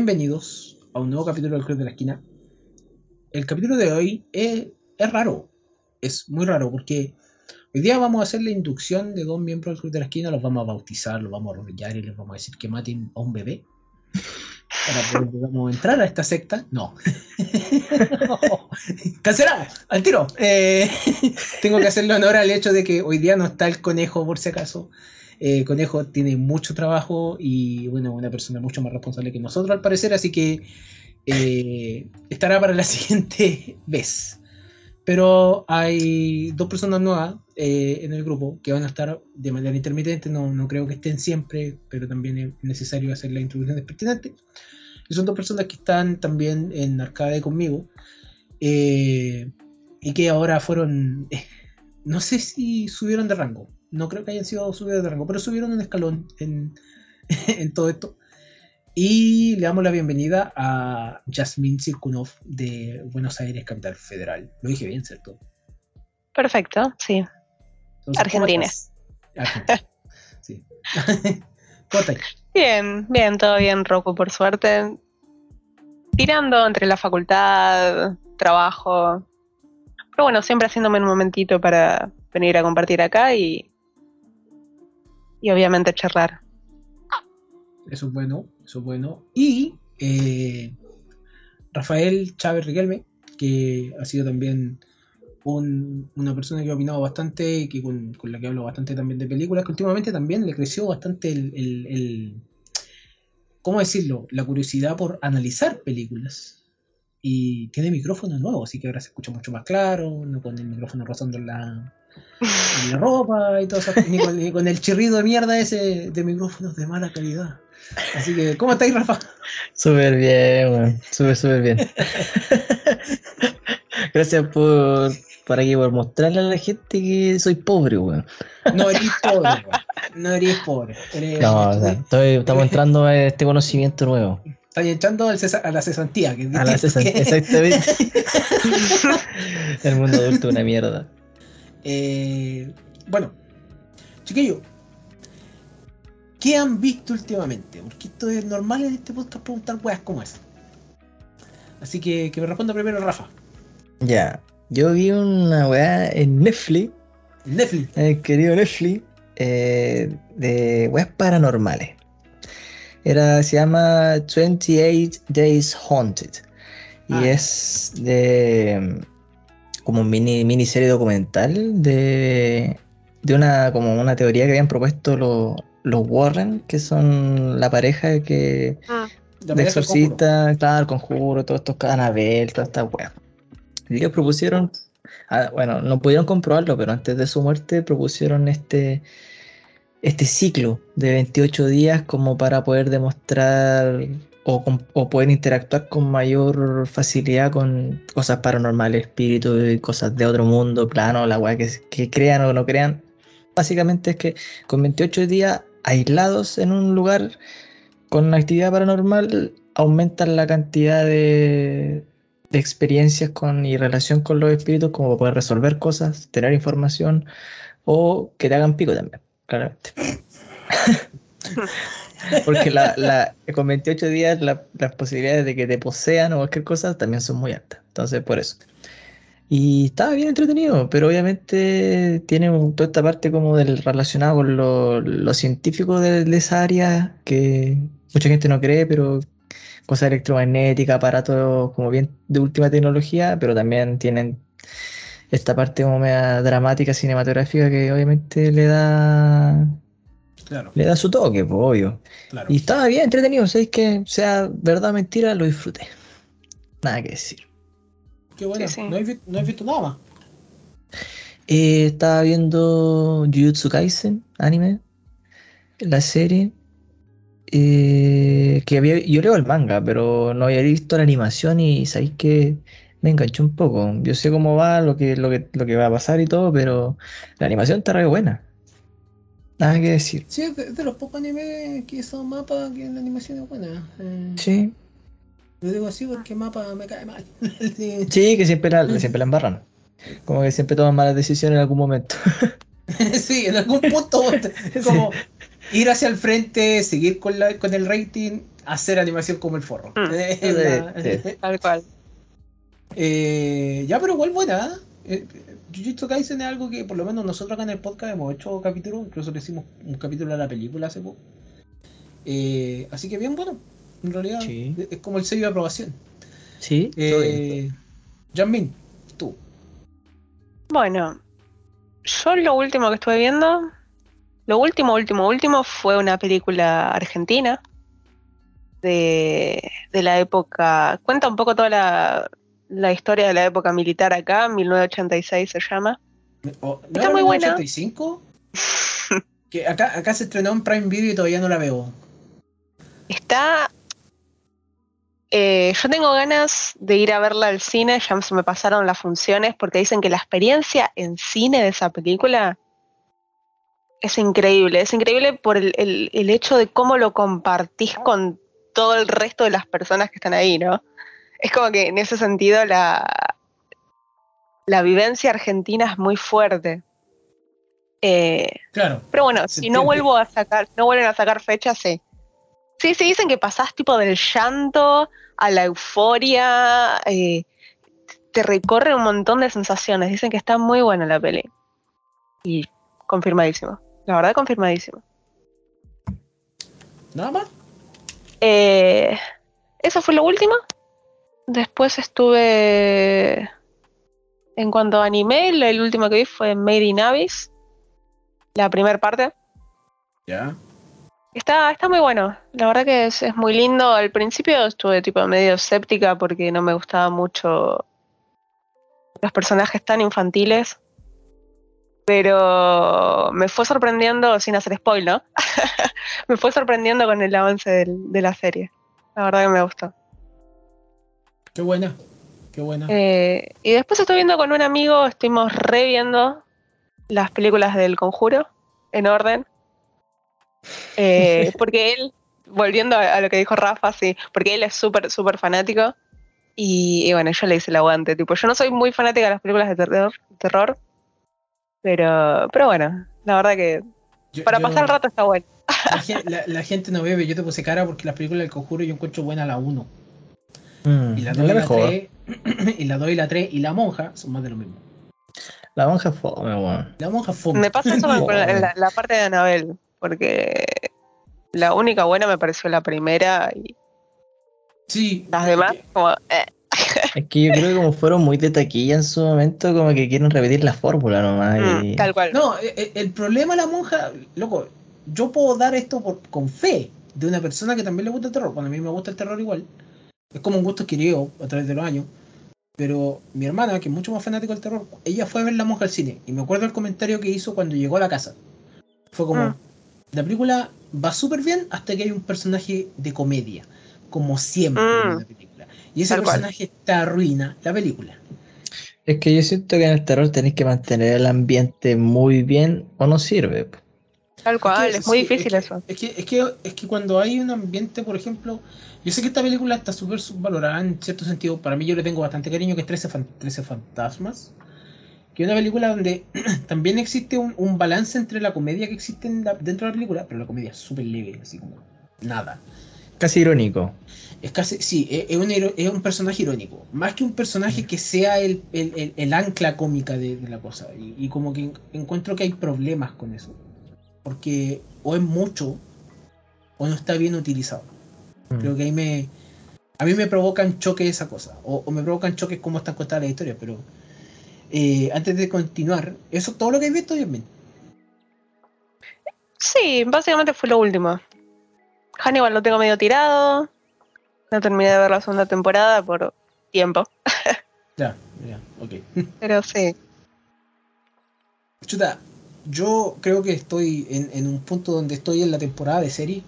bienvenidos a un nuevo capítulo del Club de la Esquina. El capítulo de hoy es, raro, es muy raro porque hoy día vamos a hacer la inducción de dos miembros del Club de la Esquina, los vamos a bautizar, los vamos a arrodillar y les vamos a decir que maten a un bebé para poder entrar a esta secta. No. Cancelamos, al tiro. Eh, tengo que hacerle honor al hecho de que hoy día no está el conejo, por si acaso. Eh, Conejo tiene mucho trabajo y, bueno, una persona mucho más responsable que nosotros al parecer, así que eh, estará para la siguiente vez. Pero hay dos personas nuevas eh, en el grupo que van a estar de manera intermitente, no, no creo que estén siempre, pero también es necesario hacer la introducción pertinente. Y son dos personas que están también en Arcade conmigo y que ahora fueron, no sé si subieron de rango, no creo que hayan sido subidos de rango, pero subieron un escalón en, todo esto. Y le damos la bienvenida a Jasmine Sirkunov de Buenos Aires, Capital Federal. Lo dije bien, ¿cierto? Perfecto, sí. Argentina. sí. bien, bien, todo bien, Rocco, por suerte. Tirando entre la facultad, trabajo. Pero bueno, siempre haciéndome un momentito para venir a compartir acá y y obviamente charlar. Eso es bueno, eso es bueno. Y eh, Rafael Chávez Riquelme, que ha sido también una persona que ha opinado bastante y que con, la que hablo bastante también de películas, que últimamente también le creció bastante el, el, ¿cómo decirlo? La curiosidad por analizar películas. Y tiene micrófono nuevo, así que ahora se escucha mucho más claro, no con el micrófono rozando la, la ropa y todo eso, ni con, el chirrido de mierda ese de micrófonos de mala calidad. Así que, ¿cómo estáis, Rafa? Súper bien, weón. Súper, súper bien. Gracias por, por aquí, por mostrarle a la gente que soy pobre, weón. No eres pobre, weón. No eres pobre. no, o sea, estamos entrando a este conocimiento nuevo. Estás entrando a la cesantía. Que a la cesantía, exactamente. El mundo adulto es una mierda. Eh, bueno, chiquillo, ¿qué han visto últimamente? Porque esto es normal en este podcast preguntar weas como es. Así que que me responda primero Rafa. Ya, yo vi una weá en Netflix. Netflix. El querido Netflix. Eh, de weas paranormales. Era, se llama 28 Days Haunted. Y ah. es de como mini miniserie documental de, de una como una teoría que habían propuesto los, los Warren, que son la pareja que ah, de exorcista, claro, el conjuro, todos estos Anabel, todas estas weas. Ellos propusieron, ah, bueno, no pudieron comprobarlo, pero antes de su muerte propusieron este este ciclo de 28 días como para poder demostrar o, pueden interactuar con mayor facilidad con cosas paranormales, espíritus y cosas de otro mundo, plano, la weá que, crean o no crean. Básicamente es que con 28 días aislados en un lugar con actividad paranormal aumentan la cantidad de, experiencias con y relación con los espíritus como poder resolver cosas, tener información o que te hagan pico también, claramente. Porque la, con 28 días las posibilidades de que te posean o cualquier cosa también son muy altas. Entonces, por eso. Y estaba bien entretenido, pero obviamente tiene toda esta parte como del relacionado con lo, científico de, esa área que mucha gente no cree, pero cosas electromagnéticas, aparatos como bien de última tecnología, pero también tienen esta parte como media dramática cinematográfica que obviamente le da le da su toque, pues, obvio. Y estaba bien entretenido, ¿sabéis que sea verdad o mentira? Lo disfruté. Nada que decir. Qué bueno, ¿No, has visto, nada más? Eh, estaba viendo Jujutsu Kaisen, anime, la serie. Eh, que había, yo leo el manga, pero no había visto la animación y sabéis que me enganchó un poco. Yo sé cómo va, lo que, lo que, lo que va a pasar y todo, pero la animación está re buena. Nada que decir. Sí, es de, los pocos animes que son mapas que la animación es buena. Eh, sí. Lo digo así porque mapa me cae mal. sí. que siempre la, siempre la embarran. Como que siempre toman malas decisiones en algún momento. sí, en algún punto. Es como ir hacia el frente, seguir con, la, con el rating, hacer animación como el forro. Mm. La- sí. Tal cual. Eh, ya, pero igual buena. ¿eh? Jujutsu Kaisen es algo que por lo menos nosotros acá en el podcast hemos hecho capítulos, incluso le hicimos un capítulo a la película hace poco. Eh, así que bien bueno, en realidad Sí. es como el sello de aprobación. Sí. Eh, Janmin, tú. Bueno, yo lo último que estuve viendo, lo último, último, último fue una película argentina de, de la época, cuenta un poco toda la, la historia de la época militar acá, 1986 se llama. Oh, ¿no Está muy buena. 85? Que acá, acá se estrenó en Prime Video y todavía no la veo. Está... eh, yo tengo ganas de ir a verla al cine, ya se me pasaron las funciones porque dicen que la experiencia en cine de esa película es increíble. Es increíble por el, el- el hecho de cómo lo compartís con todo el resto de las personas que están ahí, ¿no? Es como que en ese sentido la, la vivencia argentina es muy fuerte. Eh, Claro. pero bueno, si no vuelvo a sacar, no vuelven a sacar fechas, sí. Sí, sí, dicen que pasás tipo del llanto a la euforia, eh, te recorre un montón de sensaciones. Dicen que está muy buena la peli. Y confirmadísimo. La verdad, confirmadísimo. ¿Nada más? Eh, eso fue lo último. Después estuve. En cuanto a anime, el último que vi fue Made in Abyss. La primera parte. Ya. Está, está muy bueno. La verdad que es, es muy lindo. Al principio estuve tipo medio escéptica porque no me gustaba mucho los personajes tan infantiles. Pero me fue sorprendiendo, sin hacer spoil, ¿no? me fue sorprendiendo con el avance del- de la serie. La verdad que me gustó. Qué buena. Qué buena. Eh, y después estoy viendo con un amigo, estuvimos reviendo las películas del conjuro en orden. Eh, porque él, volviendo a, lo que dijo Rafa, sí, porque él es súper, súper fanático. Y, y bueno, yo le hice el aguante. Tipo, yo no soy muy fanática de las películas de terror, terror pero, pero bueno, la verdad que Yo- para yo- pasar el rato está bueno. La- la gente no bebe, yo te puse cara porque las películas del conjuro yo encuentro buena la 1. Mm, Y la es 2 y la la mejor. 3. y la 2 y la 3 y la monja son más de lo mismo. La monja fome, weón. La monja fue. Me pasa eso con, la, la- la parte de Anabel, porque la única buena me pareció la primera y Sí. las demás como... eh. Es que yo creo que como fueron muy de taquilla en su momento, como que quieren repetir la fórmula nomás. Mm, y- tal cual. No, e- e- el, problema de la monja, loco, yo puedo dar esto por- con fe de una persona que también le gusta el terror. Cuando a mí me gusta el terror igual. Es como un gusto adquirido a través de los años. Pero mi hermana, que es mucho más fanática del terror, ella fue a ver la monja al cine. Y me acuerdo el comentario que hizo cuando llegó a la casa. Fue como, Mm. la película va súper bien hasta que hay un personaje de comedia. Como siempre en la película. Y ese Tal cual. personaje te arruina la película. Es que yo siento que en el terror tenéis que mantener el ambiente muy bien o no sirve. Tal cual, que- es muy sí, difícil es eso. Es que, es, que, es que cuando hay un ambiente, por ejemplo, yo sé que esta película está súper subvalorada en cierto sentido. Para mí yo le tengo bastante cariño, que es 13, fan- 13 Fantasmas. Que es una película donde también existe un, un balance entre la comedia que existe en la- dentro de la película, pero la comedia es súper leve, así como nada. Casi irónico. Es casi, sí, es, es un, es un personaje irónico. Más que un personaje que sea el, el- el- el ancla cómica de, de la cosa. Y, y como que en- encuentro que hay problemas con eso. Porque o es mucho o no está bien utilizado. Mm. Creo que ahí me. A mí me provocan choques esa cosa. O, o me provocan choques cómo están contadas las historias. Pero eh, antes de continuar, eso todo lo que he visto, mío. Sí, básicamente fue lo último. Hannibal lo tengo medio tirado. No terminé de ver la segunda temporada por tiempo. Ya, ya, ok. Pero sí. Chuta, yo creo que estoy en, en un punto donde estoy en la temporada de serie.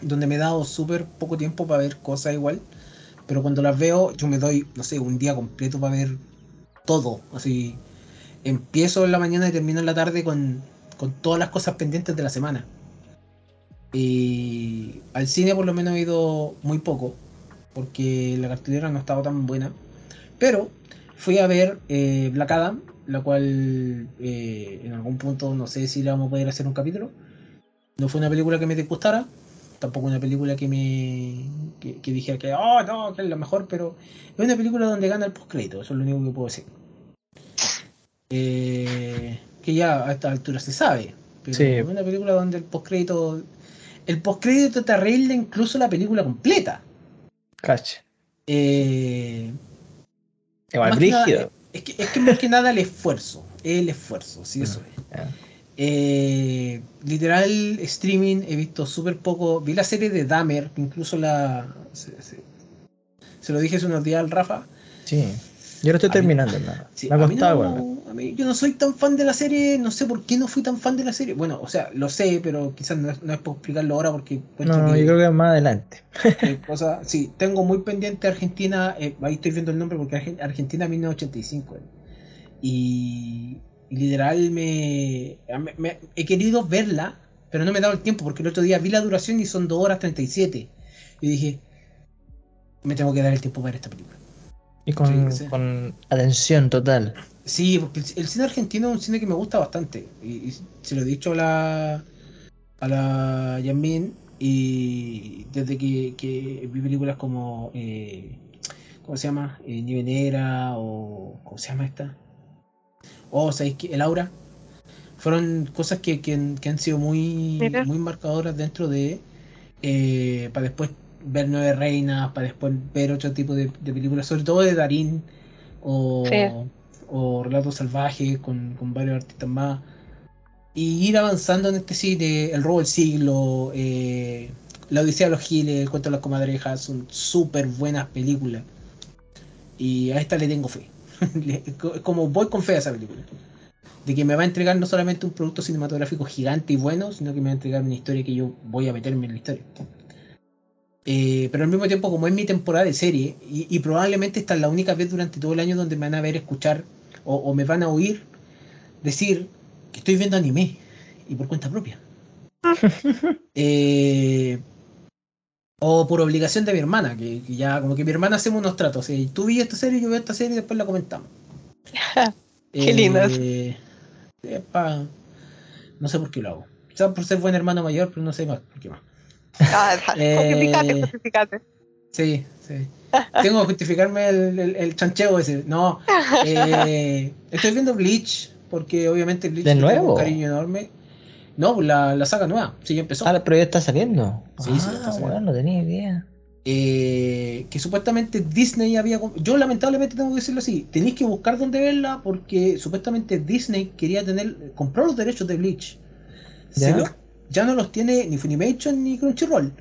Donde me he dado súper poco tiempo para ver cosas igual. Pero cuando las veo, yo me doy, no sé, un día completo para ver todo. Así, empiezo en la mañana y termino en la tarde con, con todas las cosas pendientes de la semana. Y al cine por lo menos he ido muy poco. Porque la cartelera no ha estado tan buena. Pero fui a ver eh, Black Adam, la cual eh, en algún punto no sé si le vamos a poder hacer un capítulo. No fue una película que me disgustara, tampoco una película que me que, que dije que oh no, que es la mejor, pero es una película donde gana el postcrédito, eso es lo único que puedo decir. Eh, que ya a esta altura se sabe, pero Sí. es una película donde el postcrédito el postcrédito te arregla incluso la película completa. Cacha. Eh, Igual nada. Es, que, es que más que nada el esfuerzo, el esfuerzo, sí, eso es. Ya. Eh, literal, streaming, he visto súper poco. Vi la serie de Dahmer, que incluso la. Se, se- se lo dije hace unos días al Rafa. Sí. Yo lo estoy A mí- terminando, nada. Sí, Me ha mí costado, no-. A mí- yo no soy tan fan de la serie, no sé por qué no fui tan fan de la serie. Bueno, o sea, lo sé, pero quizás no es, no es por explicarlo ahora porque No, que- yo creo que más adelante. cosa- sí, tengo muy pendiente Argentina, eh, ahí estoy viendo el nombre porque Argen- Argentina 1985. eh. Y, y literal me, me- me- he querido verla, pero no me he dado el tiempo porque el otro día vi la duración y son 2 horas 37. Y dije, me tengo que dar el tiempo para ver esta película. Y con, Sí, sí. con atención total. Sí, porque el, el cine argentino es un cine que me gusta bastante. Y, y se lo he dicho a la, a la Yanmin. Y desde que, que vi películas como. eh, ¿Cómo se llama? Eh, Nieve Negra o. ¿Cómo se llama esta? O, ¿sabéis qué? El Aura. Fueron cosas que, que- que han sido muy, Mira. muy marcadoras dentro de. eh, para después ver Nueve Reinas, para después ver otro tipo de, de películas, sobre todo de Darín o, Sí. O Relatos Salvajes con, con varios artistas más. Y ir avanzando en este cine, El robo del siglo, eh, La Odisea de los Giles, El cuento de las comadrejas, son súper buenas películas. Y a esta le tengo fe. Como voy con fe a esa película. De que me va a entregar no solamente un producto cinematográfico gigante y bueno, sino que me va a entregar una historia que yo voy a meterme en la historia. Eh, pero al mismo tiempo, como es mi temporada de serie, y, y probablemente esta es la única vez durante todo el año donde me van a ver escuchar o, o me van a oír decir que estoy viendo anime y por cuenta propia. Eh, o por obligación de mi hermana, que, que ya como que mi hermana hacemos unos tratos. eh, tú vi esta serie, yo veo esta serie y después la comentamos. Qué lindas. Eh, pa- no sé por qué lo hago. Quizás por ser buen hermano mayor, pero no sé más por qué más. Ah, Eh, justificate, justificate. Sí, sí. Tengo que justificarme el, el, el chancheo ese. No. eh, estoy viendo Bleach, porque obviamente Bleach ¿De tengo nuevo? un cariño enorme. No, la, la saga nueva. Sí, ya empezó. Ah, pero ya está saliendo. Sí, sí, ya está ah, saliendo. bueno, no tenía idea. Eh, que supuestamente Disney había. Yo lamentablemente tengo que decirlo así. Tenéis que buscar dónde verla porque supuestamente Disney quería tener. comprar los derechos de Bleach. ¿Ya? lo- ya no los tiene ni Funimation ni Crunchyroll.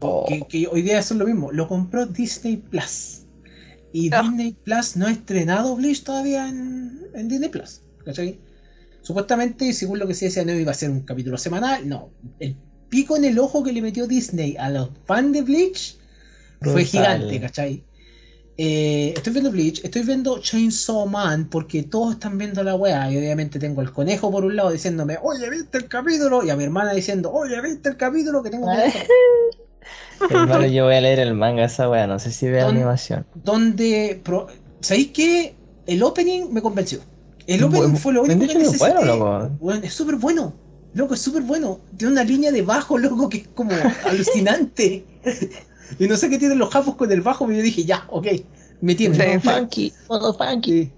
Oh, que, que hoy día son lo mismo. Lo compró Disney Plus. Y Ah. Disney Plus no ha estrenado Bleach todavía en, en Disney Plus. ¿Cachai? Supuestamente, según lo que se decía, no iba a ser un capítulo semanal. No. El pico en el ojo que le metió Disney a los fans de Bleach fue gigante, ¿cachai? Eh, estoy viendo Bleach, estoy viendo Chainsaw Man porque todos están viendo la weá y obviamente tengo al conejo por un lado diciéndome, oye, ¿viste el capítulo? Y a mi hermana diciendo, oye, ¿viste el capítulo que tengo que ver?". Hermano, yo voy a leer el manga esa wea, no sé si veo Don- animación. donde pro- ¿sabéis qué? El opening me convenció. El opening Bueno, fue lo único que que necesité. bueno, loco. Bueno, es súper bueno. Loco, es súper bueno. Tiene una línea de bajo, loco, que es como alucinante. y no sé qué tienen los japos con el bajo, pero yo dije, ya, ok, me tiene. Funky, modo funky. Sí.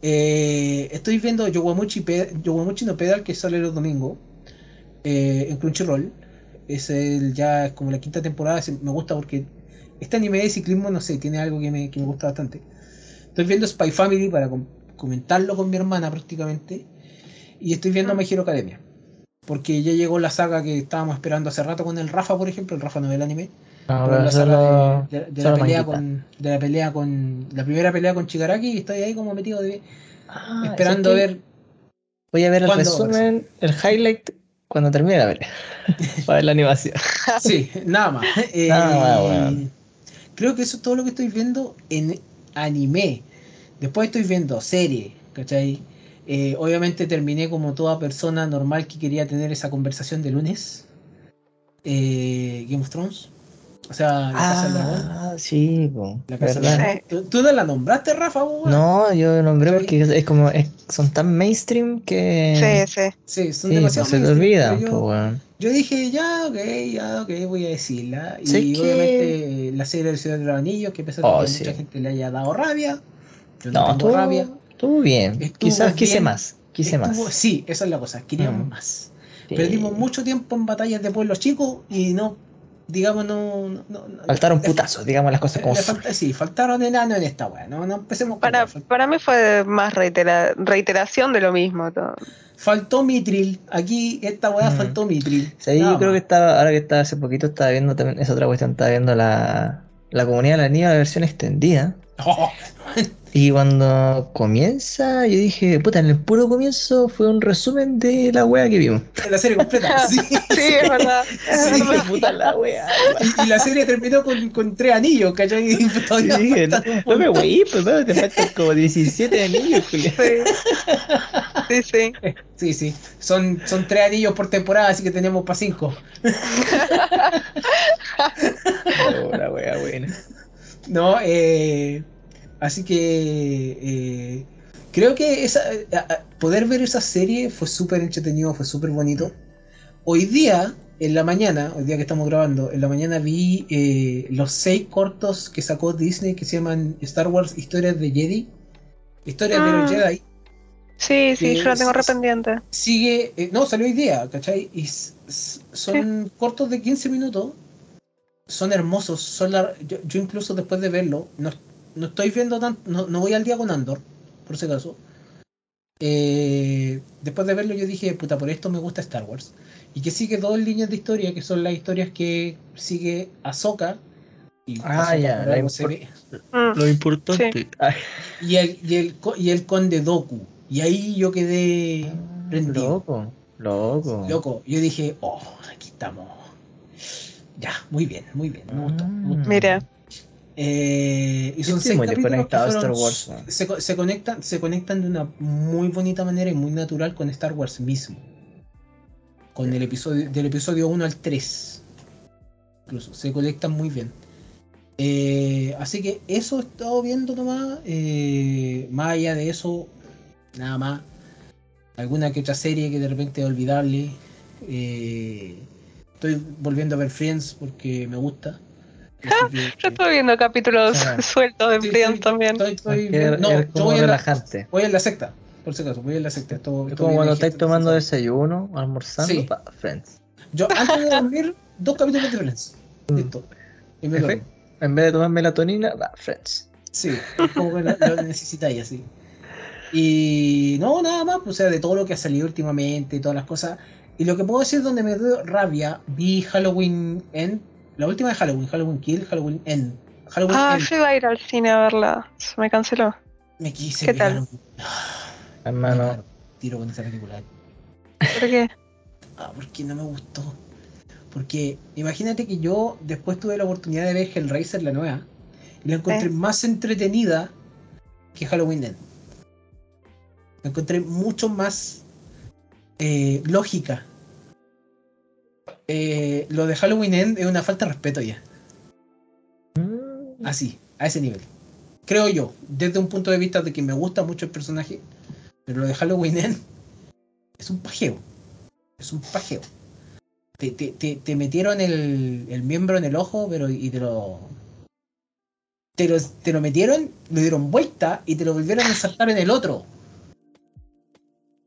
Eh, estoy viendo Yowamuchi, Pe- Yowamuchi no Pedal que sale los domingos eh, en Crunchyroll. Es el, ya es como la quinta temporada. Me gusta porque este anime de ciclismo, no sé, tiene algo que me, que me gusta bastante. Estoy viendo Spy Family para com- comentarlo con mi hermana prácticamente. Y estoy viendo Ah. My Hero Academia. Porque ya llegó la saga que estábamos esperando hace rato con el Rafa, por ejemplo. El Rafa no ve el anime. Pero la saga de, de- de solo la pelea con, de la pelea con. La primera pelea con Chigaraki y estoy ahí como metido de, Ah, esperando ver. Voy a ver el ¿Cuándo resumen, el highlight, cuando termine la pelea. Para ver la animación. Sí, nada más. Eh, Nada más, weón. Creo que eso es todo lo que estoy viendo en anime. Después estoy viendo serie, ¿cachai? Eh, obviamente terminé como toda persona normal que quería tener esa conversación de lunes. Eh, Game of Thrones. O sea, la casa del dragón. Ah, sí, po, La casa del ¿verdad? dragón. ¿Tú, tú no la nombraste, Rafa? weón? No, yo nombré porque es como es- son tan mainstream que Sí, sí. Sí, son sí, no demasiado se te olvidan, po, yo, weón. yo dije, ya, ok, ya, ok, voy a decirla. Y obviamente la serie del Señor de los Anillos, que a pesar de Oh, que a sí. mucha gente le haya dado rabia, yo no, No, tengo rabia. estuvo bien. Estuvo Quizás quise más, quise Estuvo- más. Sí, esa es la cosa, queríamos Mm. más. Sí. Perdimos mucho tiempo en batallas de pueblos chicos y no, digamos, no. no, no- no- Faltaron putazos, digamos las cosas como le son. falta- sí, faltaron enanos en esta weá, no, no empecemos con Para, para mí fue más reitera- reiteración de lo mismo. todo. Faltó Mitril, aquí esta weá Mm. faltó Mitril. Sí, Nada yo creo que estaba, ahora que estaba hace poquito, estaba viendo también, esa otra cuestión, estaba viendo la, la comunidad de la niña, la versión extendida. Oh, Y cuando comienza, yo dije, puta, en el puro comienzo fue un resumen de la wea que vimos. la serie completa, sí. Sí, es verdad. Sí. puta la wea. Y, y la serie terminó con, con tres anillos, ¿cachai? Dije, no, no me wey, pues no, te faltan como 17 anillos, Julián. Sí. Sí, sí. Sí, sí. Son, son tres anillos por temporada, así que tenemos para cinco. Oh, la wea buena. No, eh, así que eh, creo que esa, poder ver esa serie fue súper entretenido, fue súper bonito. Hoy día, en la mañana, hoy día que estamos grabando, en la mañana vi eh, los seis cortos que sacó Disney que se llaman Star Wars Historias de Jedi. Historias de los Ah. Jedi. Sí, sí, yo la tengo rependiente. Sigue, eh, no, salió hoy día, ¿cachai? Y son cortos de 15 minutos. Son hermosos. Son lar- yo, yo incluso después de verlo, no, no estoy viendo tan, no, no voy al día con Andor, por si acaso. Eh, después de verlo yo dije, puta, por esto me gusta Star Wars. Y que sigue dos líneas de historia, que son las historias que sigue Ahsoka. Y Ah, ya, se impor- ve. Mm. Lo importante. Ay, y, el, y, el, y el conde Doku. Y ahí yo quedé prendido. loco, loco. Loco, yo dije, oh, aquí estamos. Ya, muy bien, muy bien. Me gustó. me gustó. Mira, Eh, y son Estoy seis muy capítulos que fueron- Star Wars, se, co- se conectan, se conectan de una muy bonita manera y muy natural con Star Wars mismo. Con el episodio, del episodio 1 al 3. Incluso, se conectan muy bien. Eh, así que eso he estado viendo nomás. eh, más allá de eso, nada más. Alguna que otra serie que de repente es olvidable. eh, estoy volviendo a ver Friends porque me gusta. Yo estuve viendo capítulos Ah. sueltos de Sí, Friends estoy- también. estoy- estoy no, yo voy en, la, relajante. voy en la secta, por si acaso, voy en la secta. Esto, Es como cuando estáis tomando desayuno, almorzando, Sí. pa, Friends. Yo antes de dormir, dos capítulos de Friends. Mm. Listo. Y me duermo. En vez de tomar melatonina, va, Friends. Sí, es como que lo, lo necesitáis así. Y no, nada más, pues, o sea, de todo lo que ha salido últimamente y todas las cosas. Y lo que puedo decir donde me dio rabia, vi Halloween End, la última de Halloween, Halloween Kill, Halloween End. Halloween Ah, End. yo iba a ir al cine a verla. Se me canceló. Me quise ¿Qué tal? un- Hermano, tiro con esa película. ¿Por qué? Ah, porque no me gustó. Porque imagínate que yo después tuve la oportunidad de ver Hellraiser, la nueva, y la encontré Eh. más entretenida que Halloween End. La encontré mucho más eh, lógica. Eh, lo de Halloween End es una falta de respeto ya. mm, Así, a ese nivel. Creo yo, desde un punto de vista de que me gusta mucho el personaje, pero lo de Halloween End es un pajeo. Es un pajeo. Te, te, te, te metieron el, el miembro en el ojo, pero y te lo, te lo. Te lo metieron, lo dieron vuelta y te lo volvieron a insertar en el otro.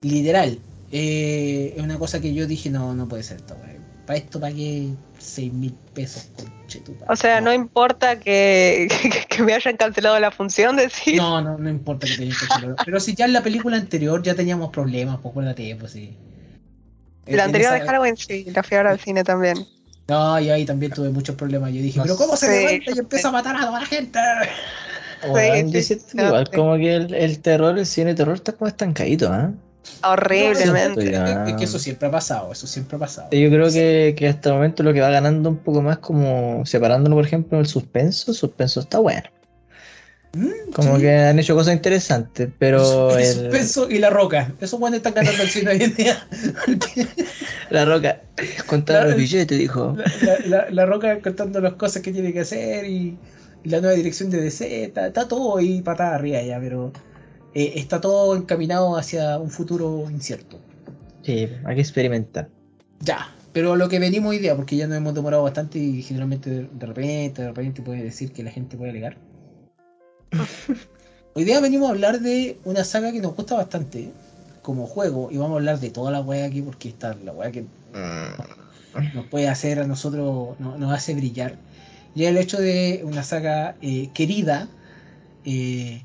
Literal. Eh, es una cosa que yo dije, no, no puede ser esto, güey. Para esto pagué 6 mil pesos, conchetupa. O sea, no importa que, que, que me hayan cancelado la función, decir. No, no, no importa que tenías que hacerlo. Pero si ya en la película anterior ya teníamos problemas, pues acuérdate, pues sí. La anterior esa- de Halloween sí, la fui a ver al cine también. No, y ahí también tuve muchos problemas. Yo dije, No pero ¿cómo se levanta y yo empieza a matar a toda la gente? weón, sí, yo siento sí, igual, sí. como que el, el terror, el cine terror está como estancadito, ¿ah? Horriblemente. Es que eso siempre ha pasado, eso siempre ha pasado. Yo creo que, que hasta el momento lo que va ganando un poco más como separándolo, por ejemplo, el suspenso, el suspenso está bueno. Mm, Como sí. que han hecho cosas interesantes, pero el el, suspenso y la roca. Esos buenos están ganando el cine hoy en día. La roca contando los billetes, dijo. La, la- la roca contando las cosas que tiene que hacer y, y la nueva dirección de DC. Está, está todo ahí patada arriba ya, pero eh, está todo encaminado hacia un futuro incierto. Sí, hay que experimentar. Ya, pero lo que venimos hoy día, porque ya nos hemos demorado bastante y generalmente de, de repente, de repente puede decir que la gente puede alegar. hoy día venimos a hablar de una saga que nos gusta bastante como juego y vamos a hablar de toda la wea aquí porque esta es la wea que nos puede hacer a nosotros, no- nos hace brillar. Y el hecho de una saga eh, querida, eh,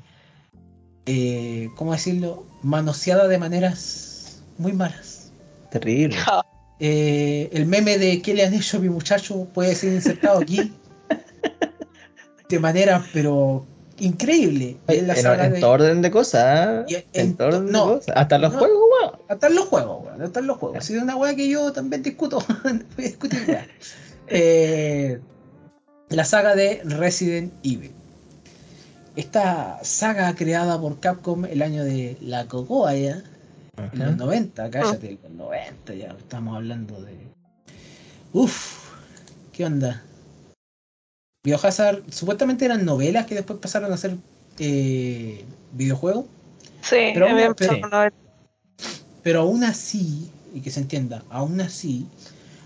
eh, ¿cómo decirlo? Manoseada de maneras muy malas. Terrible. Eh, el meme de ¿qué le han hecho a mi muchacho? puede ser insertado aquí de manera, pero increíble. La En, saga en de- todo orden de cosas, Y ¿eh? en En todo orden no, de cosas. Hasta los no. juegos, weón. Hasta en los juegos, weón. Hasta los juegos. Si es una weá que yo también discuto. voy a discutir. Eh, la saga de Resident Evil. Esta saga creada por Capcom el año de la Cocoa ya. En los 90, cállate, en los 90 ya. Estamos hablando de. Uf, ¿qué onda? Biohazard, supuestamente eran novelas que después pasaron a ser eh, videojuegos. Sí, Pero bueno, pero- Pero aún así, y que se entienda, aún así,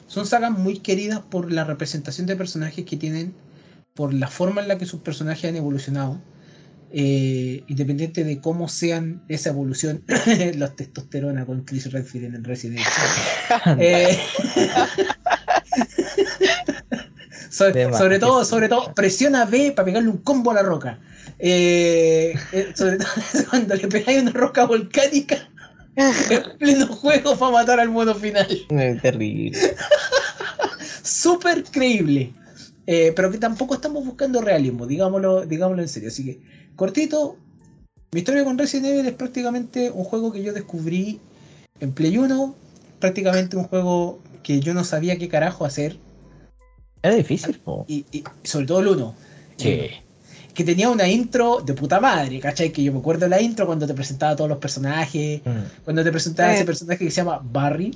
son sagas muy queridas por la representación de personajes que tienen, por la forma en la que sus personajes han evolucionado, eh, independiente de cómo sean esa evolución, los testosterona con Chris Redfield en el Resident Evil. Eh, sobre, todo, sobre todo, presiona B para pegarle un combo a la roca. Eh, sobre todo cuando le pegáis una roca volcánica en pleno juego para matar al mono final. Terrible. Súper creíble. Eh, pero que tampoco estamos buscando realismo, digámoslo, digámoslo en serio. Así que, cortito, mi historia con Resident Evil es prácticamente un juego que yo descubrí en Play 1, prácticamente un juego que yo no sabía qué carajo hacer, Era difícil, po. y, y sobre todo el 1. Sí. que tenía una intro de puta madre, ¿cachai? Que yo me acuerdo de la intro cuando te presentaba a todos los personajes, Mm. cuando te presentaba Sí. ese personaje que se llama Barry,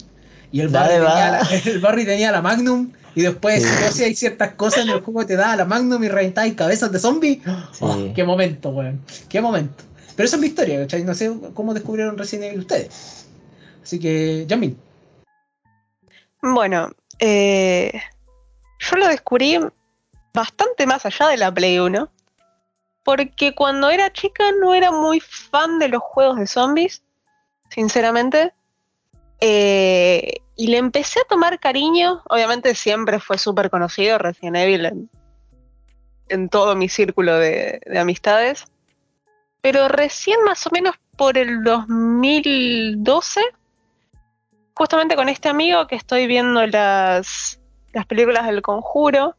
y el La Barry, de tenía Bar- la, el Barry tenía la Magnum, y después, Sí. si tú hacías ciertas cosas en el juego, te daba la Magnum y reventabas cabezas de zombie. Oh, ¡Qué momento, weón! ¡Qué momento! Pero esa es mi historia, ¿cachai? No sé cómo descubrieron Resident Evil ustedes. Así que, Yamin. Bueno, eh, yo lo descubrí bastante más allá de la Play 1, porque cuando era chica no era muy fan de los juegos de zombies, sinceramente. Eh, y le empecé a tomar cariño, obviamente siempre fue súper conocido Resident Evil en, todo mi círculo de, de amistades, pero recién más o menos por el 2012 justamente con este amigo que estoy viendo las, las películas del conjuro,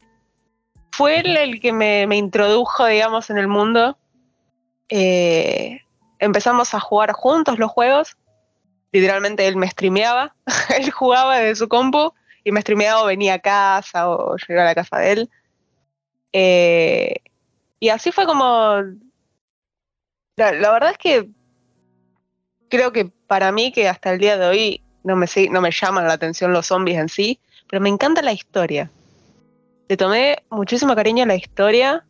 fue él el que me, me introdujo, digamos, en el mundo. Eh, empezamos a jugar juntos los juegos. Literalmente él me streameaba, él jugaba desde su compu y me streameaba o venía a casa o yo iba a la casa de él. Eh, y así fue como... La, verdad es que creo que para mí que hasta el día de hoy no me, no me llaman la atención los zombies en sí, pero me encanta la historia. Le tomé muchísimo cariño a la historia,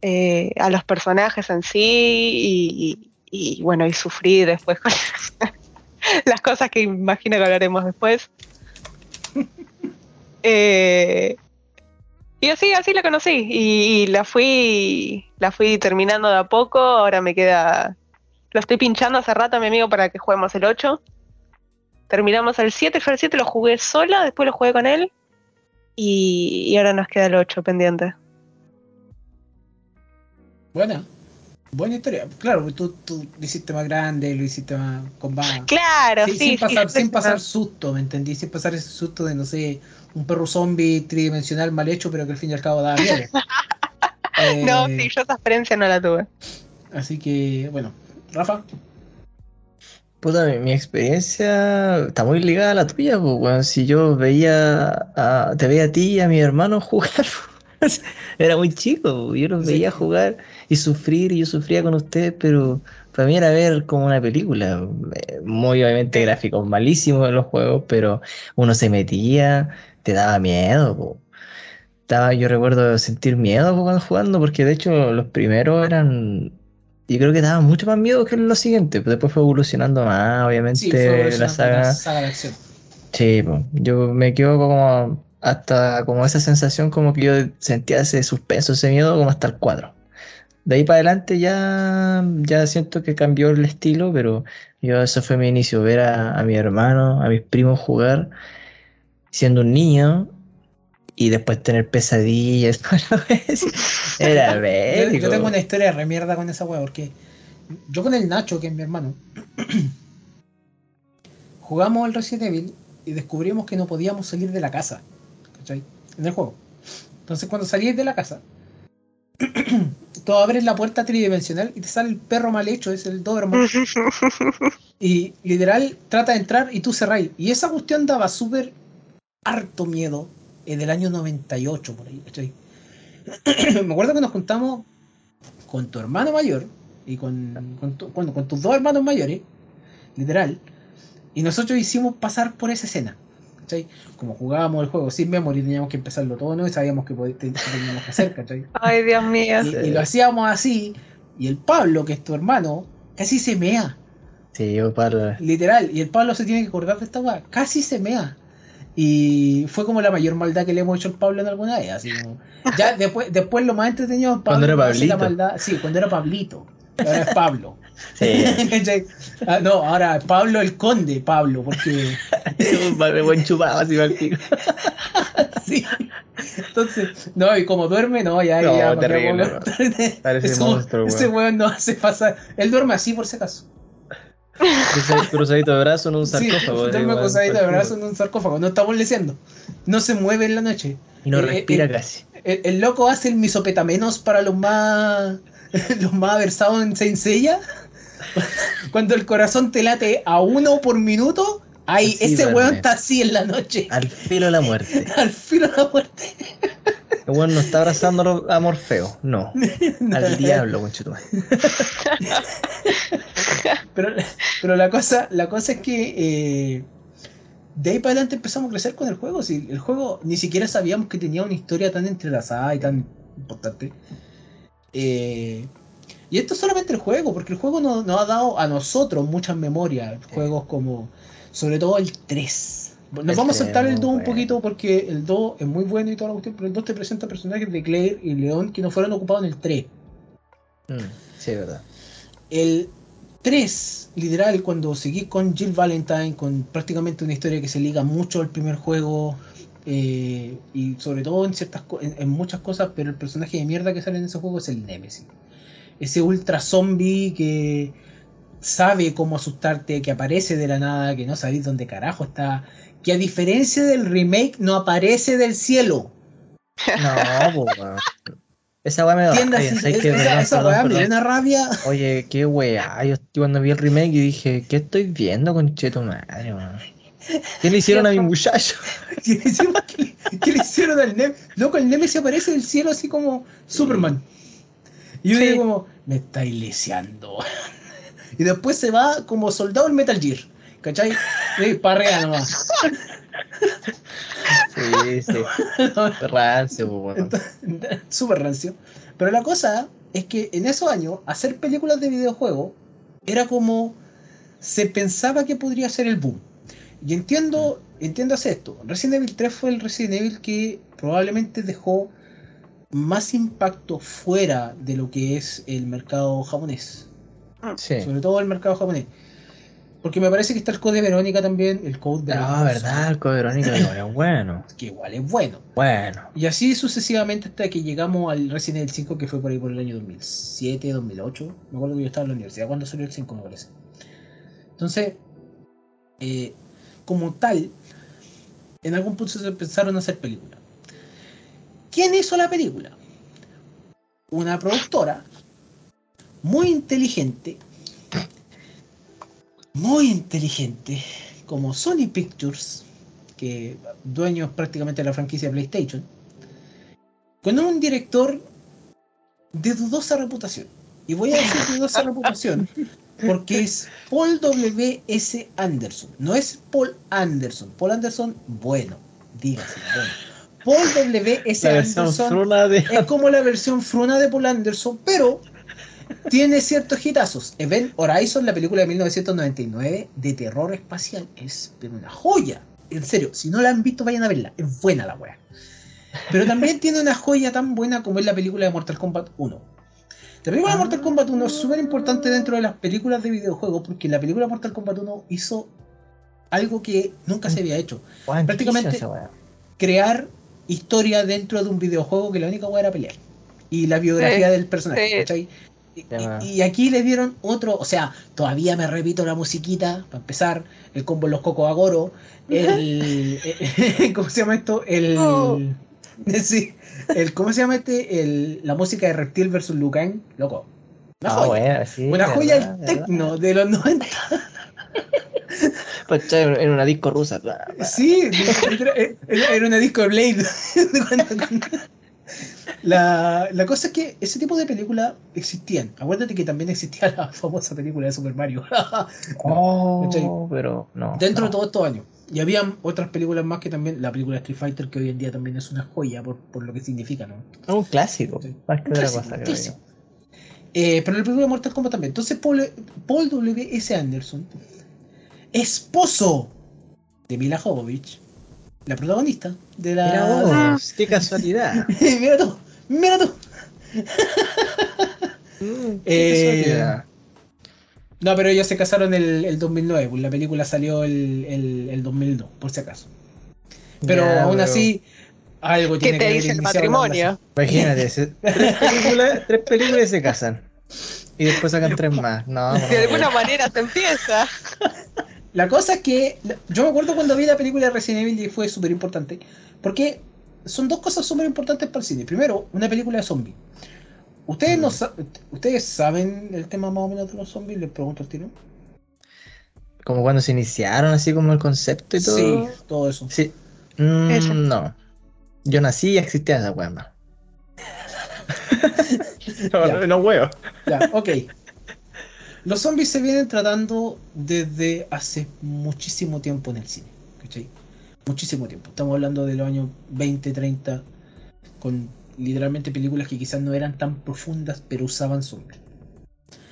eh, a los personajes en sí, y, y- y, bueno, y sufrí después con las cosas que imagino que hablaremos después. Eh, y así, así la conocí, y, la fui, la fui terminando de a poco, ahora me queda lo estoy pinchando hace rato a mi amigo para que juguemos el 8. Terminamos el 7, yo el 7 lo jugué sola, después lo jugué con él. Y, y ahora nos queda el 8 pendiente. Buena. Buena historia. Claro, pues tú, tú lo hiciste más grande, lo hiciste más con más. Claro, Sí, sí. sin, sí, pasar, sí, sin sí. pasar susto, ¿me entendí? Sin pasar ese susto de, no sé, un perro zombie tridimensional mal hecho, pero que al fin y al cabo daba miedo. Eh, No, sí, yo esa experiencia no la tuve. Así que, bueno, Rafa. Puta, mi, mi experiencia está muy ligada a la tuya, pues, weón. Si yo veía a, te veía a ti y a mi hermano jugar, era muy chico, pues, yo los Sí. veía jugar y sufrir, y yo sufría con ustedes, pero para mí era ver como una película. eh, Muy obviamente gráficos malísimos en los juegos, pero uno se metía, te daba miedo. po. Estaba, yo recuerdo sentir miedo po, cuando jugando, porque de hecho los primeros eran. Yo creo que daban mucho más miedo que los siguientes. pero Después fue evolucionando más, obviamente, Sí, fue la saga. la saga de acción. Sí, po. yo me quedo como hasta como esa sensación como que yo sentía ese suspenso, ese miedo como hasta el 4. De ahí para adelante ya, ya siento que cambió el estilo, pero yo eso fue mi inicio, ver a, a mi hermano, a mis primos jugar siendo un niño y después tener pesadillas. Era Yo, yo tengo una historia de remierda con esa wea, porque yo con el Nacho, que es mi hermano, jugamos al Resident Evil y descubrimos que no podíamos salir de la casa. ¿Cachai? En el juego. Entonces cuando salís de la casa, tú abres la puerta tridimensional y te sale el perro mal hecho, es el Doberman. Y literal trata de entrar y tú cerráis. Y esa cuestión daba súper harto miedo en el año 98 por ahí, ¿cachai? Me acuerdo que nos juntamos con tu hermano mayor y con, con, tu- con tus dos hermanos mayores, literal, y nosotros hicimos pasar por esa escena. ¿Cachai? Como jugábamos el juego sin memoria, teníamos que empezarlo todo ¿no? y sabíamos que teníamos que hacer, ¿cachai? Ay, Dios mío. Y, y lo hacíamos así, y el Pablo, que es tu hermano, casi se mea. Sí, yo para... Literal, y el Pablo se tiene que acordar de esta weá, casi se mea. Y fue como la mayor maldad que le hemos hecho al Pablo en alguna vez. Así como, ya después, después lo más entretenido Pablo Cuando era la Pablito. maldad. Sí, cuando era Pablito. Ahora es Pablo. Sí. Ah, no, ahora Pablo el conde, Pablo, porque Me buen chupado así pico. sí. Entonces, no, y como duerme, no, ya, No, ya, terrible, Parece ese, monstruo, ese weón. weón no hace pasar. Él duerme así por si acaso. Cruzadito- Cruzadito de brazo en un Sí, sarcófago. duerme igual, cruzadito de brazo en un sarcófago. No está boleceando. No se mueve en la noche. Y no Eh, respira eh, casi. El, el loco hace el misopetamenos para los más los más versados en Saint Seiya. Cuando el corazón te late a uno por minuto, ahí ese weón está así en la noche. Al filo de la muerte. Al filo de la muerte. El weón no está abrazando a Morfeo, no. Al diablo, conchetumare. Pero, pero la cosa, la cosa es que eh, de ahí para adelante empezamos a crecer con el juego. Si el juego ni siquiera sabíamos que tenía una historia tan entrelazada y tan importante. Eh, y esto es solamente el juego, porque el juego nos no ha dado a nosotros muchas memorias. Juegos como, sobre todo el 3. Nos El vamos a 3 saltar el muy 2 un poquito porque el 2 es muy bueno y toda la cuestión, pero el 2 te presenta personajes de Claire y León que no fueron ocupados en el 3. Mm, sí, es verdad. El 3, literal, cuando seguí con Jill Valentine, con prácticamente una historia que se liga mucho al primer juego, eh, y sobre todo en ciertas en muchas cosas, pero el personaje de mierda que sale en ese juego es el Nemesis. Ese ultra zombie que sabe cómo asustarte, que aparece de la nada, que no sabéis dónde carajo está, que a diferencia del remake no aparece del cielo. No, pues. Esa weá me da. ¿Entiendes? Oye, ¿sabes Es- qué? esa weá me perdón. una rabia. Oye, qué weá. Yo cuando vi el remake y dije, ¿qué estoy viendo, concheto madre, weón? ¿Qué le hicieron a mi muchacho? Que le, que le hicieron al Nemesis. Loco, el Nemesis aparece del cielo así como Superman. Y yo Sí. digo como, me está iglesiando. Y después se va como soldado en Metal Gear. ¿Cachai? Sí, parrea nomás. Sí, sí. Rancio. Súper rancio. Pero la cosa es que en esos años, hacer películas de videojuegos era como se pensaba que podría ser el boom. Y entiendo, entiendo esto. Resident Evil 3 fue el Resident Evil que probablemente dejó más impacto fuera de lo que es el mercado japonés. Sí. Sobre todo el mercado japonés. Porque me parece que está el Code Verónica también, el Code Ah, Verónica, verdad, el Code Verónica igual es bueno. Que igual es bueno. Bueno. Y así sucesivamente hasta que llegamos al Resident Evil 5 que fue por ahí por el año 2007, 2008. Me acuerdo que yo estaba en la universidad cuando salió el 5 me parece. Entonces, eh, como tal, en algún punto se empezaron a hacer películas. ¿Quién hizo la película? Una productora muy inteligente, muy inteligente, como Sony Pictures, que dueños prácticamente de la franquicia PlayStation, con un director de dudosa reputación. Y voy a decir dudosa reputación porque es Paul W.S. Anderson. No es Paul Anderson. Paul Anderson, bueno, dígase, bueno. Paul. La versión Anderson de. es como la versión fruna de Paul Anderson, pero tiene ciertos hitazos. Event Horizon, la película de 1999 de terror espacial, es una joya. En serio, si no la han visto, vayan a verla. Es buena la wea. Pero también tiene una joya tan buena como es la película de Mortal Kombat 1. La película de Mortal Kombat 1 es súper importante dentro de las películas de videojuegos porque la película de Mortal Kombat 1 hizo algo que nunca se había hecho. Weón, ¿qué prácticamente-? Crear historia dentro de un videojuego que la única hueá era pelear. Y la biografía Sí, del personaje, sí. ¿cachai? Y, Ya. y- y aquí le dieron otro, o sea, todavía me repito la musiquita, para empezar, el combo en los cocos agoro, el, ¿cómo se llama esto? El, Oh. sí, el, ¿cómo se llama este? El, la música de Reptil versus Lucan, loco. Una Ah, joya. bueno, sí. Una joya del tecno de los 90. Pues, cha, en una disco rusa. Sí, era, era- una disco de Blade. La, la cosa es que ese tipo de películas existían. Acuérdate que también existía la famosa película de Super Mario. Oh, ¿Cachai? pero no. Dentro no. de todos estos años. Y había otras películas más que también, la película Street Fighter, que hoy en día también es una joya por, por lo que significa, ¿no? Es un clásico. Sí. Más que Un otra clásico, cosa, clásico. Eh, pero la película de Mortal Kombat también. Entonces Paul, Paul W.S. Anderson, esposo de Mila Jovovich, la protagonista de la... Mira vos, qué casualidad. mira tú, mira tú. Mm, qué Eh, casualidad. No, pero ellos se casaron el, el 2009, pues la película salió el, el, el 2002, por si acaso. Pero Ya, aún así, algo ¿Qué tiene que te dice el iniciado la matrimonio? Imagínate, tres, películas, tres películas y se casan. Y después sacan tres más. No, no, De no. alguna manera se empieza. La cosa es que yo me acuerdo cuando vi la película de Resident Evil y fue súper importante. Porque son dos cosas súper importantes para el cine. Primero, una película de zombies. ¿Ustedes, no sa- ¿Ustedes saben el tema más o menos de los zombies? Les pregunto al tiro. Como cuando se iniciaron, así como el concepto y todo. Sí, todo eso. Sí. Mm, Eso. no. Yo nací y existía esa weá más. Ya. no huevo. Ya, ok. Los zombies se vienen tratando desde hace muchísimo tiempo en el cine. ¿Cachai? Muchísimo tiempo. Estamos hablando de los años 20, 30, con literalmente películas que quizás no eran tan profundas, pero usaban zombies.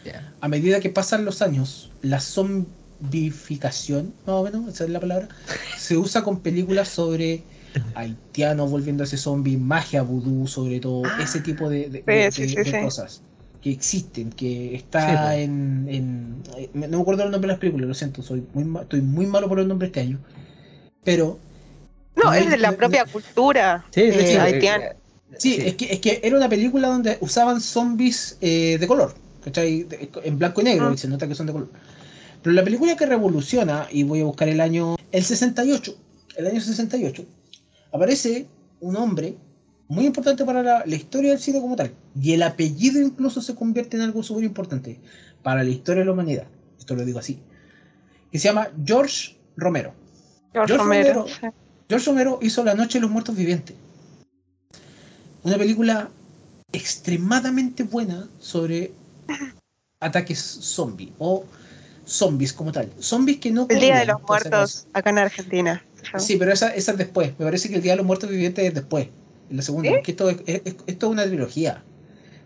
Ya. A medida que pasan los años, la zombificación, más o menos, esa es la palabra, se usa con películas sobre haitianos volviéndose zombies, magia vudú, sobre todo, ese tipo de, de- Sí, sí, de- sí, de sí. cosas que existen, que Sí, está pues. en, en- eh, No me acuerdo el nombre de las películas, lo siento, soy muy ma- estoy muy malo por el nombre este año. Pero No, es de la de- propia cultura Sí, sí, Eh, sí. haitiana. eh, Sí, sí. Es, que, es que era una película donde usaban zombies eh, de color, ¿cachai? De- en blanco y negro, Ah. y se nota que son de color. Pero la película que revoluciona, y voy a buscar el año, el 68, el año 68, aparece un hombre muy importante para la, la historia del cine como tal. Y el apellido incluso se convierte en algo súper importante para la historia de la humanidad. Esto lo digo así. Que se llama George Romero. George George Romero. Romero. George Romero hizo La Noche de los Muertos Vivientes. Una película extremadamente buena sobre ataques zombie o zombies como tal. Zombies que no El Día de los Muertos acá en Argentina. Sí, pero esa, esa es después. Me parece que el Día de los Muertos Vivientes es después. La segunda. ¿Sí? Porque esto es, es- esto es una trilogía.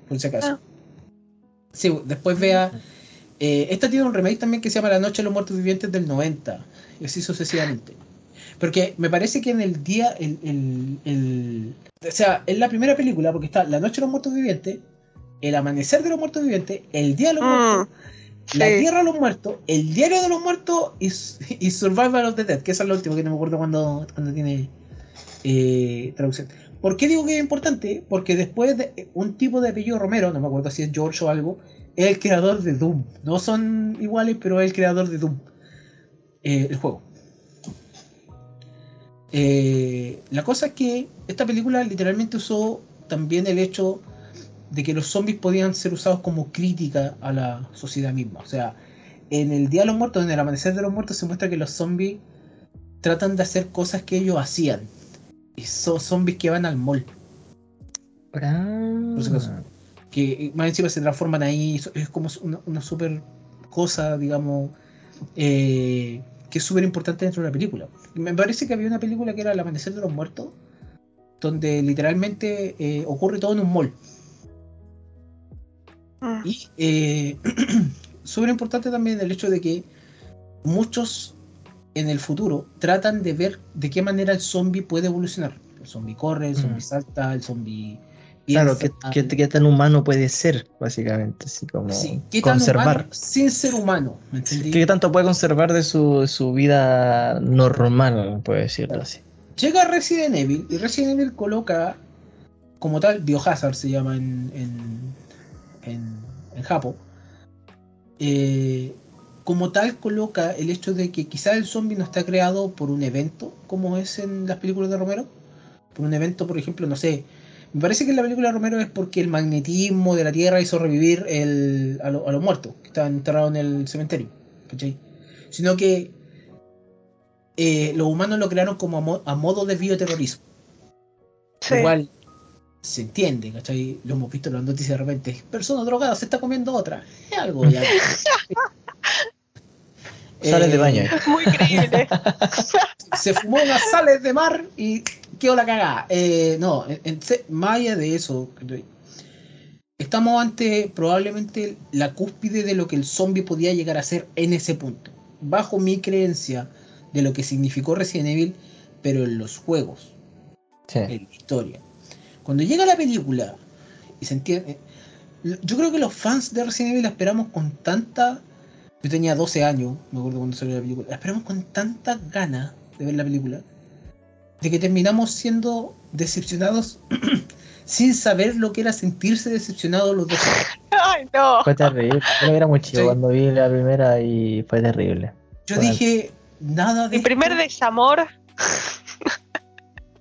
Por si acaso. Ah. Sí, después vea. eh, esta tiene un remake también que se llama La Noche de los Muertos Vivientes del 90. Y así sucesivamente. Porque me parece que en el día. El, el- el- o sea, en la primera película, porque está La Noche de los Muertos Vivientes, El Amanecer de los Muertos Vivientes, El Día de los Mm, Muertos, La. Tierra de los Muertos, El Diario de los Muertos y, y Survival of the Dead, que esa es la última que no me acuerdo cuando, cuando tiene eh, traducción. ¿Por qué digo que es importante? Porque después de un tipo de apellido Romero, no me acuerdo si es George o algo, es el creador de Doom. No son iguales, pero es el creador de Doom. Eh, el juego. Eh, la cosa es que esta película literalmente usó también el hecho de que los zombies podían ser usados como crítica a la sociedad misma. O sea, en el Día de los Muertos, en el Amanecer de los Muertos, se muestra que los zombies tratan de hacer cosas que ellos hacían. Y son zombies que van al mall. Ah. Por si acaso. que más encima se transforman ahí, so- es como una, una super cosa, digamos, eh, que es súper importante dentro de la película. Me parece que había una película que era El Amanecer de los Muertos, donde literalmente eh, ocurre todo en un mall. Mm. Y eh, súper importante también el hecho de que muchos en el futuro tratan de ver de qué manera el zombie puede evolucionar. El zombie corre, el zombie Mm. salta, el zombie... Claro, ¿qué, qué, qué tan humano puede ser, básicamente? Así como sí, ¿qué tan conservar. humano sin ser humano? ¿me entendí? ¿Qué tanto puede conservar de su, su vida normal, puede decirlo Claro. así? Llega Resident Evil y Resident Evil coloca como tal Biohazard se llama en en, en, en Japón. Eh, como tal coloca el hecho de que quizá el zombie no está creado por un evento como es en las películas de Romero. Por un evento, por ejemplo, no sé. Me parece que en la película de Romero es porque el magnetismo de la Tierra hizo revivir el, a, lo- a los muertos que estaban enterrados en el cementerio. ¿cachai? Sino que eh, los humanos lo crearon como a, mo- a modo de bioterrorismo. Sí. Igual se entiende, ¿cachai? Lo hemos visto en las noticias de repente. Persona drogada se está comiendo otra. Es algo ya. Sales de Eh, baño. Muy creíble. se fumó unas sales de mar y quedó la cagada. Eh, no, en- más allá de eso, estamos ante probablemente la cúspide de lo que el zombie podía llegar a ser en ese punto. Bajo mi creencia de lo que significó Resident Evil, pero en los juegos, Sí. en la historia. Cuando llega la película y se entiende. Yo creo que los fans de Resident Evil la esperamos con tanta. Yo tenía 12 años, me acuerdo cuando salió la película. La esperamos con tanta ganas de ver la película. De que terminamos siendo decepcionados sin saber lo que era sentirse decepcionado los dos. Ay, no. Fue terrible. Yo era muy chico Sí. cuando vi la primera y fue terrible. Yo dije, nada de. Mi primer desamor.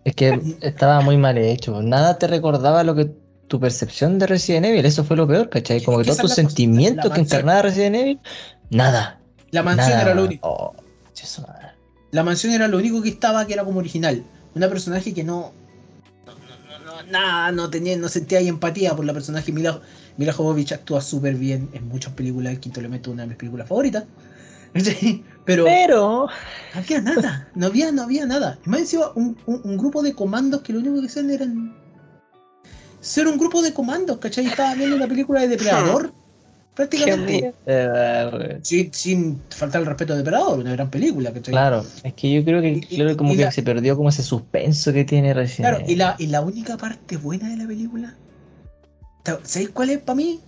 Es que estaba muy mal hecho. Nada te recordaba lo que tu percepción de Resident Evil. Eso fue lo peor, ¿cachai? Como que todos tus sentimientos que encarnaba Resident Evil, nada. La mansión nada. era lo único. Oh. La mansión era lo único que estaba que era como original. Una personaje que no. no, no, no, no, nada, no tenía, no sentía ahí empatía por la personaje. Mila, Mila Jovovich actúa súper bien en muchas películas. El quinto elemento es una de mis películas favoritas. Sí, Pero Pero. no había nada. No había, no había nada. Y más encima, un, un- un grupo de comandos que lo único que hacían eran. Ser un grupo de comandos, ¿cachai? Estaba viendo una película de Depredador. Prácticamente. mío. eh, Sin, sin faltar el respeto a Depredador, una gran película, ¿cachai? claro, es que yo creo que Y- claro, como que la- se perdió como ese suspenso que tiene Resident Claro, y la, y la única parte buena de la película. ¿Sabéis cuál es para mí?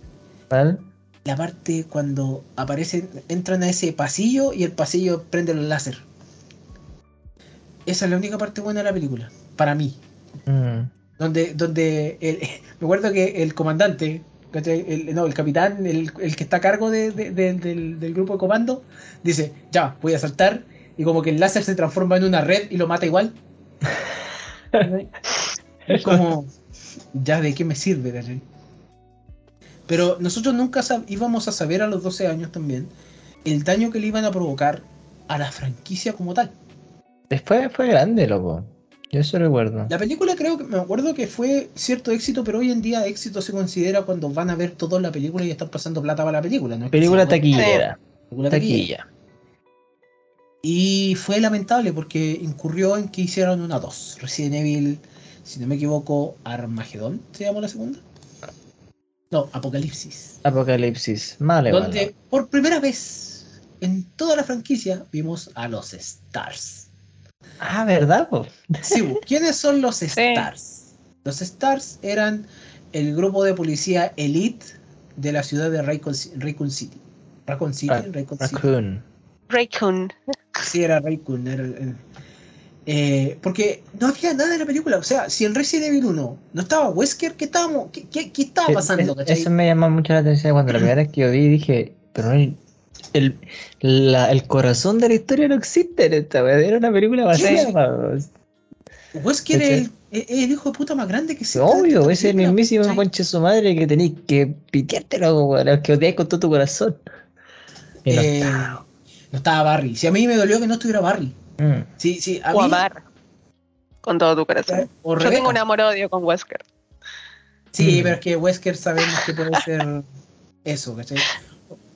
¿Cuál? La parte cuando aparecen, entran a ese pasillo y el pasillo prende los láser. Esa es la única parte buena de la película, para mí. Mm. Donde, donde el- me acuerdo que el comandante, ¿cachai? el, no, el capitán, el, el que está a cargo de- de- de- del, del grupo de comando, dice, ya, voy a saltar, y como que el láser se transforma en una red y lo mata igual. Es como, ya, ¿de qué me sirve? ¿cachai? Pero nosotros nunca íbamos a saber a los 12 años también el daño que le iban a provocar a la franquicia como tal. Después fue grande, loco. Yo eso recuerdo. La película creo que me acuerdo que fue cierto éxito, pero hoy en día éxito se considera cuando van a ver toda la película y están pasando plata para la película. Película taquillera. película taquilla. Taquilla. Y fue lamentable porque incurrió en que hicieron una 2. Resident Evil, si no me equivoco, Armagedón se llamó la segunda. No, Apocalipsis. Apocalipsis. Vale, donde por primera vez en toda la franquicia vimos a los Stars. Ah, ¿verdad? po? Sí, ¿quiénes son los Stars? Los Stars eran el grupo de policía elite de la ciudad de Raycon, Raycon City. Raycon City, Ra- Raycon City. Raccoon. Raycon. Sí, era Raycon. era eh, porque no había nada en la película. O sea, si en Resident Evil 1 no estaba Wesker, ¿qué, estábamos, qué, qué- qué estaba Eh, pasando? es- cachai? Eso me llamó mucho la atención cuando la primera vez que yo vi dije, pero no hay- el, la- el corazón de la historia no existe en esta wea, Era una película vacía. Sí. vamos. Wesker es ¿Cachai? el, hijo de puta más grande que se Obvio, ese es el mismísimo conche su madre que tenéis que piteártelo, weón, que odiáis con todo tu corazón. Y no Eh, no estaba Barry. Si a mí me dolió que no estuviera Barry. Mm. Sí, sí, a O mí- amar. Con todo tu corazón. Yo Rebeca. tengo un amor-odio con Wesker. Sí, Mm. pero es que Wesker sabemos que puede ser eso, ¿cachai?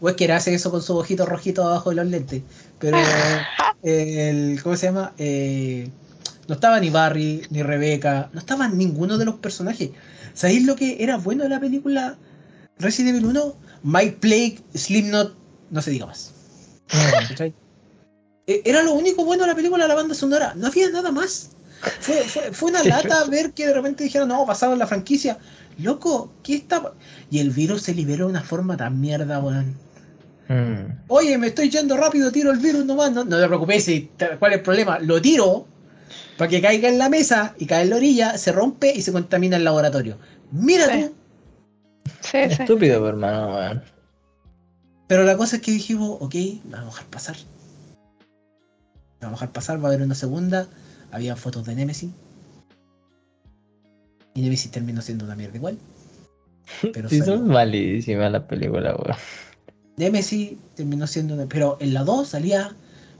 Wesker hace eso con sus ojitos rojitos abajo de los lentes. Pero el. ¿Cómo se llama? Eh, no estaba ni Barry, ni Rebecca, no estaba ninguno de los personajes. ¿Sabéis lo que era bueno de la película Resident Evil 1? Mike Plague, Slipknot, no se diga más. ¿cachai? Eh, Era lo único bueno de la película, la banda sonora. No había nada más. Fue, fue, fue una lata ver que de repente dijeron, no, pasado en la franquicia. Loco, ¿qué está? Y el virus se liberó de una forma tan mierda, weón. Mm. Oye, me estoy yendo rápido, tiro el virus nomás. No, no te preocupes, ¿cuál es el problema? Lo tiro para que caiga en la mesa y cae en la orilla, se rompe y se contamina el laboratorio. Mira Sí. tú. Sí, sí. Estúpido, pero, hermano. Pero la cosa es que dijimos, ok, vamos a dejar pasar. Vamos a dejar pasar, va a haber una segunda. Había fotos de Nemesis. Y Nemesis terminó siendo una mierda igual. Pero Sí, salió. son malísimas las películas, weón. Nemesis terminó siendo una... Pero en la 2 salía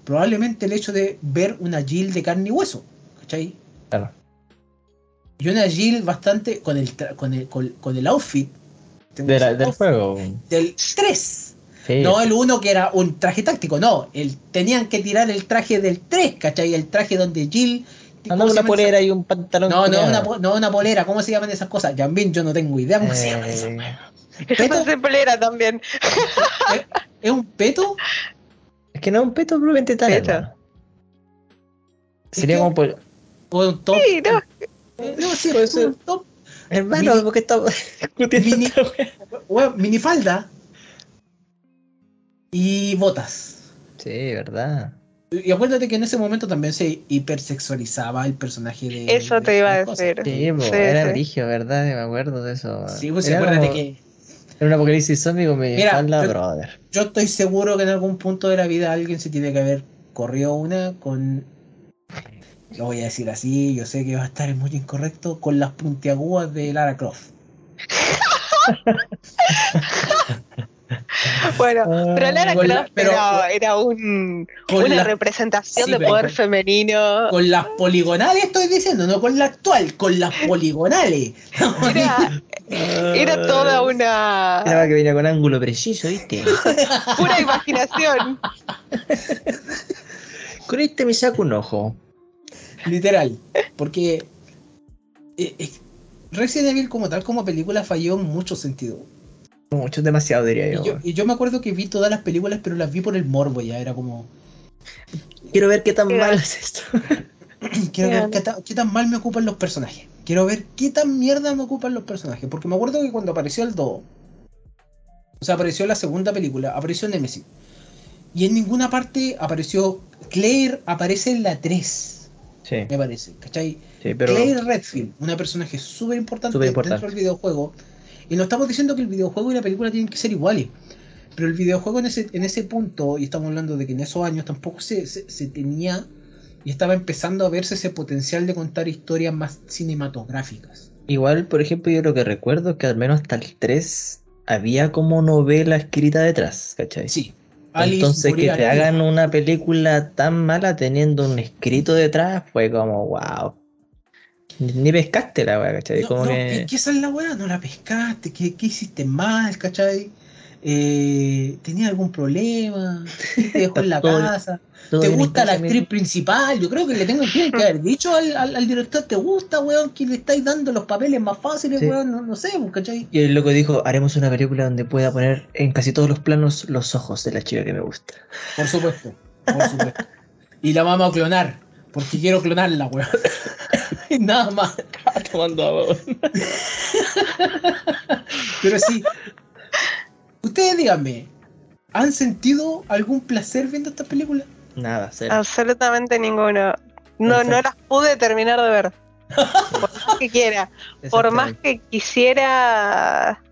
probablemente el hecho de ver una Jill de carne y hueso. ¿Cachai? Claro. Y una Jill bastante con el, con el, con, con el outfit. De la- del juego. Del 3. Sí. No el 1 que era un traje táctico, no. El, tenían que tirar el traje del 3, ¿cachai? El traje donde Jill. Ah, ¿cómo no, se una polera y un pantalón. No, no, una, no una polera, ¿cómo se llaman esas cosas? Jambin, yo no tengo idea cómo se llaman esas. Peto. pensé polera también. ¿Es un peto? Es que no es un peto probablemente tal. Peto. Sería que- como por... ¿O es un top? Sí, no. Eh, No, sí, Puede es un ser. top. Hermano, Mini- porque estamos discutiendo Mini-? Weón, minifalda. Y botas. Sí, verdad. Y acuérdate que en ese momento también se hipersexualizaba el personaje de. Eso de te iba a decir. Sí, era sí. brigio, ¿verdad? Me acuerdo de eso. Sí, pues Era acuérdate como- que Era un apocalipsis zombie con mi Mira, espalda, yo- brother. yo estoy seguro que en algún punto de la vida alguien se tiene que haber corrido una con. Lo voy a decir así, yo sé que va a estar muy incorrecto, con las puntiagudas de Lara Croft. Bueno, pero Lara la- Croft pero- era, era un, una la- representación Sí, de poder con- femenino. Con las poligonales estoy diciendo, no con la actual, con las poligonales. Era, era toda una Era que venía con ángulo preciso, ¿viste? pura imaginación. Con este me saco un ojo. Literal. Porque eh, eh, Resident Evil como tal, como película, falló en muchos sentidos. Mucho, demasiado diría Y yo. yo, weón. y yo me acuerdo que vi todas las películas, pero las vi por el morbo ya. Era como, Quiero ver qué tan Mira. malo es esto. quiero ver qué, ta- qué tan mal me ocupan los personajes. Quiero ver qué tan mierda me ocupan los personajes. Porque me acuerdo que cuando apareció el 2, o sea, apareció la segunda película, apareció Nemesis. Y en ninguna parte apareció Claire, aparece en la 3, Sí, me parece. ¿Cachai? sí, pero. Claire Redfield, una personaje súper importante Súper importante. dentro del videojuego. Y no estamos diciendo que el videojuego y la película tienen que ser iguales. Pero el videojuego en ese, en ese punto, y estamos hablando de que en esos años tampoco se, se, se tenía y estaba empezando a verse ese potencial de contar historias más cinematográficas. Igual, por ejemplo, yo lo que recuerdo es que al menos hasta el 3 había como novela escrita detrás, ¿cachai? Sí. Entonces que te hagan una película tan mala teniendo un escrito detrás fue como wow. Ni, pescaste la weá, ¿cachai? No, como no, que... esa es la weá, no la pescaste, ¿qué, qué hiciste mal, cachai? Eh, ¿Tenía algún problema? ¿Quién te dejó en la Todo- casa? todo ¿Te gusta la actriz principal? Yo creo que le tengo que haber dicho al, al- al director, ¿te gusta, weón? Que le estáis dando los papeles más fáciles, Sí. weón? No, no sé, pues, ¿cachai? Y el loco dijo, haremos una película donde pueda poner en casi todos los planos los ojos de la chica que me gusta. Por supuesto, por supuesto. Y la vamos a clonar, porque quiero clonarla, weón. Y Nada más. Tomando agua. Pero sí. Ustedes díganme, ¿han sentido algún placer viendo esta película? Nada, cero. Absolutamente ninguno. No, no las pude terminar de ver. Por más que quiera. Por más que quisiera.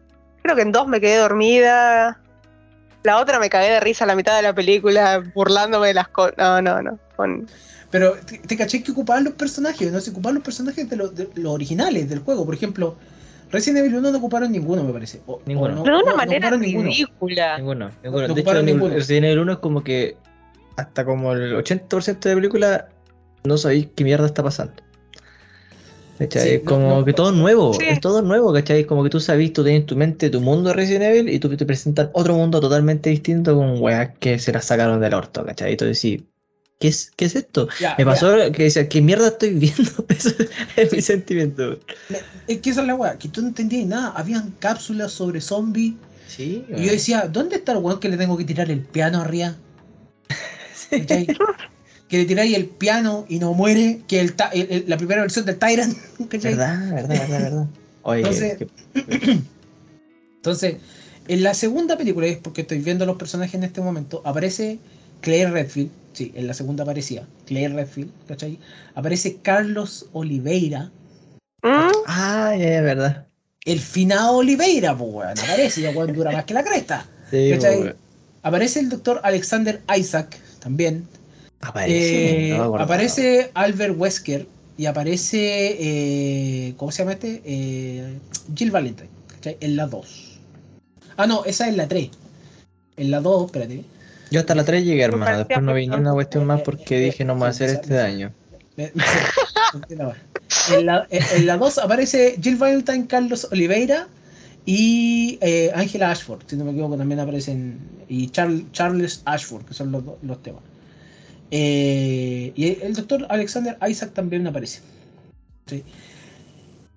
Creo que en dos me quedé dormida. La otra me cagué de risa a la mitad de la película burlándome de las cosas. No, no, no. Con- Pero te, te caché que ocupaban los personajes, no se ocupaban los personajes de, los- de los originales del juego. Por ejemplo, Resident Evil 1 no ocuparon ninguno, me parece. O- o Ninguno. no- Pero de una no- no manera ninguno. ridícula. Ninguno, No ninguno. De hecho, ninguno. Resident Evil 1 es como que hasta como el 80% de película no sabéis qué mierda está pasando. ¿Cachai? Sí, no- como no- que todo es nuevo, Sí. es todo nuevo, ¿cachai? Como que tú sabes, tú tienes en tu mente tu mundo de Resident Evil y tú te presentan otro mundo totalmente distinto con weas que se las sacaron del orto, ¿cachai? Y tú decís, ¿qué es, ¿qué es esto? Ya, Me pasó que decía, ¿qué mierda estoy viendo? Eso es mi sentimiento. Es que esa es la weá, que tú no entendías nada. Habían cápsulas sobre zombies. Sí, Y yo decía, ¿dónde está el weón que le tengo que tirar el piano arriba? ¿Cachai? que le tiráis el piano y no muere, que el, ta- el- el- la primera versión del Tyrant. ¿cachai? ¿Verdad? ¿Verdad? ¿Verdad? ¿Verdad? Oye, Entonces- que- Entonces, en la segunda película, es porque estoy viendo los personajes en este momento, aparece Claire Redfield, sí, en la segunda aparecía Claire Redfield, ¿cachai? Aparece Carlos Oliveira, ¿Mm? Ah, ya, verdad. el finado Oliveira, pues weón, aparece, ya weón dura más que la cresta. Sí, ¿Cachai? weón. Aparece el doctor Alexander Isaac, también. Aparece. Eh, no aparece Albert Wesker y aparece, eh, ¿cómo se llama este? Eh, Jill Valentine, ¿cachai? En la 2. Ah, no, esa es la 3. En la 2, espérate. Yo hasta la 3 llegué, hermano. Después no vi ni una cuestión más porque dije no me va a hacer este daño. Me- en, la, en- en la 2 aparece Jill Valentine, Carlos Oliveira y eh, Angela Ashford, si no me equivoco, también aparecen. Y Charl- Charles Ashford, que son los, los temas. Eh, y el, el doctor Alexander Isaac también aparece. Sí.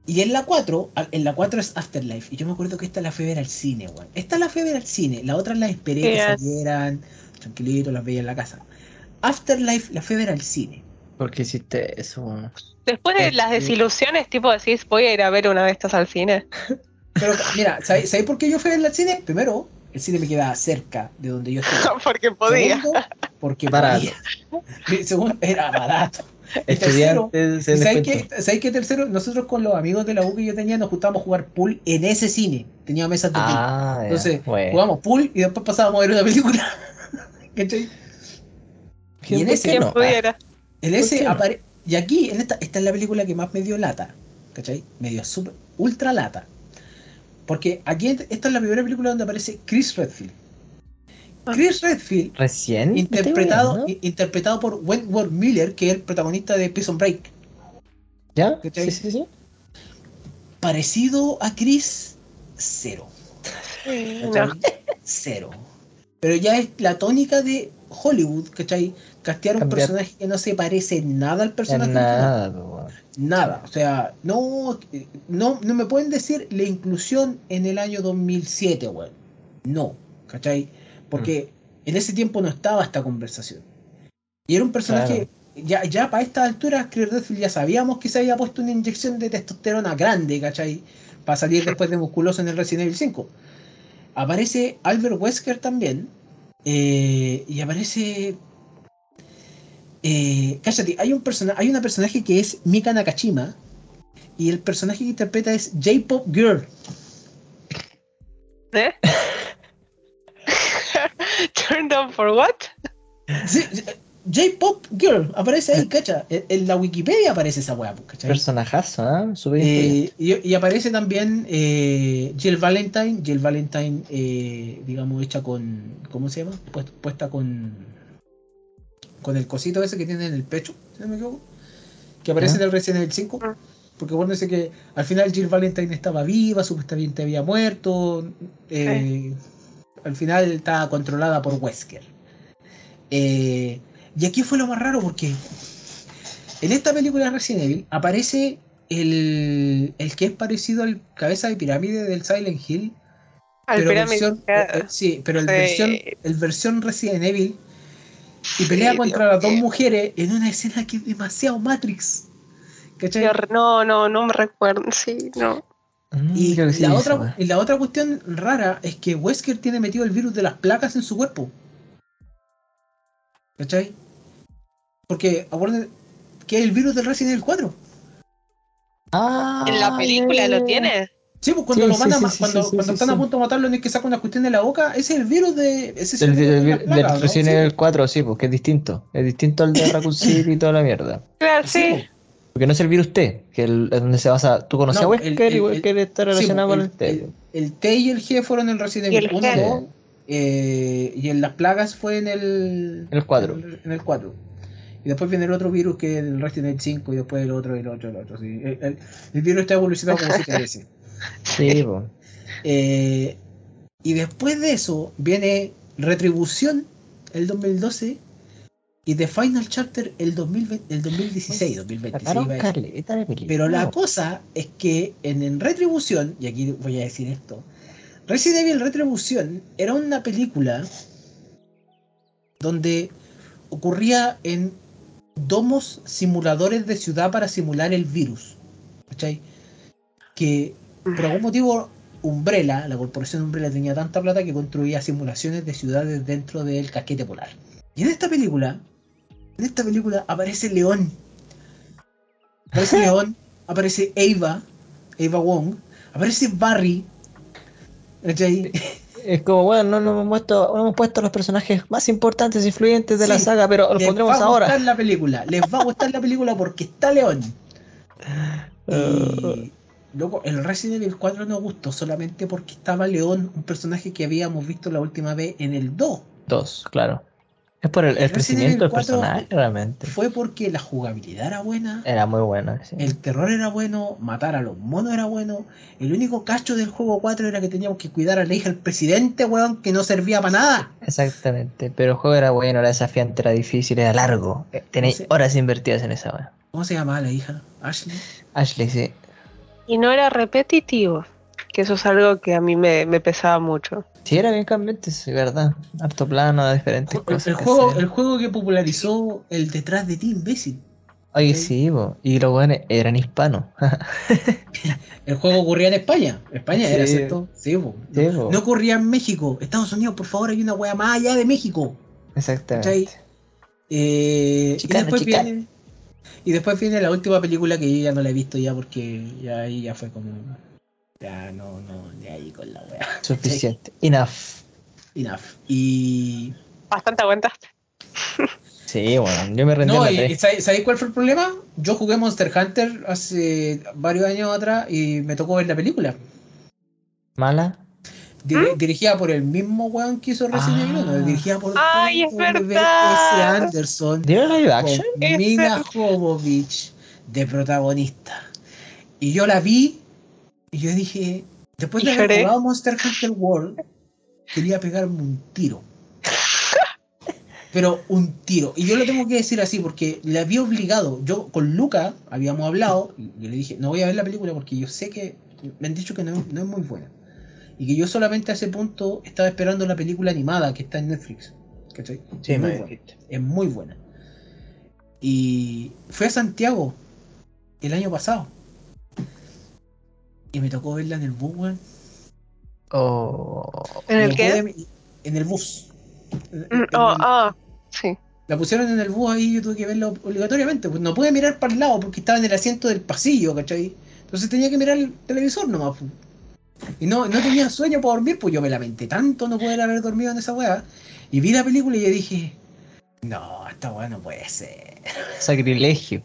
Y en la 4, a- en la 4 es Afterlife. Y yo me acuerdo que esta la fui a ver al cine, weón. Esta la fui a ver al cine. La otra la esperé que es. salieran, tranquilito, las veía en la casa. Afterlife la fui a ver al cine. ¿Por qué hiciste eso? weón? Después de Este- las desilusiones, tipo decís, voy a ir a ver una de estas al cine. Pero mira, ¿sabéis sabéis por qué yo fui a ver al cine? Primero, el cine me quedaba cerca de donde yo estoy. Porque podía. Segundo, porque Barato. podía. Segundo, era barato. Tercero, Estudiantes ¿y en ¿Sabéis descuento. qué, ¿sabéis qué tercero? Nosotros con los amigos de la U que yo tenía nos juntábamos a jugar pool en ese cine. Tenía mesas de pool. Ah, ya, Entonces, bueno. Jugamos pool y después pasábamos a ver una película. ¿Cachai? y en ¿Por ese no? pudiera. En ¿Por ese apare- Y aquí, en esta, esta es la película que más me dio lata. ¿Cachai? Me dio super, ultra lata. Porque aquí, esta es la primera película donde aparece Chris Redfield. Chris Redfield, Recién. ¿Me estoy interpretado, interpretado por Wentworth Miller, que es el protagonista de Prison Break. ¿Ya? ¿cachai? Sí, sí, sí. Parecido a Chris, cero. Cero. Pero ya es la tónica de Hollywood, ¿cachai? Castear un Cambiar. personaje que no se parece nada al personaje. Nada, weón. Nada, o sea, no, no, no me pueden decir la inclusión en el año 2007, weón. No, ¿cachai? Porque en ese tiempo no estaba esta conversación. Y era un personaje, ya, ya para esta altura, Chris Redfield ya sabíamos que se había puesto una inyección de testosterona grande, ¿cachai? Para salir después de musculoso en el Resident Evil 5. Aparece Albert Wesker también. eh, y aparece eh, cállate, hay un persona, hay una personaje que es Mika Nakashima y el personaje que interpreta es J-Pop Girl. ¿Eh? Turned on for what? Sí, J-Pop Girl, aparece ahí, cacha. En, la Wikipedia aparece esa weá, pues, ¿cachai? Personajazo, ¿ah? Súper inteligente. Eh, y, y aparece también eh, Jill Valentine, Jill Valentine, eh, digamos, hecha con, ¿cómo se llama? Puest- puesta con, con el cosito ese que tiene en el pecho, si no me equivoco, que aparece en el Resident Evil 5. Ah. Porque bueno, dice que al final Jill Valentine estaba viva, supuestamente había muerto. eh, Al final estaba controlada por Wesker. Eh, y aquí fue lo más raro porque en esta película de Resident Evil aparece el, el que es parecido al cabeza de pirámide del Silent Hill. Al pero pirámide. versión, eh, eh, sí, pero el Sí. versión, el versión Resident Evil. Y pelea Sí, contra Dios las dos mujeres en una escena que es demasiado Matrix. No, no, no me recuerdo. Sí, no. Mm, Y sí la, otra, y la otra cuestión rara es que Wesker tiene metido el virus de las placas en su cuerpo. ¿Cachai? Porque, acuérdense que es el virus del Resident Evil 4. Ah, ¿En la película lo tiene? Sí, pues cuando Sí, lo van sí, cuando, cuando sí, están sí. a punto de matarlo y que saca una cuestión de la boca, ese es el virus de. Ese es el virus del, de las del ¿no? Resident Sí. Evil 4, sí, porque es distinto. Es distinto al de Raccoon City y toda la mierda. Claro, Sí, sí. pues. Porque no es el virus T, que es donde se basa. ¿Tú conoces No, a Wesker el- el- y Wesker está relacionado Sí, con el T? el, el T y el G fueron en el Resident Y Evil el 1 G. 2, eh, y en las plagas fue en el. El 4. En el, en el 4. Y después viene el otro virus que es el Resident Evil 5 y después el otro y el otro y el otro. sí. El, el- el virus está evolucionando como siete veces. Sí, po. Eh, y después de eso viene Retribución el 2012 y The Final Chapter el, 2020, el 2016, 2026. Sacaron iba a decir. caleta de películas. Pero la cosa es que en, en Retribución, y aquí voy a decir esto, Resident Evil Retribución era una película donde ocurría en domos simuladores de ciudad para simular el virus. ¿Cachai? Que por algún motivo Umbrella, la corporación Umbrella tenía tanta plata que construía simulaciones de ciudades dentro del casquete polar. Y en esta película, en esta película aparece León. Aparece León, aparece Ava, Ava Wong, aparece Barry. ¿cachai? Es como, bueno, no, no hemos puesto, no hemos puesto los personajes más importantes, influyentes de la saga, pero los Les pondremos va a ahora. gustar la película, les va a gustar la película porque está León. Uh, Y luego el Resident Evil 4 nos gustó solamente porque estaba León, un personaje que habíamos visto la última vez en el 2. dos, claro. Es por el, el crecimiento del Evil 4 personaje, realmente. Fue porque la jugabilidad era buena, Era muy bueno. sí. el terror era bueno, matar a los monos era bueno. El único cacho del juego 4 era que teníamos que cuidar a la hija del presidente, weón, que no servía para nada. Exactamente. Pero el juego era bueno, era desafiante, era difícil, era largo. Eh, Tenéis Sí. horas invertidas en esa hora. ¿Cómo se llamaba la hija? Ashley. Ashley, sí. Y no era repetitivo, que eso es algo que a mí me, me pesaba mucho. Sí, era bien cambiante, sí, verdad. Harto plano, diferentes El, cosas. el juego, hacer. el juego que popularizó el detrás de ti, imbécil. Oye, sí, po. y los buenos eran hispanos. El juego ocurría en España. España era. ¿cierto? Sí, po. Sí, no, ocurría en México. Estados Unidos, por favor, hay una wea más allá de México. Exactamente. Eh, y, Chicano, después chicano. viene, y después viene la última película que yo ya no la he visto ya porque ya ahí ya fue como. Ya no, no, de ahí con la wea. Suficiente. Enough. Enough. Y. Bastante aguantaste. Sí, bueno, yo me rendí No, en la y. ¿sabéis cuál fue el problema? Yo jugué Monster Hunter hace varios años atrás y me tocó ver la película. Mala. Dir- Dirigida por el mismo weón que hizo Resident Evil 1, Ah. dirigida por Ay, es verdad. Anderson ¿Dieron live action? Mina Jovovich de protagonista. Y yo la vi y yo dije, después de haber jugado Monster Hunter World, quería pegarme un tiro. Pero un tiro. Y yo lo tengo que decir así porque le había obligado. Yo con Luca habíamos hablado y yo le dije, no voy a ver la película porque yo sé que me han dicho que no, no es muy buena. Y que yo solamente a ese punto estaba esperando la película animada que está en Netflix. ¿Cachai? Sí, Es muy buena. Es muy buena. Y fui a Santiago el año pasado. Y me tocó verla en el bus, weón. Oh. ¿En Y el qué? En el bus. Mm, en oh, ah, sí. La pusieron en el bus ahí yo tuve que verla obligatoriamente. Pues no pude mirar para el lado porque estaba en el asiento del pasillo, ¿cachai? Entonces tenía que mirar el televisor nomás. pues. Y no, no tenía sueño para dormir, pues yo me lamenté tanto no poder haber dormido en esa weá. Y vi la película y yo dije, no, esta weá no puede ser. Sacrilegio.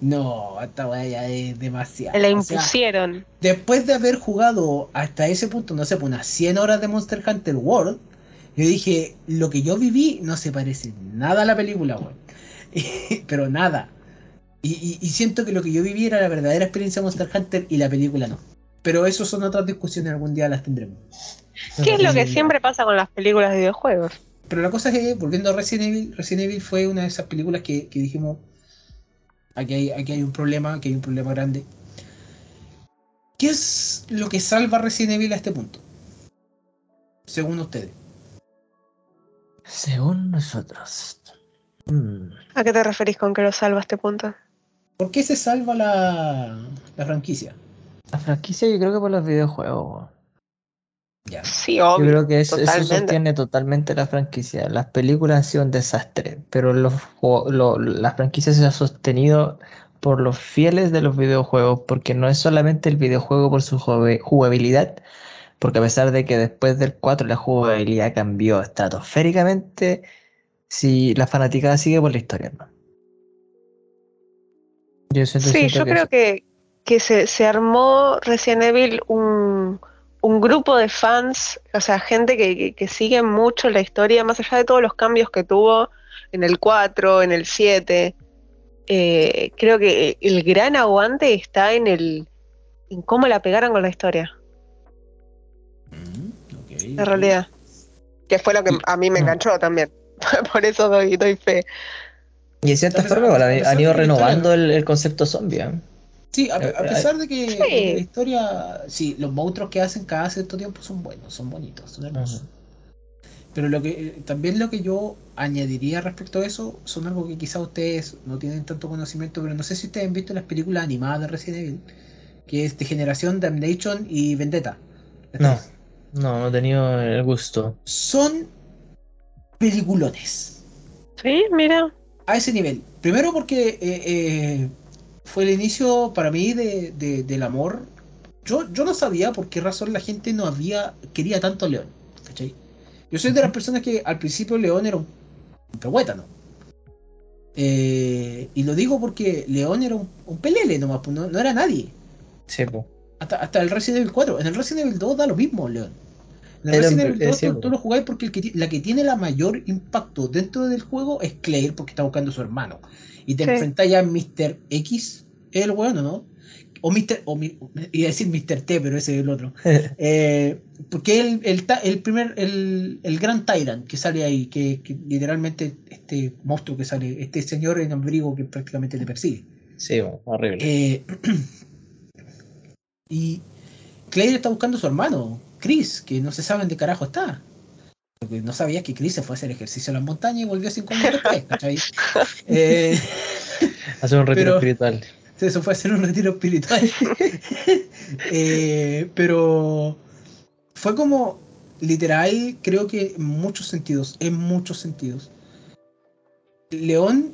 No, esta weá ya es demasiado. La O sea, impusieron. después de haber jugado hasta ese punto, no sé, pues unas 100 horas de Monster Hunter World, yo dije, lo que yo viví no se parece nada a la película, weón. Pero nada. Y, y- y siento que lo que yo viví era la verdadera experiencia de Monster Hunter y la película no. Pero eso son otras discusiones, algún día las tendremos. ¿Qué es lo que siempre pasa con las películas de videojuegos? Pero la cosa es que, volviendo a Resident Evil, Resident Evil fue una de esas películas que, que dijimos, aquí hay, aquí hay un problema, aquí hay un problema grande. ¿Qué es lo que salva a Resident Evil a este punto? Según ustedes. Según nosotros. Mm. ¿A qué te referís con que lo salva a este punto? ¿Por qué se salva la, la franquicia? La franquicia yo creo que por los videojuegos. Ya. Sí, Yo obvio. creo que eso, sostiene totalmente la franquicia. Las películas han sido un desastre, pero los, lo- la franquicia se ha sostenido por los fieles de los videojuegos, porque no es solamente el videojuego por su jugabilidad, porque a pesar de que después del 4 la jugabilidad cambió estratosféricamente, si la fanaticada sigue por la historia, ¿no? Yo siento, Sí, siento yo que creo eso- que, que se, se armó Resident Evil un, un grupo de fans, o sea, gente que, que, que sigue mucho la historia, más allá de todos los cambios que tuvo. en el 4, en el 7. Eh, creo que el gran aguante está en el en cómo la pegaron con la historia. Mm, ok, En realidad. Que fue lo que a mí me Mm. enganchó también. Por eso doy, doy fe. Y de cierta forma han, ido renovando el, el concepto zombie. ¿Eh? Sí, a, a Eh, eh, pesar de que Sí. la historia, sí, los monstruos que hacen cada cierto tiempo son buenos, son bonitos, son hermosos. Pero lo que eh, también lo que yo añadiría respecto a eso son algo que quizás ustedes no tienen tanto conocimiento, pero no sé si ustedes han visto las películas animadas de Resident Evil, que es de Generación, Damnation y Vendetta. No, no, no he tenido el gusto. Son peliculones. Sí, mira. a ese nivel. Primero porque eh, eh, fue el inicio para mí de, de- del amor. Yo, yo no sabía por qué razón la gente no había quería tanto a León. ¿cachai? Yo soy de las personas que al principio León era un, cahuétano. Eh, y lo digo porque León era un, un pelele nomás, pues, no, no era nadie. Sí. Hasta, hasta el Resident Evil 4. En el Resident Evil 2 da lo mismo, León. El Era Resident Evil 2 eh, sí, tú, lo jugáis porque el que la que tiene la mayor impacto dentro del juego es Claire porque está buscando a su hermano. Y te Sí. enfrentas ya a Mr. X, es el bueno, ¿no? O Mr. O, mi- iba a decir Mr. T, pero ese es el otro. Eh, porque el, el, el primer, el, el gran Tyrant que sale ahí, que, que literalmente este monstruo que sale, este señor en abrigo que prácticamente te persigue. Sí, horrible. Eh, y Claire está buscando a su hermano, Chris, que no se sabe dónde carajo está. Porque no sabías que Chris se fue a hacer ejercicio en las montañas y volvió cinco años después, ¿cachai? Eh, Hacer un retiro pero- espiritual. eso fue a hacer un retiro espiritual. Eh, pero fue como literal, creo que en muchos sentidos, en muchos sentidos. León,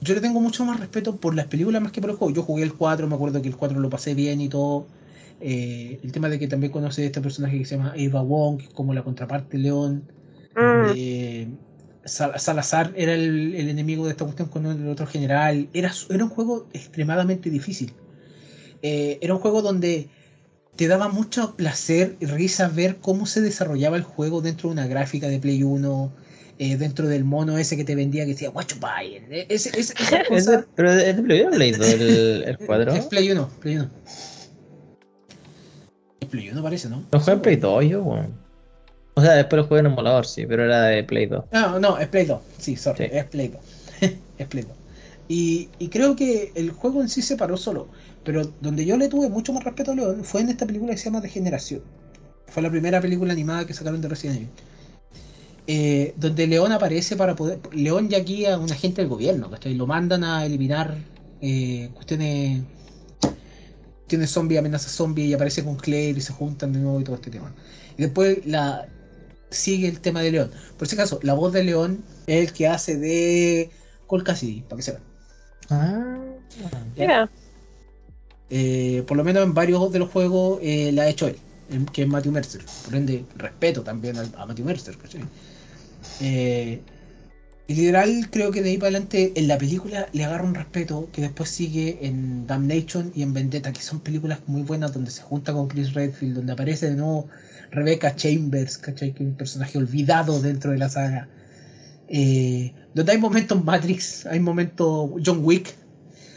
yo le tengo mucho más respeto por las películas más que por el juego. Yo jugué el 4, me acuerdo que el 4 lo pasé bien y todo. Eh, el tema de que también conoce a este personaje que se llama Eva Wong, como la contraparte León. Mm, Eh, Sal- Salazar era el, el enemigo de esta cuestión con el otro general. Era, era un juego extremadamente difícil. Eh, era un juego donde te daba mucho placer y risa ver cómo se desarrollaba el juego dentro de una gráfica de Play 1, eh, dentro del mono ese que te vendía que decía, what you buying?". Ese, ese- esa Es cosa- de- pero es de Play 1 o Play 2 el, el cuadro. Es Play 1, Play 1. Play 1 parece, ¿no? Lo jugué en Play 2 yo, weón. O sea, después lo jugué en emulador, sí, pero era de Play 2. No, no, es Play 2. Sí, sorry, Sí. es Play 2. es Play 2. Y, y creo que el juego en sí se paró solo. Pero donde yo le tuve mucho más respeto a León fue en esta película que se llama De Generación. Fue la primera película animada que sacaron de Resident Evil. Eh, donde León aparece para poder. León ya aquí a un agente del gobierno, ¿cachai? Lo mandan a eliminar eh, cuestiones. Tiene zombie, amenaza zombie y aparece con Claire y se juntan de nuevo y todo este tema. Y después la sigue el tema de León. Por si acaso, la voz de León es el que hace de Cole Cassidy, para que sepan. Ah. mira. Eh, por lo menos en varios de los juegos eh, la ha hecho él, que es Matthew Mercer. Por ende, respeto también a, Matthew Mercer. ¿cachai? Eh, y literal, creo que de ahí para adelante en la película le agarra un respeto que después sigue en Damnation y en Vendetta, que son películas muy buenas donde se junta con Chris Redfield, donde aparece de nuevo Rebecca Chambers, ¿cachai? que es un personaje olvidado dentro de la saga. Eh, donde hay momentos Matrix, hay momentos John Wick,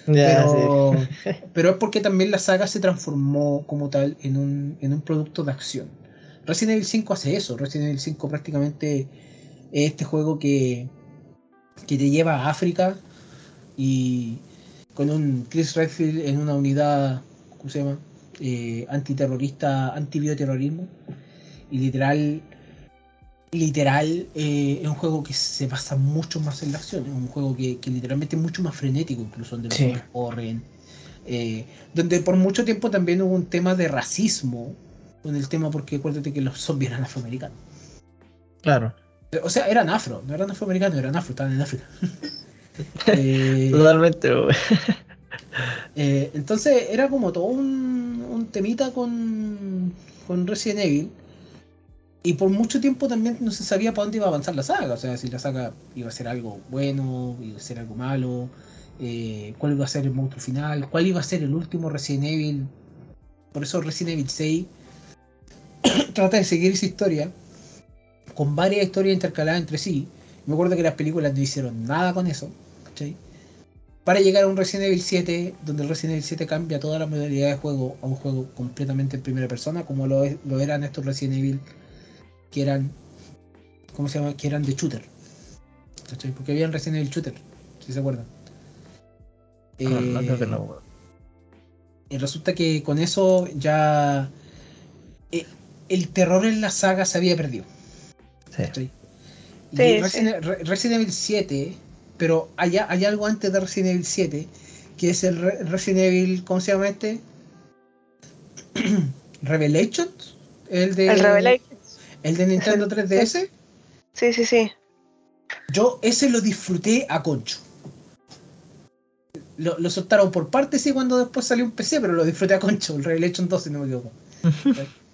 pero, sí. pero es porque también la saga se transformó como tal en un, en un producto de acción. Resident Evil 5 hace eso. Resident Evil 5 prácticamente es este juego que, que te lleva a África y con un Chris Redfield en una unidad, ¿cómo se llama? Eh, antiterrorista, antibioterrorismo. Y literal, literal, eh, es un juego que se basa mucho más en la acción. Es un juego que, que literalmente es mucho más frenético, incluso donde los Sí. zombies corren. eh, donde por mucho tiempo también hubo un tema de racismo con el tema, porque acuérdate que los zombies eran afroamericanos. Claro. O sea, eran afro, no eran afroamericanos, eran afro, estaban en África. Eh, Totalmente. Eh, entonces era como todo un, un temita con, con Resident Evil. Y por mucho tiempo también no se sabía para dónde iba a avanzar la saga. O sea, si la saga iba a ser algo bueno, iba a ser algo malo, eh, cuál iba a ser el monstruo final, cuál iba a ser el último Resident Evil. Por eso Resident Evil 6 trata de seguir esa historia con varias historias intercaladas entre sí. Me acuerdo que las películas no hicieron nada con eso. ¿cachai? Para llegar a un Resident Evil 7, donde el Resident Evil 7 cambia toda la modalidad de juego a un juego completamente en primera persona, como lo, es- lo eran estos Resident Evil que eran. ¿Cómo se llama? Que eran de shooter. ¿cachai? Porque habían Resident Evil shooter, si se acuerdan. No, no creo que Eh, no. y resulta que con eso ya eh, el terror en la saga se había perdido. Sí. ¿cachai? Y Sí, Resident, Re- Resident Evil 7, pero hay, hay algo antes de Resident Evil 7, que es el Re- Resident Evil, ¿cómo se llama este? Revelations, el de, El Revelations. el de Nintendo 3DS. Sí, sí, sí. Yo ese lo disfruté a concho. Lo, lo soltaron por partes sí cuando después salió un PC, pero lo disfruté a concho, el Revelation 2 si no me equivoco.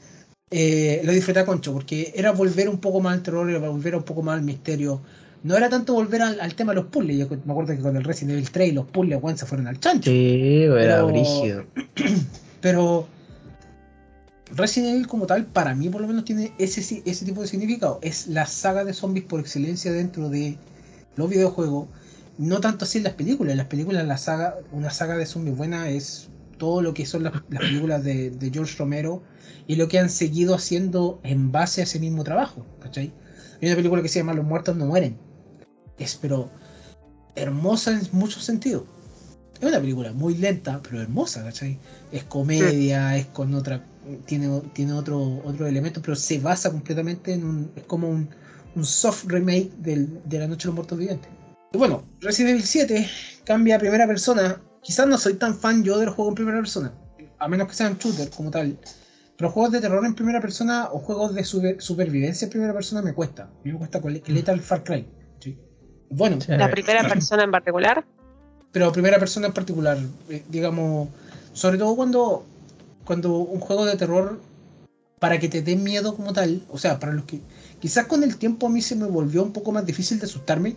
Eh, lo disfruté a concho porque era volver un poco más al terror, era volver un poco más al misterio. No era tanto volver al, al tema de los puzzles. Yo me acuerdo que con el Resident Evil 3 y los puzzles, weón, se fueron al chancho. Sí, era Pero- brígido. Pero Resident Evil como tal, para mí por lo menos tiene ese, ese tipo de significado. Es la saga de zombies por excelencia dentro de los videojuegos. No tanto así en las películas. En las películas, la saga, una saga de zombies buena es todo lo que son las, las películas de, de George Romero y lo que han seguido haciendo en base a ese mismo trabajo. ¿cachai? Hay una película que se llama Los muertos no mueren. Es pero hermosa en muchos sentidos. Es una película muy lenta, pero hermosa, ¿cachai? Es comedia, es con otra. Tiene, tiene otro, otro elemento, pero se basa completamente en un. Es como un, un soft remake del, de La Noche de los Muertos Vivientes. Y bueno, Resident Evil 7 cambia a primera persona. Quizás no soy tan fan yo de los juegos en primera persona, a menos que sean shooter como tal. Pero juegos de terror en primera persona o juegos de super- supervivencia en primera persona me cuesta. A mí me cuesta con Lethal Far Cry. ¿sí? Bueno. La primera persona en particular. pero primera persona en particular, eh, digamos, sobre todo cuando, cuando un juego de terror, para que te dé miedo como tal, o sea, para los que, quizás con el tiempo a mí se me volvió un poco más difícil de asustarme,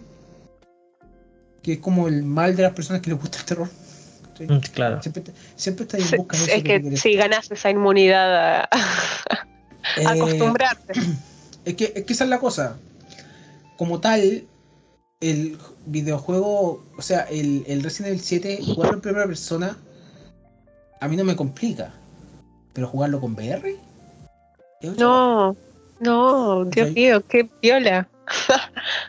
que es como el mal de las personas que les gusta el terror. ¿Sí? Mm, Claro. Siempre, te- siempre estás en busca de eso es que si ganas esa inmunidad a, Eh, acostumbrarte. Es que, es que esa es la cosa. Como tal, el videojuego, o sea, el, el Resident Evil 7, jugarlo en primera persona, a mí no me complica. Pero jugarlo con VR. No, no, Dios mío, qué viola.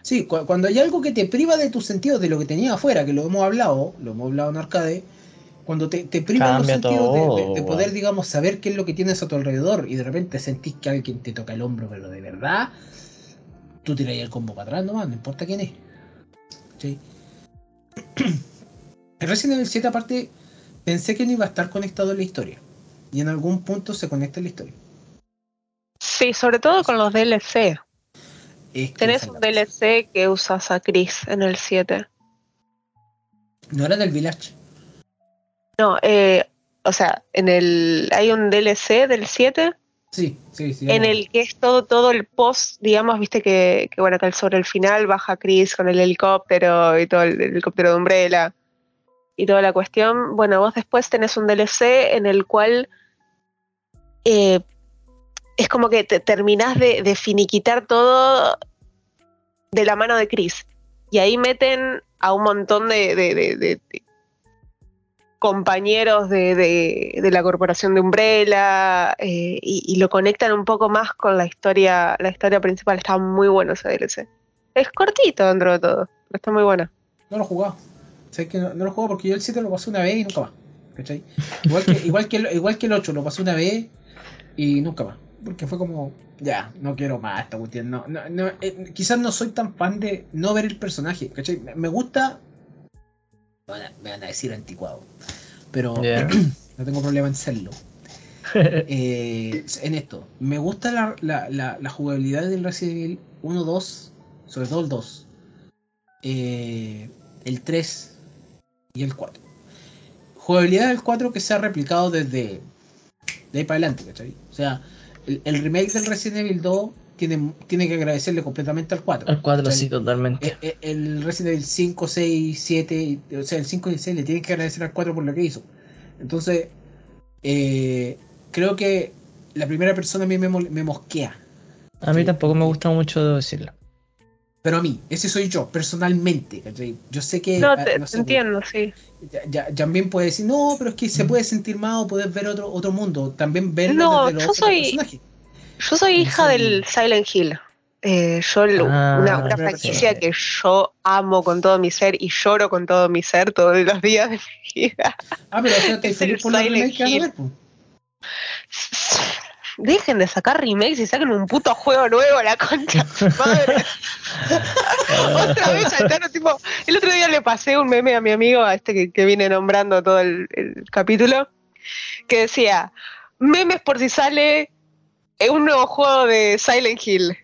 Sí, cu- cuando hay algo que te priva de tus sentidos, de lo que tenía afuera, que lo hemos hablado, lo hemos hablado en arcade, cuando te, te priva los sentidos de- de, todo, de poder, digamos, saber qué es lo que tienes a tu alrededor y de repente sentís que alguien te toca el hombro, pero de verdad, tú tiras el combo para atrás nomás, no importa quién es. ¿Sí? El Resident Evil 7 aparte, pensé que no iba a estar conectado en la historia. Y en algún punto se conecta en la historia. Sí, sobre todo con los DLC. Es que Tenés un. DLC que usas a Chris en el 7. No era del Village. No, eh, o sea, en el hay un DLC del 7 Sí, sí, sí. en el que es todo, todo el post, digamos, viste que, que bueno, que sobre el final baja Chris con el helicóptero y todo el, el helicóptero de Umbrella y toda la cuestión. Bueno, vos después tenés un DLC en el cual eh, es como que te terminás de, de finiquitar todo de la mano de Chris. Y ahí meten a un montón de compañeros de, de- la corporación de Umbrella eh, y, lo conectan un poco más con la historia, la historia principal. Está muy bueno ese DLC. Es cortito dentro de todo, pero está muy bueno. No lo he jugado. Que no, lo he porque yo el 7 lo pasé una vez y nunca más. Igual que, igual que, el, igual que el 8 lo pasé una vez y nunca más. Porque fue como, ya, no quiero más esta cuestión. No, no, no, eh, quizás no soy tan fan de no ver el personaje. ¿Cachai? Me gusta. Me van, a, me van a decir anticuado. Pero Ya. no tengo problema en serlo. Eh, en esto, me gusta la, la, la, la jugabilidad del Resident Evil 1, 2, sobre todo el 2, eh, el 3 y el 4. Jugabilidad del 4 que se ha replicado desde de ahí para adelante, ¿cachai? O sea, el, el remake del Resident Evil 2 tiene, tiene que agradecerle completamente al 4. Al 4 ¿cachai? sí, totalmente. Eh, eh, El Resident Evil 5, 6, 7, o sea, el 5 y el 6 le tienen que agradecer al 4 por lo que hizo. Entonces, eh, creo que la primera persona a mí me, me mosquea. A mí tampoco me gusta mucho, debo decirlo. Pero a mí, ese soy yo, personalmente. ¿cachai? Yo sé que. No, ah, te, no te sé, entiendo, sí. Ya, ya- también puede decir, no, pero es que se puede sentir más o puedes ver otro, otro mundo. También verlo No, desde los yo otros soy- personajes. Yo soy hija del Silent Hill. Eh, yo Ah, una, franquicia que yo amo con todo mi ser y lloro con todo mi ser todos los días de mi vida. Ah, pero espérate, Es el por Silent a Hill. Dejen de sacar remakes y saquen un puto juego nuevo, la concha de su madre. Otra vez saltaron, tipo, el otro día le pasé un meme a mi amigo, a este que, que viene nombrando todo el, el capítulo, que decía, memes por si sale eh, un nuevo juego de Silent Hill.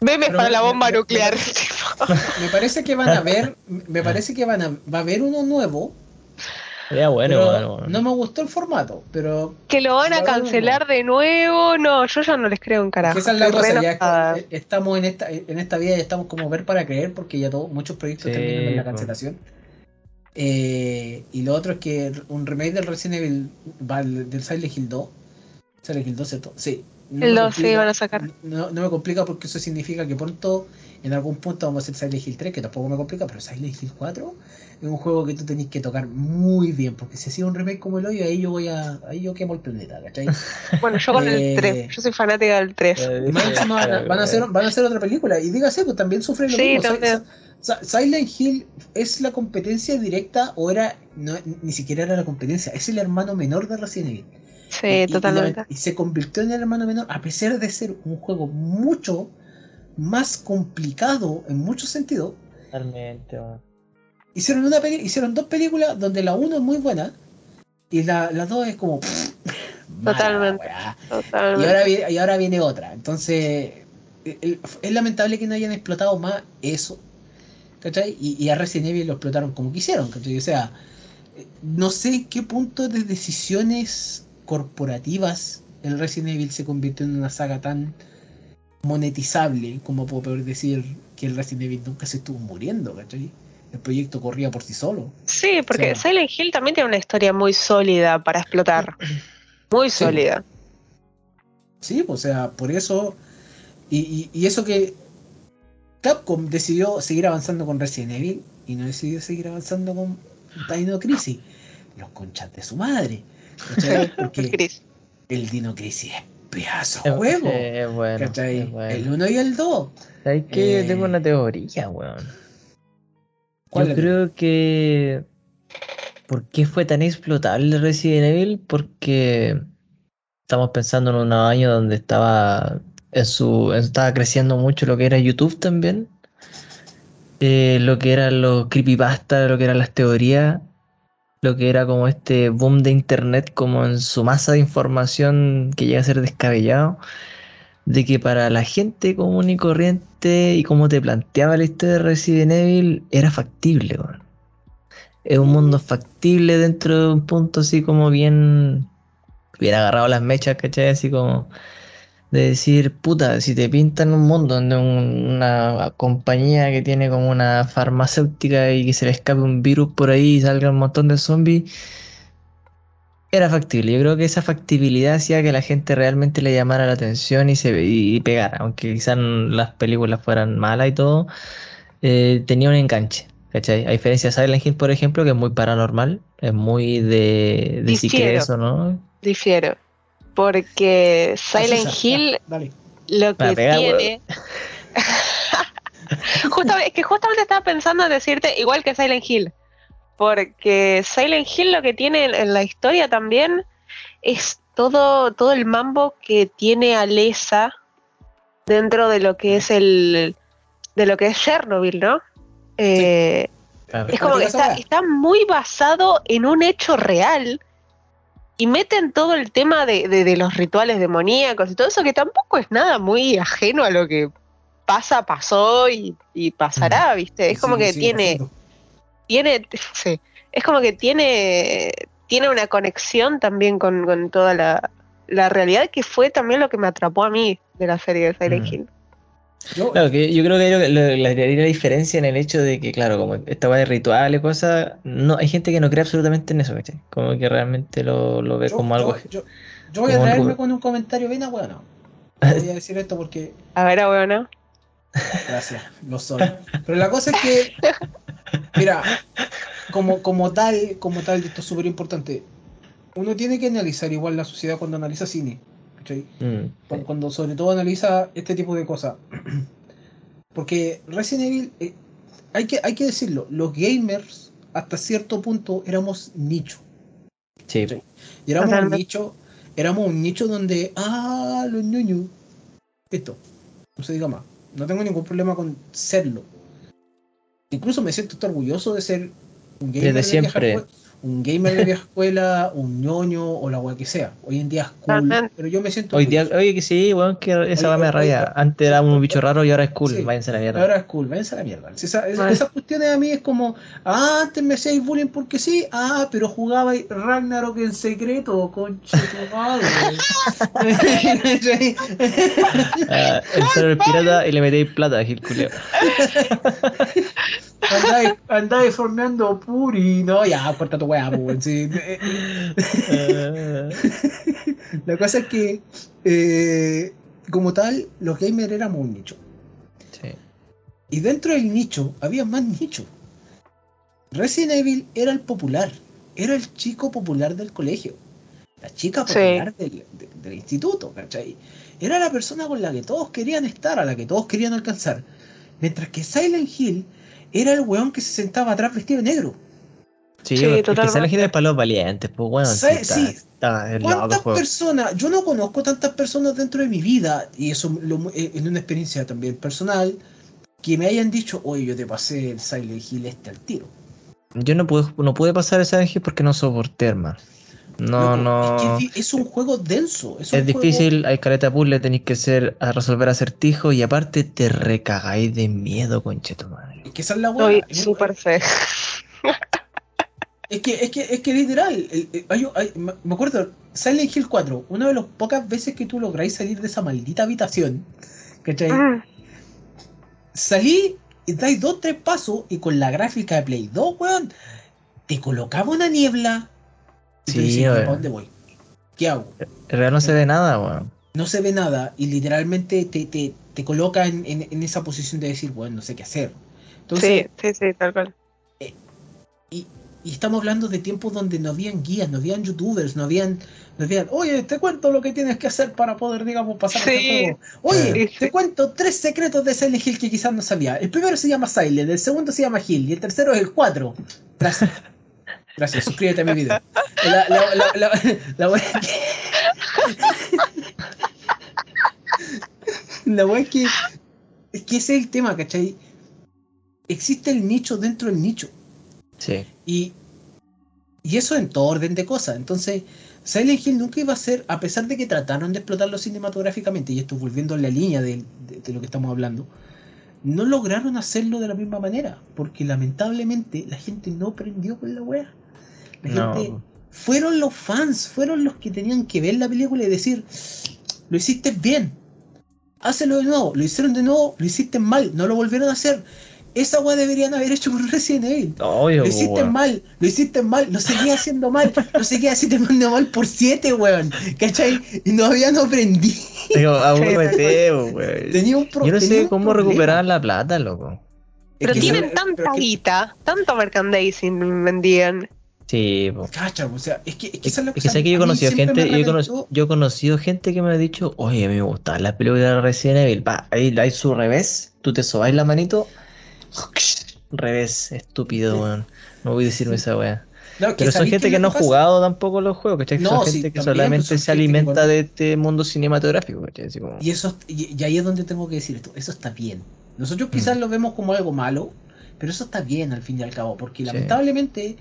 Memes Pero para me- la bomba me- nuclear. Me parece que van a ver, me parece que van a, va a haber uno nuevo. Ya bueno, pero bueno, bueno. No me gustó el formato, pero que lo van a cancelar de nuevo. No, yo ya no les creo un carajo. esa es la cosa, ya est- estamos en esta, en esta vida, ya estamos como ver para creer, porque ya todo, muchos proyectos Sí, terminan en la cancelación. Eh, y lo otro es que un remake del Resident Evil del Silent Hill 2. Silent Hill 2, ¿cierto? Sí. No El me 2 sí complica- van a sacar. No, no me complica porque eso significa que pronto, en algún punto, vamos a hacer Silent Hill 3, que tampoco me complica, pero Silent Hill 4 es un juego que tú tenés que tocar muy bien, porque si hacía un remake como el hoyo, ahí yo voy a. Ahí yo quemo el planeta, ¿cachai? Bueno, yo con Eh, el 3. Yo soy fanática del 3. Eh, Más van, a, hacer, van a hacer otra película. Y dígase, pues también sufre lo Sí, mismo. También. Si- Silent Hill es la competencia directa o era. No, ni siquiera era la competencia, es el hermano menor de Resident Evil. Sí, Y- totalmente. Y, se convirtió en el hermano menor, a pesar de ser un juego mucho más complicado en muchos sentidos. Totalmente. Hicieron, una peli- hicieron dos películas donde la uno es muy buena y la, la dos es como. mala, Totalmente. weá. Y totalmente. ahora, viene, y ahora viene otra. Entonces, es lamentable que no hayan explotado más eso. ¿Cachai? Y, y a Resident Evil lo explotaron como quisieron. ¿cachai? O sea, no sé en qué punto de decisiones corporativas el Resident Evil se convirtió en una saga tan monetizable como puedo poder decir que el Resident Evil nunca se estuvo muriendo. ¿cachai? El proyecto corría por sí solo. Sí, porque. Silent Hill también tiene una historia muy sólida para explotar. Muy Sí. sólida. Sí, o sea, por eso. Y, y- y eso que Capcom decidió seguir avanzando con Resident Evil y no decidió seguir avanzando con Dino Crisis. Los conchas de su madre. ¿Cachai? Porque Chris. el Dino Crisis es pedazo Es- de juego. sí, es bueno. ¿cachai? es bueno. El 1 y el 2. ¿Sabes qué? Eh, tengo una teoría, weón. ¿Cuál Yo es creo que. ¿Por qué fue tan explotable Resident Evil? Porque estamos pensando en unos años donde estaba en su. estaba creciendo mucho lo que era YouTube también. Eh, lo que eran los creepypasta, lo que eran las teorías, lo que era como este boom de internet, como en su masa de información que llega a ser descabellado de que para la gente común y corriente y como te planteaba la historia de Resident Evil era factible. Es un mundo factible dentro de un punto así como bien bien agarrado las mechas, ¿cachai? Así como de decir, puta, si te pintan un mundo donde un- una compañía que tiene como una farmacéutica y que se le escape un virus por ahí y salga un montón de zombies, era factible. Yo creo que esa factibilidad hacía que la gente realmente le llamara la atención y se y, y pegara, aunque quizás las películas fueran malas y todo, eh, tenía un enganche. ¿Cachai? A diferencia de Silent Hill, por ejemplo, que es muy paranormal, es muy de, de si crees o no. Difiero. Porque Silent Hill ya, lo que tiene. Justamente- es que justamente estaba pensando en decirte igual que Silent Hill. Porque Silent Hill lo que tiene en, la historia también es todo, todo el mambo que tiene Alesa dentro de lo que es el de lo que es Chernobyl, ¿no? Eh, es como que está, está muy basado en un hecho real y meten todo el tema de, de- de los rituales demoníacos y todo eso que tampoco es nada muy ajeno a lo que pasa, pasó y, y pasará, ¿viste? Es como que sí, tiene, tiene, sí, es como que tiene, tiene una conexión también con, con toda la, la realidad que fue también lo que me atrapó a mí de la serie de Silent Mm. Hill. Yo- Claro, que yo creo que la, la diferencia en el hecho de que, claro, como esta weá de rituales, cosas, no, hay gente que no cree absolutamente en eso, ¿cachai? Como que realmente lo, lo ve yo- como algo. yo- voy a como algo- traerme con un comentario bien bueno. Voy a decir esto porque A ver, bueno, Gracias, lo soy. Pero la cosa es que, mira, como, como tal, como tal, esto es súper importante. Uno tiene que analizar igual la sociedad cuando analiza cine. ¿Cachai? Mm, Cuando, cuando sobre todo analiza este tipo de cosas. Porque Resident Evil, eh, hay, que, hay que decirlo, los gamers hasta cierto punto éramos nicho. sí. Y éramos un nicho, éramos un nicho donde, ah, los ñoños. Esto, no se diga más. No tengo ningún problema con serlo. Incluso me siento orgulloso de ser un gamer, Desde de siempre. Un gamer de vieja escuela, un ñoño o la weá que sea. Hoy en día es cool, pero yo me siento Hoy día, oye, que sí, weón, que esa va me rabia. Antes era un bicho raro y ahora es cool. Sí. Váyanse a la mierda. Ahora es cool, váyanse a la mierda. Esa- esa- esas cuestiones a mí es como, ah, antes me hacíais bullying porque sí, ah, pero jugaba Ragnarok en secreto, conche tu madre. Ah, el ser el pirata y le metéis plata, Gil Culeo. Andáis, andáis formando puri, no, ya, corta tu weá, pues, sí. La cosa es que, eh, como tal, los gamers éramos un nicho. sí. Y dentro del nicho había más nicho. Resident Evil era el popular, era el chico popular del colegio, la chica Sí. popular del, de- del instituto, ¿cachai? Era la persona con la que todos querían estar, a la que todos querían alcanzar. Mientras que Silent Hill era el weón que se sentaba atrás vestido de negro. Sí, Sí, totalmente. sale gente para los valientes, pues bueno, sí, Sí. está el ¿Cuántas juego. personas? Yo no conozco tantas personas dentro de mi vida, y eso lo- eh, en una experiencia también personal, que me hayan dicho, oye, yo te pasé el Silent Hill este al tiro. Yo no pude, no pude pasar ese ángel porque no soporté, hermano. No, Loco, no. Es, que es un juego denso. Es, un Es juego- difícil, hay caleta puzzle, tenéis que ser a resolver acertijos y aparte te recagáis de miedo, concheto madre. Es que esa es la weá. Soy Es, súper fe. es que, es que, es que literal. el- el- hay- hay- me acuerdo, Silent Hill 4, una de las pocas veces que tú lográis salir de esa maldita habitación. ¿Cachai? Mm, Salí y dais dos, tres pasos y con la gráfica de Play 2, weón, te colocaba una niebla. Y Sí, decías, ¿para dónde voy? ¿Qué hago? En realidad no se ve nada, weón. No se ve nada y literalmente te, te, te coloca en, en- en esa posición de decir, bueno, no sé qué hacer. Entonces, Sí, sí, sí, tal cual. y, y estamos hablando de tiempos donde no habían guías, no habían youtubers, no habían, no habían, oye, te cuento lo que tienes que hacer para poder, digamos, pasar Sí. este juego. Oye, Sí, te cuento tres secretos de Silent Hill que quizás no sabía. El primero se llama Silent, el segundo se llama Hill y el tercero es el 4. Gracias. Gracias, suscríbete a mi video. La, la, la, la, la wea es que- La wea es que. Es que ese es el tema, ¿cachai? Existe el nicho dentro del nicho. Sí. Y, y eso en todo orden de cosas. Entonces, Silent Hill nunca iba a ser, a pesar de que trataron de explotarlo cinematográficamente, y esto volviendo a la línea de, de- de lo que estamos hablando, no lograron hacerlo de la misma manera, porque lamentablemente la gente no prendió con la wea. La gente, fueron los fans, fueron los que tenían que ver la película y decir, lo hiciste bien, hácelo de nuevo, lo hicieron de nuevo, lo hiciste mal, no lo volvieron a hacer. Esa weá deberían haber hecho con Resident Evil. Obvio, Lo hiciste weón. mal, lo hiciste mal, lo seguía haciendo mal, lo seguía haciendo mal por siete, weón. ¿Cachai? Y no aprendí. Digo, abúrrete, weón. Tenía un pro- Yo no sé cómo problema. recuperar la plata, loco. Es Pero que tienen tanta pero es que- guita, tanto merchandising vendían. Sí, po. Cacha, o sea, es que, es que, Es, es es que sé que yo he conocido gente, yo cono- yo he conocido gente que me ha dicho, oye, a mí me gustaban las películas de Resident Evil. Va, ahí hay su revés, tú te sobáis la manito, revés, estúpido, weón. No voy a decirme esa weá. Pero son ¿sabéis gente que no ha jugado tampoco los juegos, ¿cachai? No, son sí, gente que solamente se que alimenta de este mundo cinematográfico, ¿cachai? Así como- Y eso y, y ahí es donde tengo que decir esto, eso está bien. Nosotros quizás Mm. lo vemos como algo malo, pero eso está bien al fin y al cabo, porque Sí. lamentablemente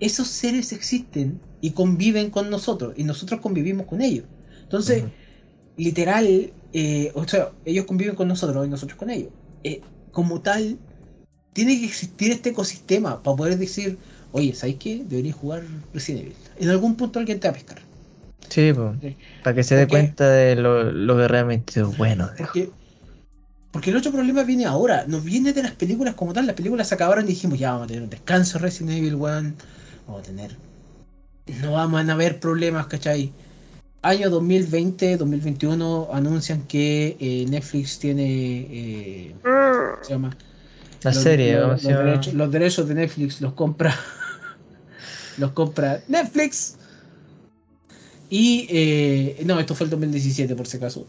esos seres existen y conviven con nosotros, y nosotros convivimos con ellos. Entonces, literal, eh, o sea, ellos conviven con nosotros y nosotros con ellos. Eh, como tal, tiene que existir este ecosistema para poder decir, oye, ¿sabes qué? Deberías jugar Resident Evil. En algún punto alguien te va a pescar. Sí, pues, Sí. para que se dé cuenta de lo, lo que realmente es bueno. Porque, porque el otro problema viene ahora, nos viene de las películas como tal. Las películas se acabaron y dijimos, ya vamos a tener un descanso Resident Evil 1, vamos a tener. No vamos a haber problemas, ¿cachai? año 2020, 2021 anuncian que eh, Netflix tiene... eh, ¿cómo se llama? La Los- serie, los, ¿cómo los derechos, los derechos de Netflix los compra los compra Netflix. Y eh, no esto fue el 2017 por si acaso.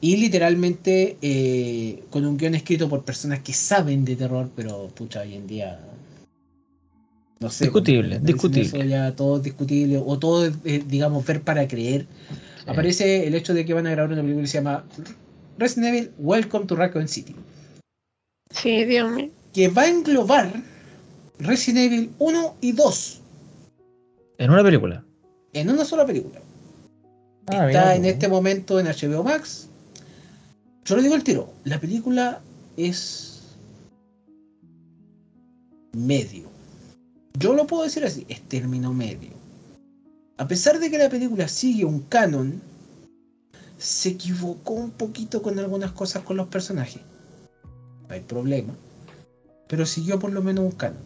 Y literalmente eh, con un guion escrito por personas que saben de terror pero pucha hoy en día no sé Discutible, discutible. eso ya todo es discutible o todo es, eh, digamos ver para creer. Sí. aparece el hecho de que van a grabar una película que se llama Resident Evil Welcome to Raccoon City Sí, Dios mío. que va a englobar Resident Evil 1 y 2 En una película. en una sola película. Ah, Está mira, en este momento en HBO Max. Yo le digo el tiro, la película es medio. Yo lo puedo decir así, es término medio. A pesar de que la película sigue un canon, se equivocó un poquito con algunas cosas con los personajes. No hay problema. Pero siguió por lo menos un canon.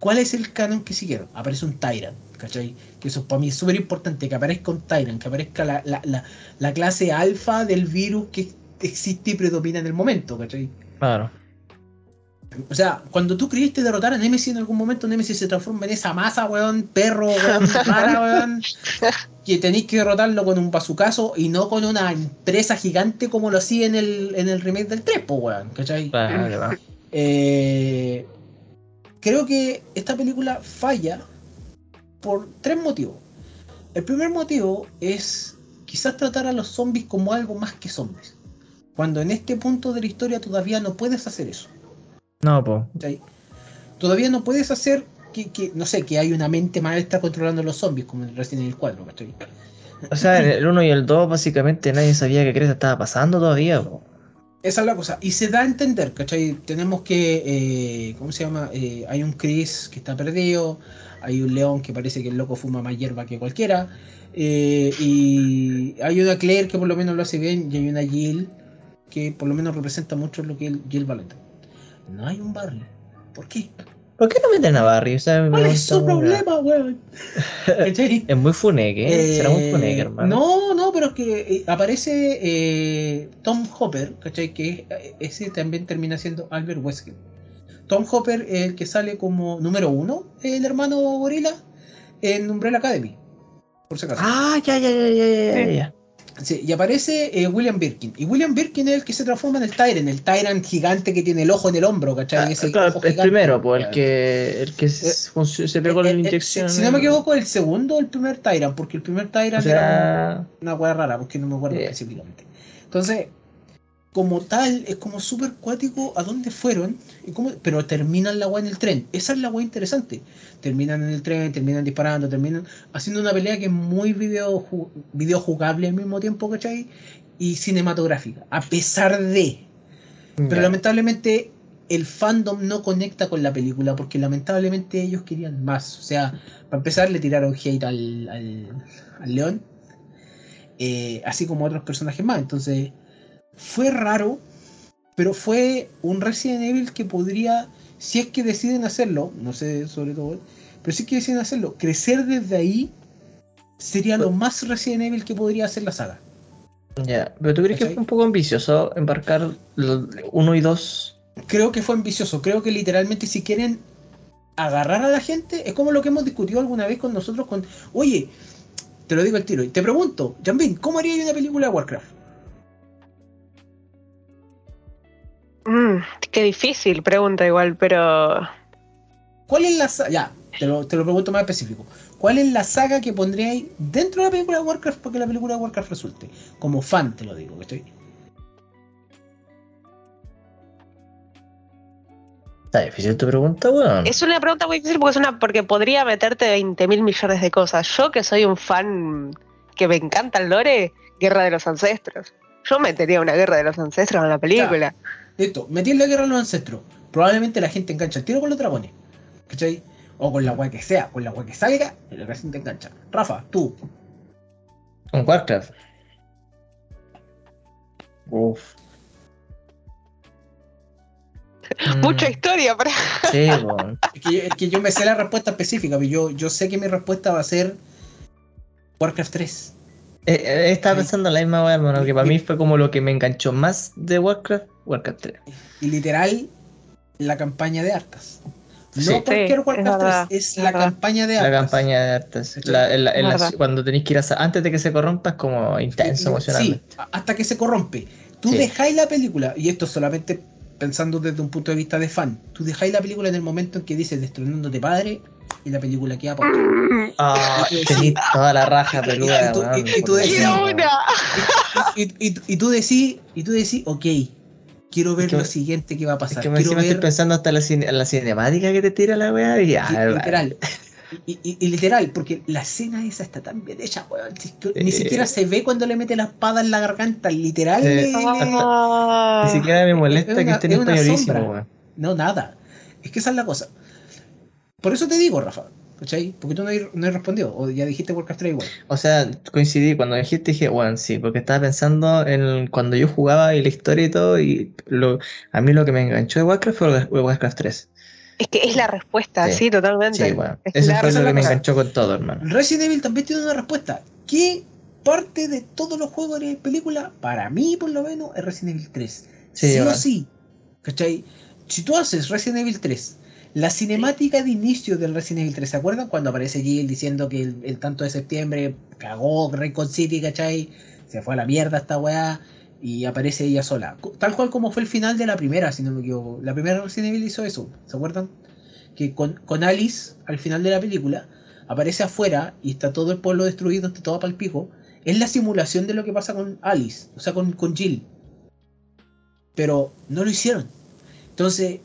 ¿Cuál es el canon que siguieron? Aparece un Tyrant, ¿cachai? Que eso para mí es súper importante, que aparezca un Tyrant, que aparezca la, la, la, la clase alfa del virus que existe y predomina en el momento, ¿cachai? Claro. O sea, cuando tú creíste derrotar a Nemesis en algún momento, Nemesis se transforma en esa masa, weón, perro, weón, rara, weón, que tenéis que derrotarlo con un bazucazo y no con una empresa gigante como lo hacía en el, en el remake del 3, po, weón, ¿cachai? Vale. Eh, creo que esta película falla por tres motivos. El primer motivo es quizás tratar a los zombies como algo más que zombies. Cuando en este punto de la historia todavía no puedes hacer eso. No, po. ¿cachai? Todavía no puedes hacer que, que, no sé, que hay una mente maestra controlando a los zombies, como en Resident Evil 4, ¿cachai? O sea, en el 1 y el 2 básicamente nadie sabía qué cresta estaba pasando todavía, po. Esa es la cosa. Y se da a entender, ¿cachai? Tenemos que, eh, ¿cómo se llama? Eh, hay un Chris que está perdido, hay un León que parece que el loco fuma más hierba que cualquiera, eh, y hay una Claire que por lo menos lo hace bien, y hay una Jill que por lo menos representa mucho lo que es Jill Valentine. No hay un Barry. ¿Por qué? ¿Por qué no meten a Barry? O sea, me ¿Cuál es su una- problema, weón? Es muy funeque, será muy Eh, funeque, hermano. No, no, pero es que eh, aparece eh, Tom Hopper, ¿cachai? Que eh, ese también termina siendo Albert Wesker. Tom Hopper, el que sale como número uno, el hermano gorila, en Umbrella Academy. Por si acaso. Ah, ya, ya, ya, ya, ya, ya, ya. Sí, y aparece eh, William Birkin. Y William Birkin es el que se transforma en el Tyrant, el Tyrant gigante que tiene el ojo en el hombro, ¿cachai? Ah, Ese claro, el primero, pues, el que, el que se, func- se pegó Eh, la eh, eh, inyección. si, si no me equivoco, el segundo o el primer Tyrant, porque el primer Tyrant O era una hueá rara, porque no me acuerdo Sí. específicamente. Entonces, como tal, es como súper cuático a dónde fueron, y cómo, pero terminan la hueá en el tren. Esa es la hueá interesante. Terminan en el tren, terminan disparando, terminan haciendo una pelea que es muy video, videojugable al mismo tiempo, ¿cachai? Y cinematográfica, a pesar de. Pero lamentablemente el fandom no conecta con la película porque lamentablemente ellos querían más. O sea, para empezar le tiraron hate al, al, al león, eh, así como a otros personajes más. Entonces, fue raro, pero fue un Resident Evil que podría, si es que deciden hacerlo, no sé sobre todo, pero si es que deciden hacerlo, crecer desde ahí sería lo más Resident Evil que podría hacer la saga. Ya, pero ¿tú crees que fue un poco ambicioso embarcar los 1 y 2? creo que fue ambicioso. Creo que literalmente si quieren agarrar a la gente, es como lo que hemos discutido alguna vez con nosotros con, oye, te lo digo al tiro, y te pregunto, Jambin, ¿cómo haría una película de Warcraft? Mm, qué difícil pregunta igual, pero ¿Cuál es la saga? Ya, te lo, te lo pregunto más específico. ¿Cuál es la saga que pondríais dentro de la película de Warcraft para que la película de Warcraft resulte? Como fan te lo digo, ¿cachai? Está difícil tu pregunta, weón. es una pregunta muy difícil porque es una porque podría meterte 20 mil millones de cosas. Yo que soy un fan que me encanta el lore, Guerra de los Ancestros. Yo metería una Guerra de los Ancestros en la película. Listo, metí en la guerra a los ancestros. Probablemente la gente engancha el tiro con los dragones. ¿Cachai? O con la weá que sea, con la weá que salga, la gente engancha. Rafa, tú, Con Warcraft. Uf. Mucha Mm, historia para. Sí, weón. Es que, yo- es que yo me sé la respuesta específica, pero yo, yo sé que mi respuesta va a ser Warcraft 3. Eh, eh, estaba Sí. pensando en la misma weá, hermano, que para mí fue como lo que me enganchó más de Warcraft, Warcraft 3. Y literal, la campaña de Artas. No Sí. cualquier Sí, Warcraft verdad, 3, es es la verdad. campaña de La Artas. campaña de Artas. ¿Cachai? La- en la- en la- Verdad. cuando tenéis que ir a, antes de que se corrompa, es como intenso Sí, emocionalmente. a- hasta que se corrompe. Tú Sí. dejáis la película, y esto solamente pensando desde un punto de vista de fan, tú dejáis la película en el momento en que dices destronándote padre y la película queda por Ah, tenéis toda la raja peluda, y tú- decís- y, tú decís, y tú decís, ok, quiero ver que- lo siguiente que va a Es pasar. que me quiero estoy ver pensando hasta la, cine- la cinemática que te tira la weá y ya. li- literal. Y, y- y literal, porque la escena esa está tan bien hecha, weón. Ni Sí. siquiera se ve cuando le mete la espada en la garganta, literal. Le- Ah. Ni siquiera me molesta es que una- esté en es. No, nada. Es que esa es la cosa. Por eso te digo, Rafa. ¿Cachai? Porque tú no has, no has respondido. O ya dijiste Warcraft 3 igual. O sea, coincidí, cuando dijiste dije, bueno, sí, porque estaba pensando en cuando yo jugaba y la historia y todo, y lo, a mí lo que me enganchó de Warcraft fue fue Warcraft 3. Es que es la respuesta, Sí. sí, totalmente. Sí, bueno, Es eso la fue lo que me enganchó con todo, hermano. Resident Evil también tiene una respuesta. ¿Qué parte de todos los juegos de película, para mí por lo menos, es Resident Evil 3? Sí, Sí, o sí. ¿Cachai? Si tú haces Resident Evil 3, la cinemática de inicio del Resident Evil 3, ¿se acuerdan cuando aparece Jill diciendo que el, el tanto de septiembre cagó Raycon City, ¿cachai? Se fue a la mierda esta weá y aparece ella sola. Tal cual como fue el final de la primera, si no me equivoco. La primera Resident Evil hizo eso, ¿se acuerdan? Que con, con Alice, al final de la película, aparece afuera y está todo el pueblo destruido, está todo palpico. Es la simulación de lo que pasa con Alice, o sea, con, con Jill. Pero no lo hicieron. Entonces,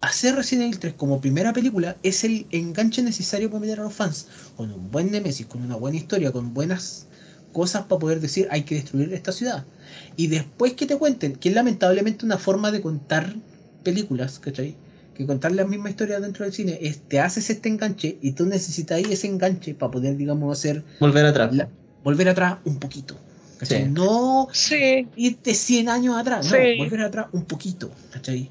hacer Resident Evil 3 como primera película es el enganche necesario para meter a los fans. Con un buen Nemesis, con una buena historia, con buenas cosas para poder decir hay que destruir esta ciudad. Y después que te cuenten, que es lamentablemente una forma de contar películas, ¿cachai? Que contar la misma historia dentro del cine, es te haces este enganche y tú necesitas ese enganche para poder, digamos, hacer Volver atrás. la- volver atrás un poquito. ¿cachai? Sí. No Sí, irte 100 años atrás, no, Sí. volver atrás un poquito, ¿cachai?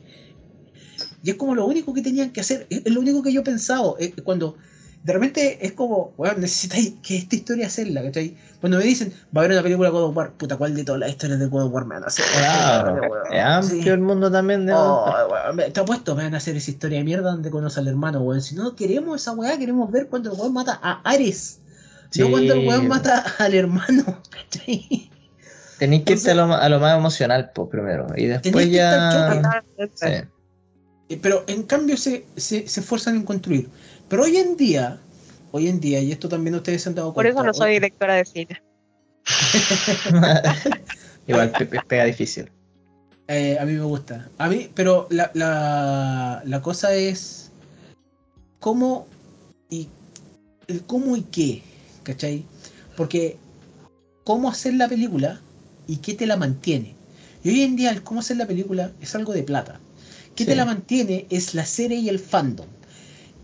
Y es como lo único que tenían que hacer, es, es lo único que yo he pensado, eh, cuando de repente es como, bueno, necesitáis que esta historia hacerla, ¿cachai? Cuando me dicen, va a haber una película de God of War, puta, ¿cuál de todas las historias de God of War me van a hacer? Claro, es amplio Sí. el mundo también de Oh, weón, me- te apuesto, me van a hacer esa historia de mierda donde conoce al hermano, weón. Si no queremos esa weá, queremos ver cuando el weón mata a Ares. No Sí. cuando el weón mata al hermano, ¿cachai? Tenéis que irte a lo, a lo más emocional, pues, primero. Y después Tenéis que estar ya. Sí. Eh, Pero en cambio se, se, se esfuerzan en construir. Pero hoy en día, hoy en día, y esto también ustedes se han dado Por cuenta. eso no soy directora de cine. Igual pe- pe- pega difícil. eh, a mí me gusta. A mí, pero la, la, la cosa es cómo y el cómo y qué, ¿cachai? Porque cómo hacer la película y qué te la mantiene. Y hoy en día el cómo hacer la película es algo de plata. ¿Qué te la mantiene? Es la serie y el fandom.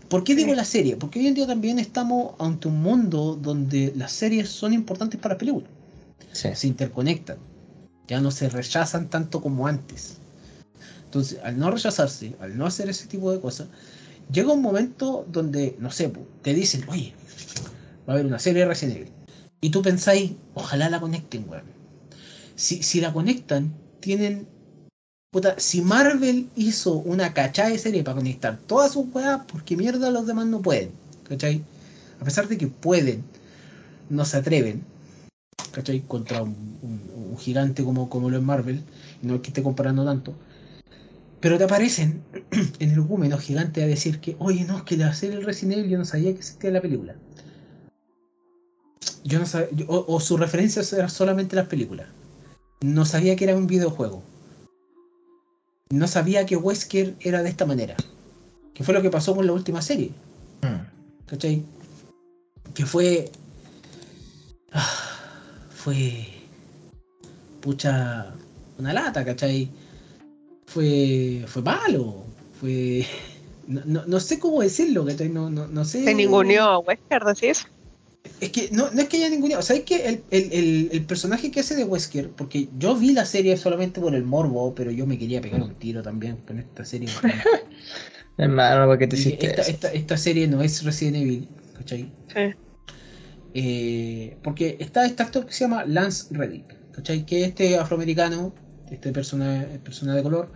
¿Por qué digo la serie? Porque hoy en día también estamos ante un mundo donde las series son importantes para la película. Sí. Se interconectan. Ya no se rechazan tanto como antes. Entonces, al no rechazarse, al no hacer ese tipo de cosas, llega un momento donde, no sé, te dicen, oye, va a haber una serie de Resident Evil. Y tú pensáis, ojalá la conecten, weón. Si, si la conectan, tienen. Si Marvel hizo una cachada de serie para conectar todas sus weas, porque mierda los demás no pueden? ¿Cachai? A pesar de que pueden, no se atreven. ¿Cachai? Contra un, gigante como, lo es Marvel. No es que esté comparando tanto. Pero te aparecen en el gúmeno gigante a decir que, oye, no, es que la serie Resident Evil yo no sabía que existía la película. Yo no sabía, o, o su referencia era solamente las películas. No sabía que era un videojuego. No sabía que Wesker era de esta manera. Que fue lo que pasó con la última serie. Mm. ¿Cachai? Que fue. ah, fue. Pucha. Una lata, ¿cachai? Fue. Fue malo. Fue. No, no- no sé cómo decirlo, ¿cachai? No, no, no sé. Se ninguneó a Wesker, decís. Es que no, no es que haya ninguneado. ¿Sabes que el, el, el, el personaje que hace de Wesker, porque yo vi la serie solamente por el morbo, pero yo me quería pegar un tiro también con esta serie. Hermano, ¿por qué te hiciste esta, esta, esta serie no es Resident Evil, ¿cachai? Sí. eh, porque está este actor que se llama Lance Reddick, ¿cachai? Que es este afroamericano, este persona, persona de color,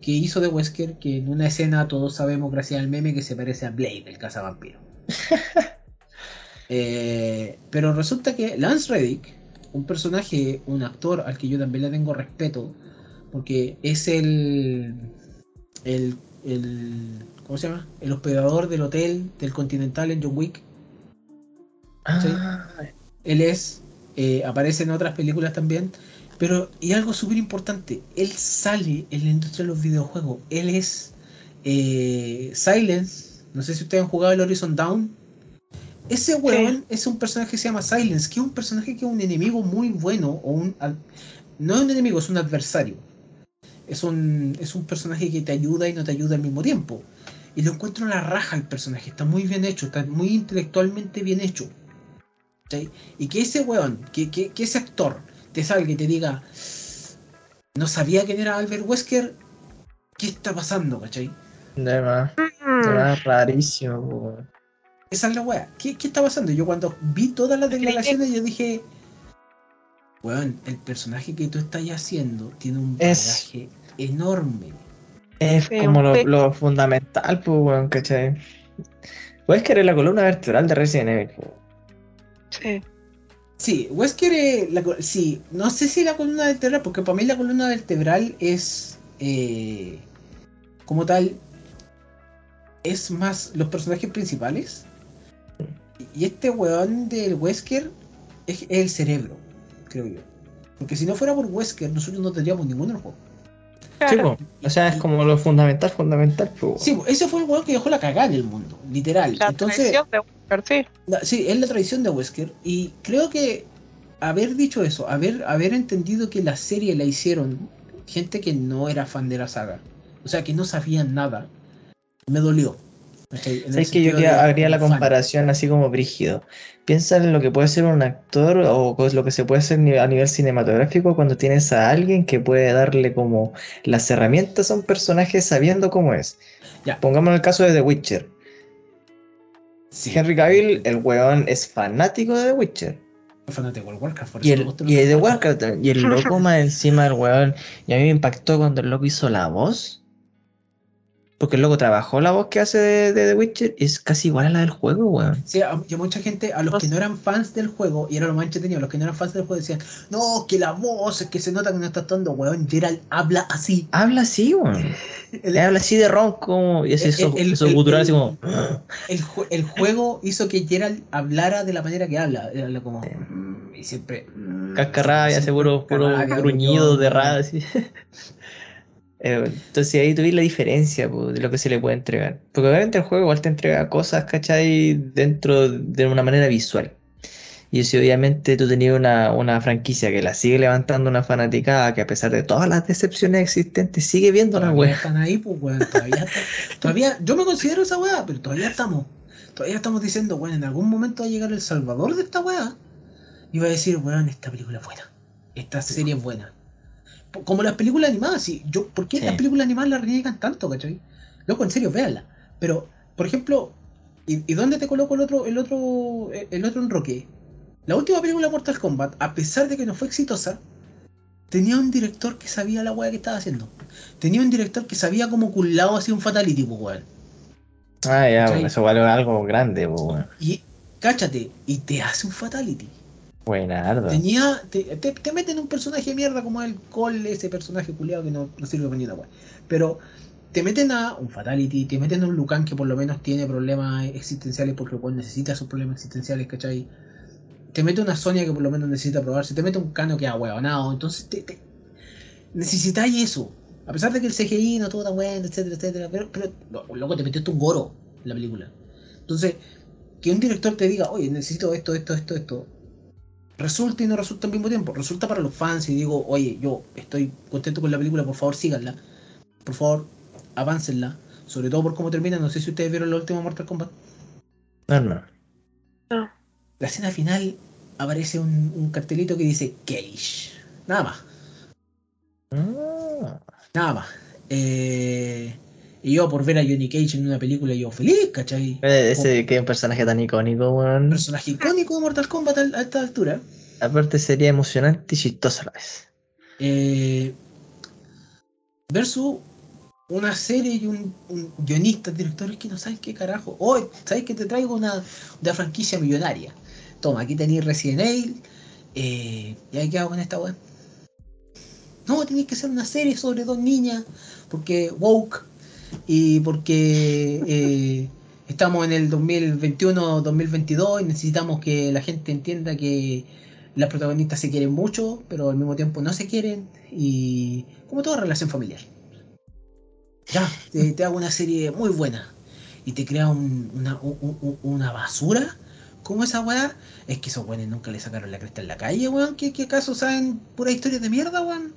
que hizo de Wesker, que en una escena todos sabemos, gracias al meme, que se parece a Blade, el cazavampiro. Eh, pero resulta que Lance Reddick, un personaje, un actor al que yo también le tengo respeto, porque es el, el, el ¿cómo se llama? El hospedador del hotel del Continental en John Wick. ¿sí? Ah, Él es, eh, aparece en otras películas también, pero y algo súper importante, él sale en la industria de los videojuegos. Él es eh, Silence, no sé si ustedes han jugado el Horizon Down. Ese weón es un personaje que se llama Silence, que es un personaje que es un enemigo muy bueno, o un no es un enemigo, es un adversario. Es un, es un personaje que te ayuda y no te ayuda al mismo tiempo. Y lo encuentro en la raja el personaje, está muy bien hecho, está muy intelectualmente bien hecho. ¿cachai? Y que ese weón, que, que, que ese actor te salga y te diga, no sabía quién era Albert Wesker, ¿qué está pasando, cachai? de más, de más rarísimo, weón. Esa es la weá. ¿Qué, ¿Qué está pasando? Yo cuando vi todas las declaraciones, yo dije, weón, el personaje que tú estás haciendo tiene un Es- bagaje enorme. Es como lo, fundamental, pues, weón, ¿cachai? Wesker es la columna vertebral de Resident Evil, sí. Sí, Wesker es la, sí, no sé si la columna vertebral, porque para mí la columna vertebral es eh, como tal es más los personajes principales. Y este weón del Wesker es el cerebro, creo yo. Porque si no fuera por Wesker, nosotros no tendríamos ninguno en el juego. Sí, Claro. po. O sea, es como lo fundamental, fundamental, pues. Sí, ese fue el weón que dejó la cagada en el mundo, literal. La Entonces, traición de Walker, sí. La- Sí, es la tradición de Wesker. Y creo que haber dicho eso, haber, haber entendido que la serie la hicieron gente que no era fan de la saga, o sea, que no sabían nada, me dolió. Sabes que yo de- haría la fan. comparación así como brígido. Piensa en lo que puede ser un actor o cos- lo que se puede hacer a nivel cinematográfico cuando tienes a alguien que puede darle como las herramientas a un personaje sabiendo cómo es. Ya. Pongamos el caso de The Witcher. Sí, Henry Cavill, el weón es fanático de The Witcher. fanático del Warcraft, por Y, eso el, me gusta y de Warcraft también. Y el loco más encima del weón. Y a mí me impactó cuando el loco hizo la voz. Porque el loco trabajó la voz que hace de, de The Witcher y es casi igual a la del juego, weón. Sí, a, y a mucha gente, a los que no eran fans del juego, y era lo más entretenido, los que no eran fans del juego decían, no, que la voz, es que se nota que no está actuando, weón, Gerald habla así. Habla así, weón. El, Habla así de ronco y ese eso, el- eso el- gutural el- así como. el el juego hizo que Gerald hablara de la manera que habla. Era como. Mm, Y siempre. mm, Cascarrabia, siempre seguro, puro gruñido de rada, así. Eh, Entonces ahí tuviste la diferencia po, de lo que se le puede entregar. Porque obviamente el juego igual te entrega cosas, ¿cachai? Dentro de una manera visual. Y si obviamente tú tenías una, una franquicia que la sigue levantando una fanaticada que a pesar de todas las decepciones existentes sigue viendo la Todavía wea. están ahí, pues, weón. Todavía, todavía. Yo me considero esa weá, pero todavía estamos. Todavía estamos diciendo, weón, en algún momento va a llegar el salvador de esta weá. Y va a decir, weón, esta película es buena. Esta serie es buena. Como las películas animadas, sí. Yo, ¿Por qué Sí. las películas animadas las reniegan tanto, cachai? Loco, en serio, véanla. Pero, por ejemplo, ¿y, y dónde te coloco el otro, el otro, el otro enroque? La última película Mortal Kombat, a pesar de que no fue exitosa, tenía un director que sabía la weá que estaba haciendo. Tenía un director que sabía cómo culado hacía un fatality, pues, weón. Ah, ya, ¿Cachai? bueno, eso vale algo grande, po, weón. Y, cáchate, y te hace un fatality. Buenardo. Tenía, te, te, te meten un personaje de mierda como el Cole, ese personaje culiado que no, no sirve para ni una. Pero te meten a un Fatality, te meten a un Lucan que por lo menos tiene problemas existenciales porque el necesita sus problemas existenciales, ¿cachai? Te mete una Sonia que por lo menos necesita probarse, te mete un Cano que ha huevonado, entonces te, necesitáis eso. A pesar de que el CGI no todo tan bueno, etcétera, etcétera, pero, pero lo- loco, te metiste un goro en la película. Entonces, que un director te diga, oye, necesito esto, esto, esto, esto, resulta y no resulta al mismo tiempo. Resulta para los fans y digo, oye, yo estoy contento con la película, por favor síganla. Por favor, aváncenla. Sobre todo por cómo termina. No sé si ustedes vieron la última Mortal Kombat. No, no. La escena final aparece un, un cartelito que dice Cage. Nada más. Ah, Nada más. Eh, Y yo por ver a Johnny Cage en una película, yo feliz, ¿cachai? Eh, Ese que es un personaje tan icónico, Un weón. personaje icónico de Mortal Kombat a, esta altura. Aparte sería emocionante y chistoso a la vez. Eh, versus una serie y un, un guionista, directores que no saben qué carajo. Hoy, ¿sabes que te traigo una, una franquicia millonaria? Toma, aquí tenéis Resident Evil. Eh, ¿Y ahí qué hago con esta weá? No, tenéis que hacer una serie sobre dos niñas. Porque woke. Y porque eh, estamos en el 2021-2022 y necesitamos que la gente entienda que las protagonistas se quieren mucho, pero al mismo tiempo no se quieren. Y como toda relación familiar. Ya, te, hago una serie muy buena. Y te crea un- una, un- un- una basura. como esa weá? Es que esos weones nunca le sacaron la cresta en la calle, weón. ¿Qué, qué acaso saben pura historia de mierda, weón?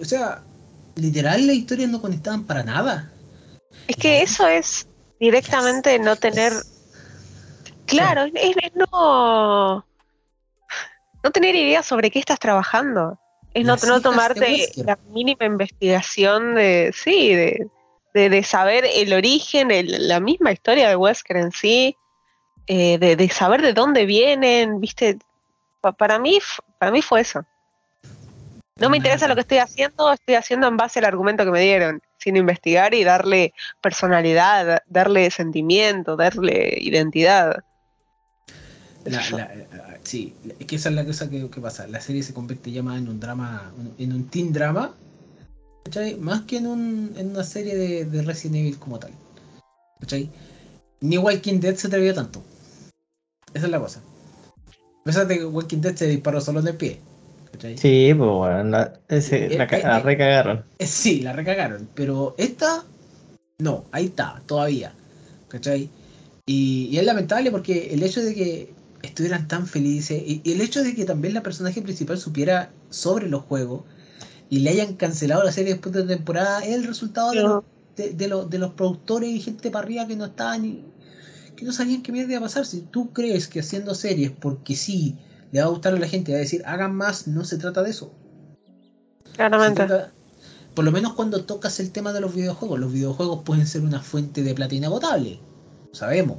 O sea, literal las historias no conectaban para nada. Es que eso es directamente no tener. Claro, es, es no. No tener idea sobre qué estás trabajando. Es no, no tomarte la mínima investigación de. Sí, de, de, de saber el origen, el- la misma historia de Wesker en sí, eh, de, de saber de dónde vienen, ¿viste? Pa- para, mí, para mí fue eso. No me interesa lo que estoy haciendo, estoy haciendo en base al argumento que me dieron, sin investigar y darle personalidad, darle sentimiento, darle identidad. La- la- la- sí, es que esa es la cosa que, que pasa. La serie se convierte ya más en un drama, en un teen drama, ¿cachai? Más que en, un, en una serie de, de Resident Evil como tal. ¿cachai? Ni Walking Dead se atrevió tanto. Esa es la cosa. A pesar de que Walking Dead se disparó solo en el pie. ¿Cachai? Sí, pues bueno, la, ese- Eh, la, eh, la eh. recagaron. Eh, Sí, la recagaron, pero esta, no, ahí está, todavía. ¿Cachai? Y, y es lamentable porque el hecho de que estuvieran tan felices y, y el hecho de que también la personaje principal supiera sobre los juegos y le hayan cancelado la serie después de la temporada es el resultado de, los, de, de los, de los productores y gente para arriba que no estaban y que no sabían qué mierda iba a pasar. Si tú crees que haciendo series porque sí le va a gustar a la gente, va a decir hagan más, no se trata de eso. Claramente. trata- por lo menos cuando tocas el tema de los videojuegos, los videojuegos pueden ser una fuente de plata inagotable. Lo sabemos.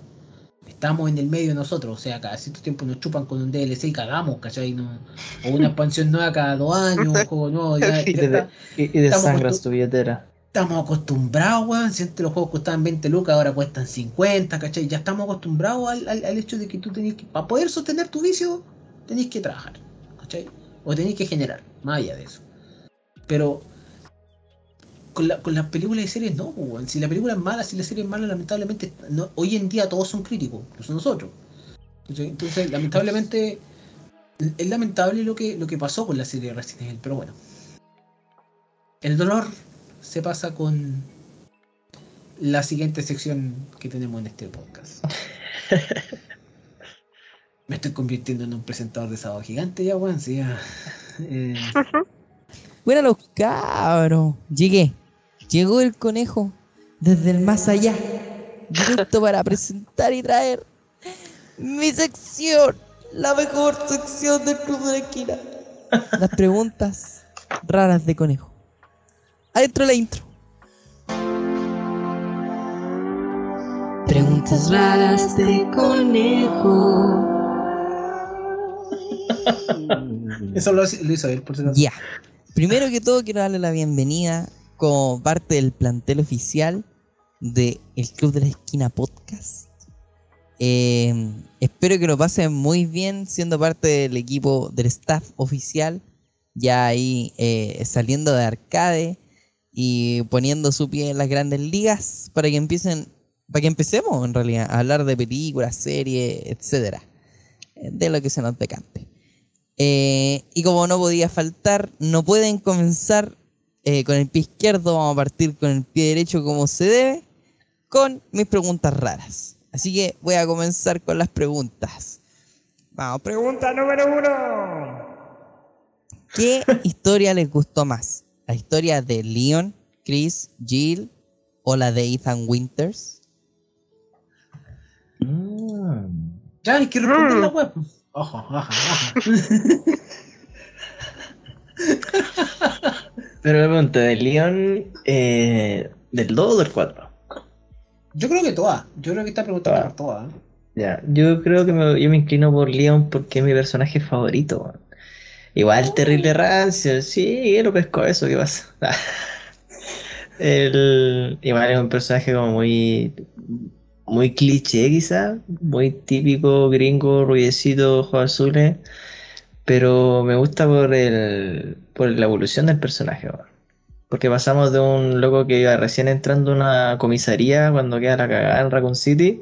Estamos en el medio nosotros, o sea, cada cierto tiempo nos chupan con un DLC y cagamos, ¿cachai? No- o una expansión nueva cada dos años, un juego nuevo. Ya, Y, de, y, desangras tu billetera. estamos acostumbrados, weón. Si antes los juegos costaban 20 lucas, ahora cuestan 50, ¿cachai? Ya estamos acostumbrados al, al- al hecho de que tú tenés que, para poder sostener tu vicio, tenés que trabajar, ¿cachai? O tenés que generar, más allá de eso. Pero con, la- con las películas y series no, pues, weón. Si la película es mala, si la serie es mala, lamentablemente, hoy en día todos son críticos, incluso nosotros. Entonces, lamentablemente, es lamentable lo que, lo que pasó con la serie de Resident Evil, pero bueno. El dolor se pasa con la siguiente sección que tenemos en este podcast. Me estoy convirtiendo en un presentador de sábado gigante ya, weón. Sí, ya. Eh, Bueno, los cabros. Llegué. Llegó el conejo desde el más allá. Directo para presentar y traer mi sección. La mejor sección del Club de la Esquina. Las preguntas raras de conejo. Adentro la intro. Preguntas raras de conejo. eso lo, hizo él, por si acaso. Ya. Primero que todo quiero darle la bienvenida como parte del plantel oficial de Club de la Esquina Podcast. Eh, espero que lo pasen muy bien siendo parte del equipo del staff oficial, ya ahí eh, saliendo de arcade y poniendo su pie en las grandes ligas para que empiecen, para que empecemos en realidad a hablar de películas, series, etcétera, de lo que se nos decante. Eh, y como no podía faltar, no pueden comenzar eh, con el pie izquierdo, vamos a partir con el pie derecho como se debe, con mis preguntas raras. Así que voy a comenzar con las preguntas. Vamos, pregunta número uno. ¿Qué historia les gustó más? ¿La historia de Leon, Chris, Jill o la de Ethan Winters? Mm. Hay que responder la web. Ojo, ojo, ojo. Pero me pregunto, de Leon, eh, ¿Del 2 o del 4? Yo creo que todas. Yo creo que esta pregunta Todas. por todas. ¿eh? Ya, yo creo que me, yo me inclino por Leon porque es mi personaje favorito. Igual terrible rancio, sí, lo pesco eso, ¿qué pasa? El, igual es un personaje como muy, muy cliché quizá, muy típico gringo, rubiecito, ojos azules, pero me gusta por el, por la evolución del personaje. Porque pasamos de un loco que iba recién entrando a una comisaría cuando queda la cagada en Raccoon City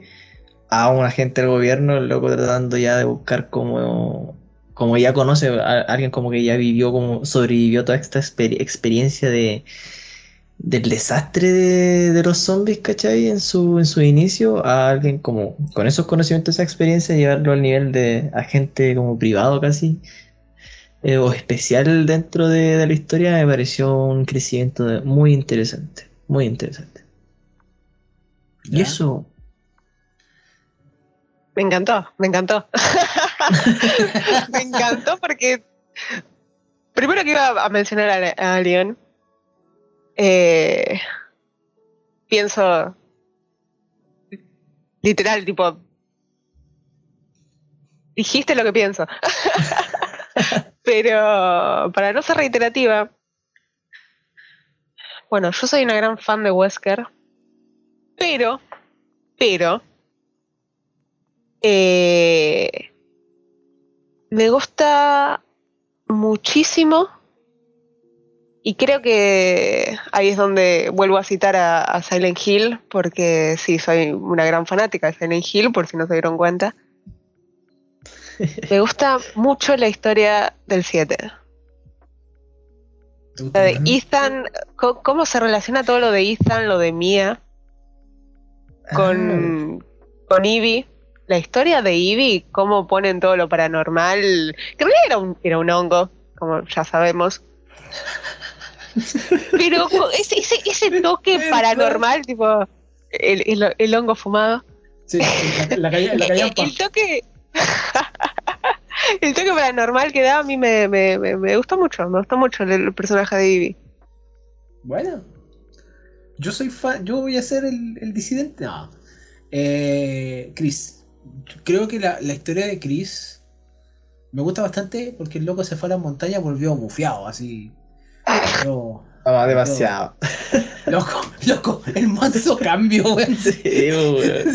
a un agente del gobierno, el loco tratando ya de buscar como, como ya conoce a alguien como que ya vivió, como sobrevivió toda esta exper- experiencia de, del desastre de, de los zombies, ¿cachai? En su, en su inicio, a alguien como con esos conocimientos, esa experiencia, llevarlo al nivel de agente como privado casi, eh, o especial dentro de, de la historia, me pareció un crecimiento de- muy interesante, muy interesante. Y eso, Me encantó, me encantó. me encantó porque primero que iba a mencionar a, a Leon, eh, pienso literal, tipo, dijiste lo que pienso. Pero para no ser reiterativa, bueno, yo soy una gran fan de Wesker, pero, pero, eh, me gusta muchísimo y creo que ahí es donde vuelvo a citar a, a Silent Hill, porque sí, soy una gran fanática de Silent Hill, por si no se dieron cuenta. Me gusta mucho la historia del 7. ¿Te gusta La de? Ethan, cómo se relaciona todo lo de Ethan, lo de Mia, con, con Ivy. La historia de Ivy, cómo ponen todo lo paranormal, que en realidad era un, era un hongo, como ya sabemos. Pero ese, ese, ese toque paranormal, tipo el, el- el hongo fumado. Sí, la, la, calla- la callampa. El toque. el toque paranormal que da a mí me, me, me, me gustó mucho. Me gustó mucho el, el personaje de Ivy. Bueno. Yo soy fan. Yo voy a ser el, el disidente. No. Eh, Chris. Creo que la, la historia de Chris me gusta bastante porque el loco se fue a la montaña volvió bufeado, así. Ah, demasiado. loco, loco, el manso cambio, weón. Sí, weón.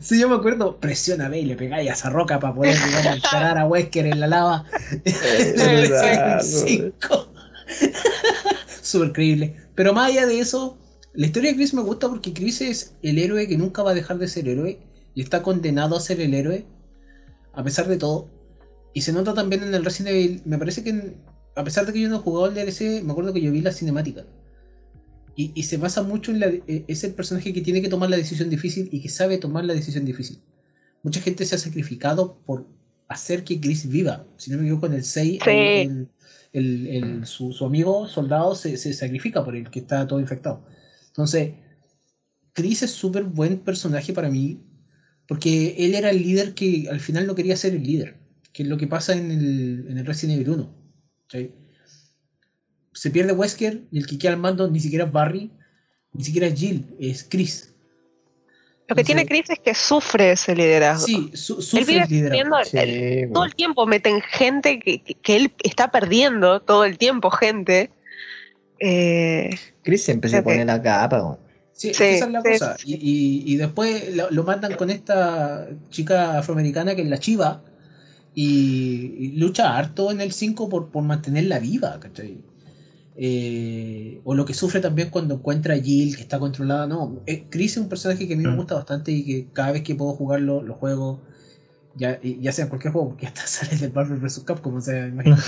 Sí, yo me acuerdo, presiona B y le pegáis a esa roca para poder digamos, encarar a Wesker en la lava. El verdad, Silent 5. Súper creíble. Pero más allá de eso, la historia de Chris me gusta porque Chris es el héroe que nunca va a dejar de ser héroe y está condenado a ser el héroe a pesar de todo. Y se nota también en el Resident Evil. Me parece que, en- a pesar de que yo no he jugado el DLC, me acuerdo que yo vi la cinemática. Y, y se basa mucho en la. eh, Es el personaje que tiene que tomar la decisión difícil y que sabe tomar la decisión difícil. Mucha gente se ha sacrificado por hacer que Chris viva. Si no me equivoco, en el 6, Sí. el- el- el- su, su amigo soldado se, se sacrifica por el que está todo infectado. Entonces, Chris es súper buen personaje para mí, porque él era el líder que al final no quería ser el líder, que es lo que pasa en el, en el Resident Evil 1. ¿Sí? Se pierde Wesker y el que queda al mando ni siquiera es Barry, ni siquiera es Jill, es Chris. Lo que Entonces- tiene Chris es que sufre ese liderazgo. Sí, su- él sufre vive el liderazgo. sufriendo, él- Sí, todo el tiempo meten gente que, que- que él está perdiendo, todo el tiempo gente. Eh, Chris siempre se Ok. pone la capa. Sí, Sí, esa es la sí, cosa. sí. Y, y- y después lo, lo mandan con esta chica afroamericana que es la Chiva y, y lucha harto en el 5 por, por mantenerla viva, ¿cachai? Eh, o lo que sufre también cuando encuentra a Jill que está controlada. No, eh, Chris es un personaje que a mí me gusta bastante y que cada vez que puedo jugarlo, lo juego. Ya, y- ya sea en cualquier juego, porque hasta sale del Marvel vs. Capcom, o sea, imagínate.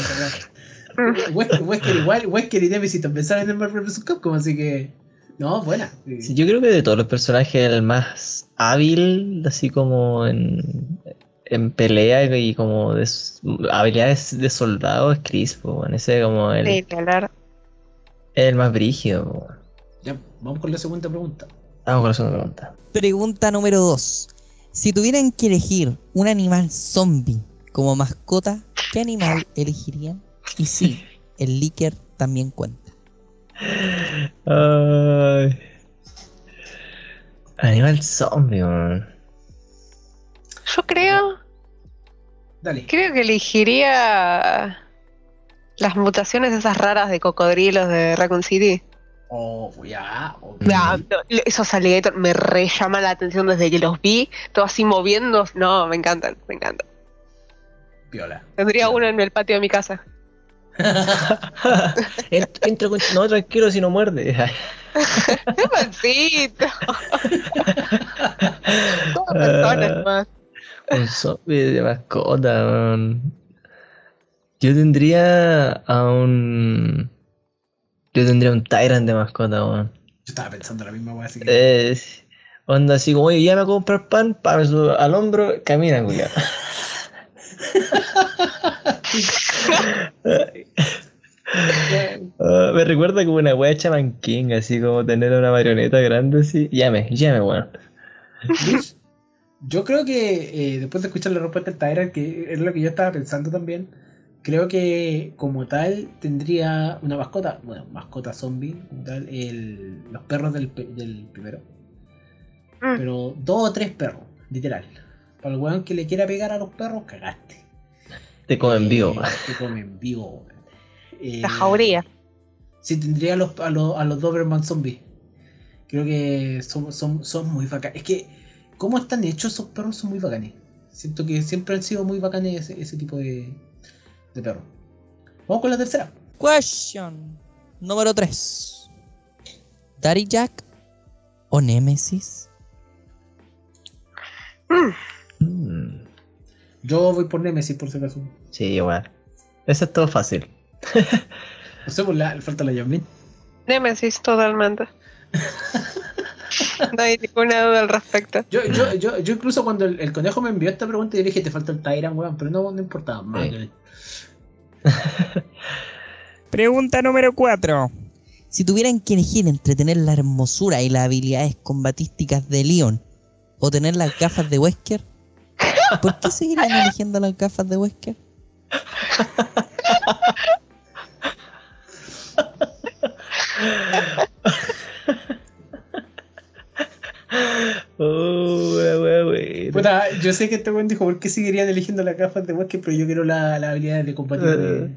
Wesker, Wesker igual, Wesker y Nemesis también salen del Marvel vs. Capcom, así que. No, buena. Sí, yo creo que de todos los personajes el más hábil, así como en, en pelea y como de habilidades de soldado es Chris, po, weón. ese como el, sí, el más brígido. po. Ya, vamos con la segunda pregunta. Vamos con la segunda pregunta. Pregunta número 2. Si tuvieran que elegir un animal zombie como mascota, ¿qué animal elegirían? Y sí, el líker también cuenta. Ay, Animal zombie, weón. Yo creo, Dale. creo que elegiría las mutaciones esas raras de cocodrilos de Raccoon City. Oh, ya. Ah, no, esos alligators me re llaman la atención desde que los vi, todo así moviendo. No, me encantan, me encantan. Viola. Tendría uno en el patio de mi casa. Ent- Entra con... No, tranquilo si no muerde. ¡Qué mansito! Todas personas más. Un zombie de mascota. Yo tendría a un. Yo tendría un Tyrant de mascota, weón. Yo estaba pensando la misma weá, así que. Onda así como, oye, ya me a comprar pan, pa, me subo al hombro, camina, culiao. Me recuerda como una wea Chaman King, así como tener una marioneta grande así. Llame, llame, weón. Yo creo que eh, después de escuchar la respuesta del Tyrant, que es lo que yo estaba pensando también, creo que como tal tendría una mascota, bueno, mascota zombie, como tal, el- los perros del, del primero. Mm. Pero dos o tres perros, literal. Para el weón que le quiera pegar a los perros, cagaste. Te comen vivo. Eh, Te comen vivo. Eh, La jauría. Sí, tendría a los, a los, a los Doberman zombies. Creo que son, son, son muy bacanes. Es que, ¿cómo están hechos esos perros? Son muy bacanes. Siento que siempre han sido muy bacanes ese, ese tipo de, de perros. Vamos con la tercera. Question número 3. ¿Daddy Jack o Nemesis? Mm, Yo voy por Nemesis, por si acaso. Sí, igual. Eso es todo fácil. No sé, por la, falta la Yasmin. Nemesis, totalmente. No hay ninguna duda al respecto. Yo, yo, yo, yo incluso cuando el, el conejo me envió esta pregunta, yo le dije, te falta el Tyrant, weón, pero no, no importaba. madre. Pregunta número 4. Si tuvieran que elegir entre tener la hermosura y las habilidades combatísticas de Leon o tener las gafas de Wesker, ¿por qué seguirían eligiendo las gafas de Wesker? Oh, wea, wea, wea. Puta, yo sé que este weón dijo, ¿por qué seguirían eligiendo las gafas de Wesker? Pero yo quiero la, la habilidad de combatir. de-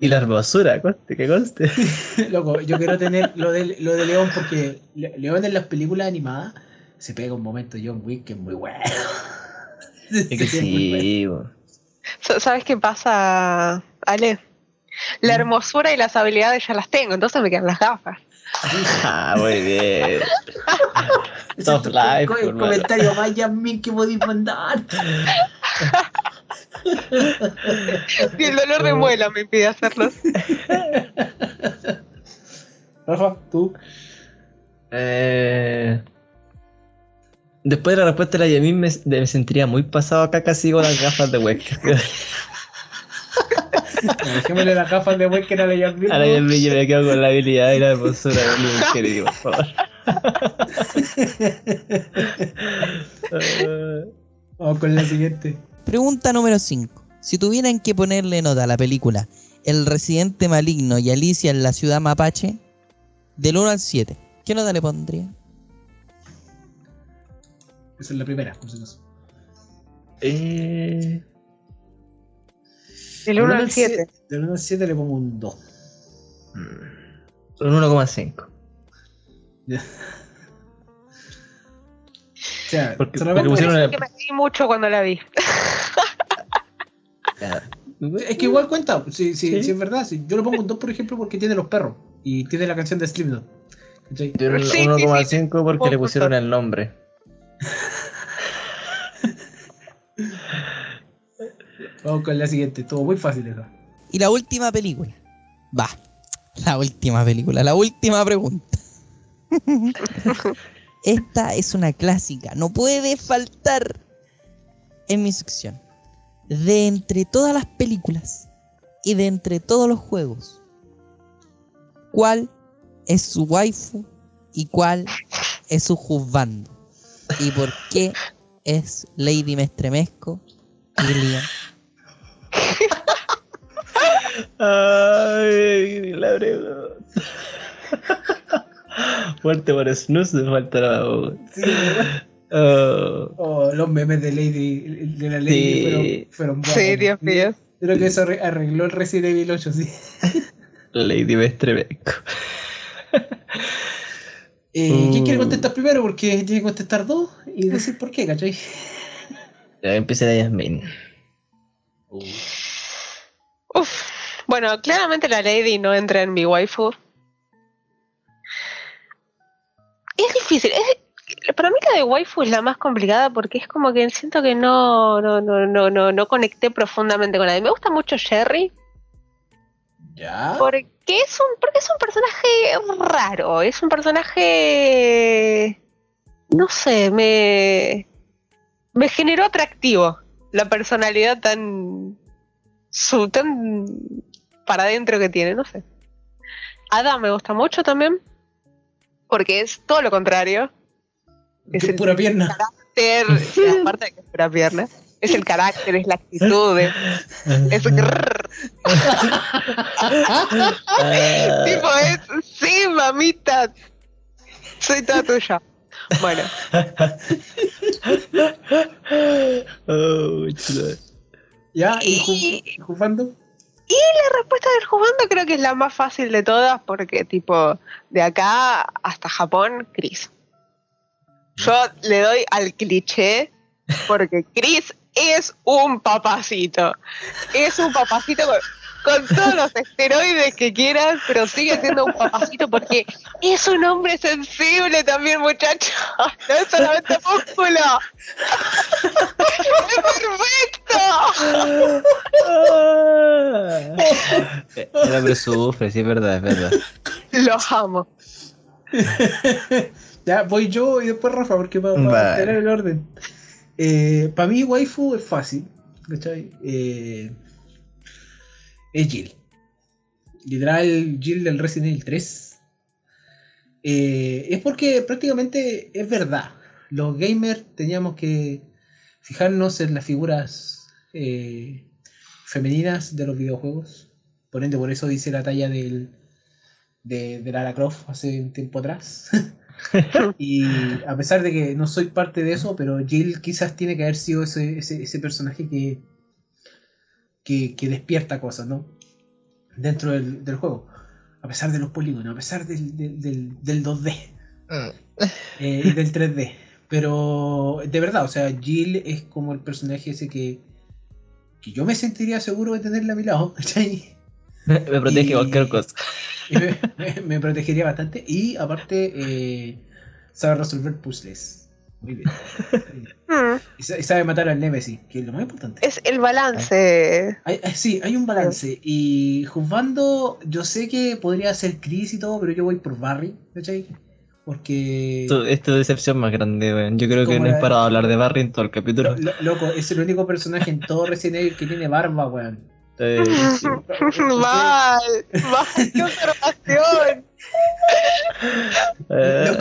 Y la hermosura, conste, que conste. Loco, yo quiero tener lo de, lo de León porque Le- León en las películas animadas se pega un momento John Wick que es muy bueno. Es que bueno. sí, ¿Sabes qué pasa, Ale? La Mm. hermosura y las habilidades ya las tengo, entonces me quedan las gafas. Ah, muy bien. Es life, co- hermano. comentario más Yasmin que podéis mandar. Y el dolor de muela me impide hacerlos. Rafa, tú. Eh, Después de la respuesta de la Yamin me, me sentiría muy pasado acá casi con las gafas de Wesker. Dejémosle las gafas de Wesker a la Yasmin. Ahora yo me, quedo con la habilidad y la hermosura de querido, por favor. Vamos con la siguiente. Pregunta número 5. Si tuvieran que ponerle nota a la película El residente maligno y Alicia en la ciudad mapache, del 1 al 7, ¿qué nota le pondrían? Esa es la primera, por si acaso. eh, Del 1 al 7. Del 1 al 7 le pongo un 2. mm, un 1,5. O sea, Porque- solamente- porque pusieron una- Que me reí mucho cuando la vi. Es que igual cuenta, si sí, Sí. sí es verdad. sí. Yo le pongo un 2, por ejemplo, porque tiene los perros. Y tiene la canción de Slipknot. Yo Sí, sí, sí. 1,5 porque le pusieron el nombre. Vamos con la siguiente. Estuvo muy fácil esa. Y la última película. Va. La última película, la última pregunta. Esta es una clásica, no puede faltar en mi sección. De entre todas las películas y de entre todos los juegos, ¿cuál es su waifu y cuál es su juzbando? ¿Y por qué es Lady Mestremesco y Leon? Ay, la pregunta. Muerte por snus, me falta la voz. Sí, Oh, oh, los memes de Lady de la Lady Sí. fueron, fueron buenos. Sí, Dios mío. Creo que eso arre- arregló el Resident Evil 8, sí. Lady Bestrebeco. Eh, ¿Quién quiere contestar primero? Porque tiene que contestar dos y decir por qué, ¿cachai? Ya empieza la Yasmin. Uf. Bueno, claramente la Lady no entra en mi waifu. Es difícil. Es, para mí la de waifu es la más complicada porque es como que siento que no, no, no, no, no, no conecté profundamente con nadie. Me gusta mucho Sherry Ya. porque es un, porque es un personaje raro. Es un personaje. No sé, me. Me generó atractivo la personalidad tan. Su, tan para adentro que tiene, no sé. Ada me gusta mucho también. Porque es todo lo contrario. Es el pura pierna. carácter, aparte de que es pura pierna. Es el carácter, es la actitud, es, es. Ah, tipo, es, sí, mamita, soy toda tuya. Bueno, oh. Ya, y Y- ju- jugando. la respuesta del jugando creo que es la más fácil de todas porque tipo, de acá hasta Japón, Chris. Yo le doy al cliché porque Chris es un papacito. Es un papacito con, todos los esteroides que quieras, pero sigue siendo un papacito porque es un hombre sensible también, muchacho. No es solamente músculo. ¡Es perfecto! El hombre sufre, sí, es verdad, es verdad. Los amo. Ya, voy yo y después Rafa, porque para Vale. tener el orden. para mí, waifu es fácil. ¿Cachai? Eh, es Jill. Literal, Jill del Resident Evil 3. Eh, es porque prácticamente es verdad. Los gamers teníamos que fijarnos en las figuras eh, femeninas de los videojuegos. Por ende, por eso hice la talla del, de, de Lara Croft hace un tiempo atrás. y a pesar de que no soy parte de eso, pero Jill quizás tiene que haber sido ese, ese, ese personaje que, que, que despierta cosas, ¿no? Dentro del, del juego. A pesar de los polígonos, a pesar del, del, del, del 2D eh, y del 3D. Pero de verdad, o sea, Jill es como el personaje ese que, que yo me sentiría seguro de tenerla a mi lado, ¿cachai? Me protege Y- cualquier cosa. Me protegería bastante. Y aparte, eh, sabe resolver puzzles. Muy bien. Mm, Y sa- y sabe matar al Nemesis, que es lo más importante. Es el balance. Hay- hay- sí, hay un balance. Y juzgando, yo sé que podría ser Chris y todo, pero yo voy por Barry, ¿cachai? Porque. Esto es tu decepción más grande, weón. Yo creo que no he la- parado de hablar de Barry en todo el lo- capítulo. lo- loco, es el único personaje en todo Resident Evil que tiene barba, weón. Eh, sí. Mal, mal, qué observación. Eh,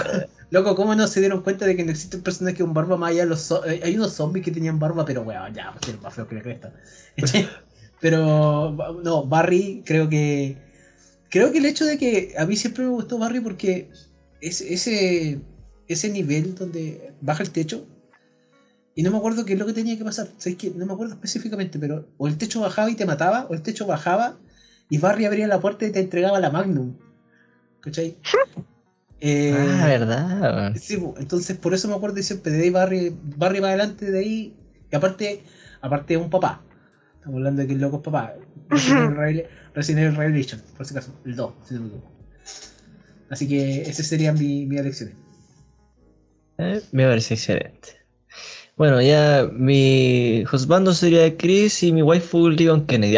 Loco, ¿cómo no se dieron cuenta de que no existe un personaje con barba más allá de los zo- eh, Hay unos zombies que tenían barba, pero weón, ya, pues eran más feos que la cresta. pero no, Barry, creo que. Creo que el hecho de que a mí siempre me gustó Barry porque es, ese, ese nivel donde baja el techo. Y no me acuerdo qué es lo que tenía que pasar. ¿Sabes qué? No me acuerdo específicamente, pero o el techo bajaba y te mataba, o el techo bajaba y Barry abría la puerta y te entregaba la Magnum. ¿Cachai? Eh, Ah, verdad, weón. Sí, entonces por eso me acuerdo siempre de ahí Barry, Barry va adelante de ahí. Y aparte, aparte es un papá. Estamos hablando de que el loco es papá. Resident Evil Revela- Resident Evil Revelation, por si acaso, el 2, si no me equivoco. Así que esas serían mi- mis elecciones. Eh, me parece excelente. Bueno, ya mi husbando sería Chris y mi waifu Leon Kennedy.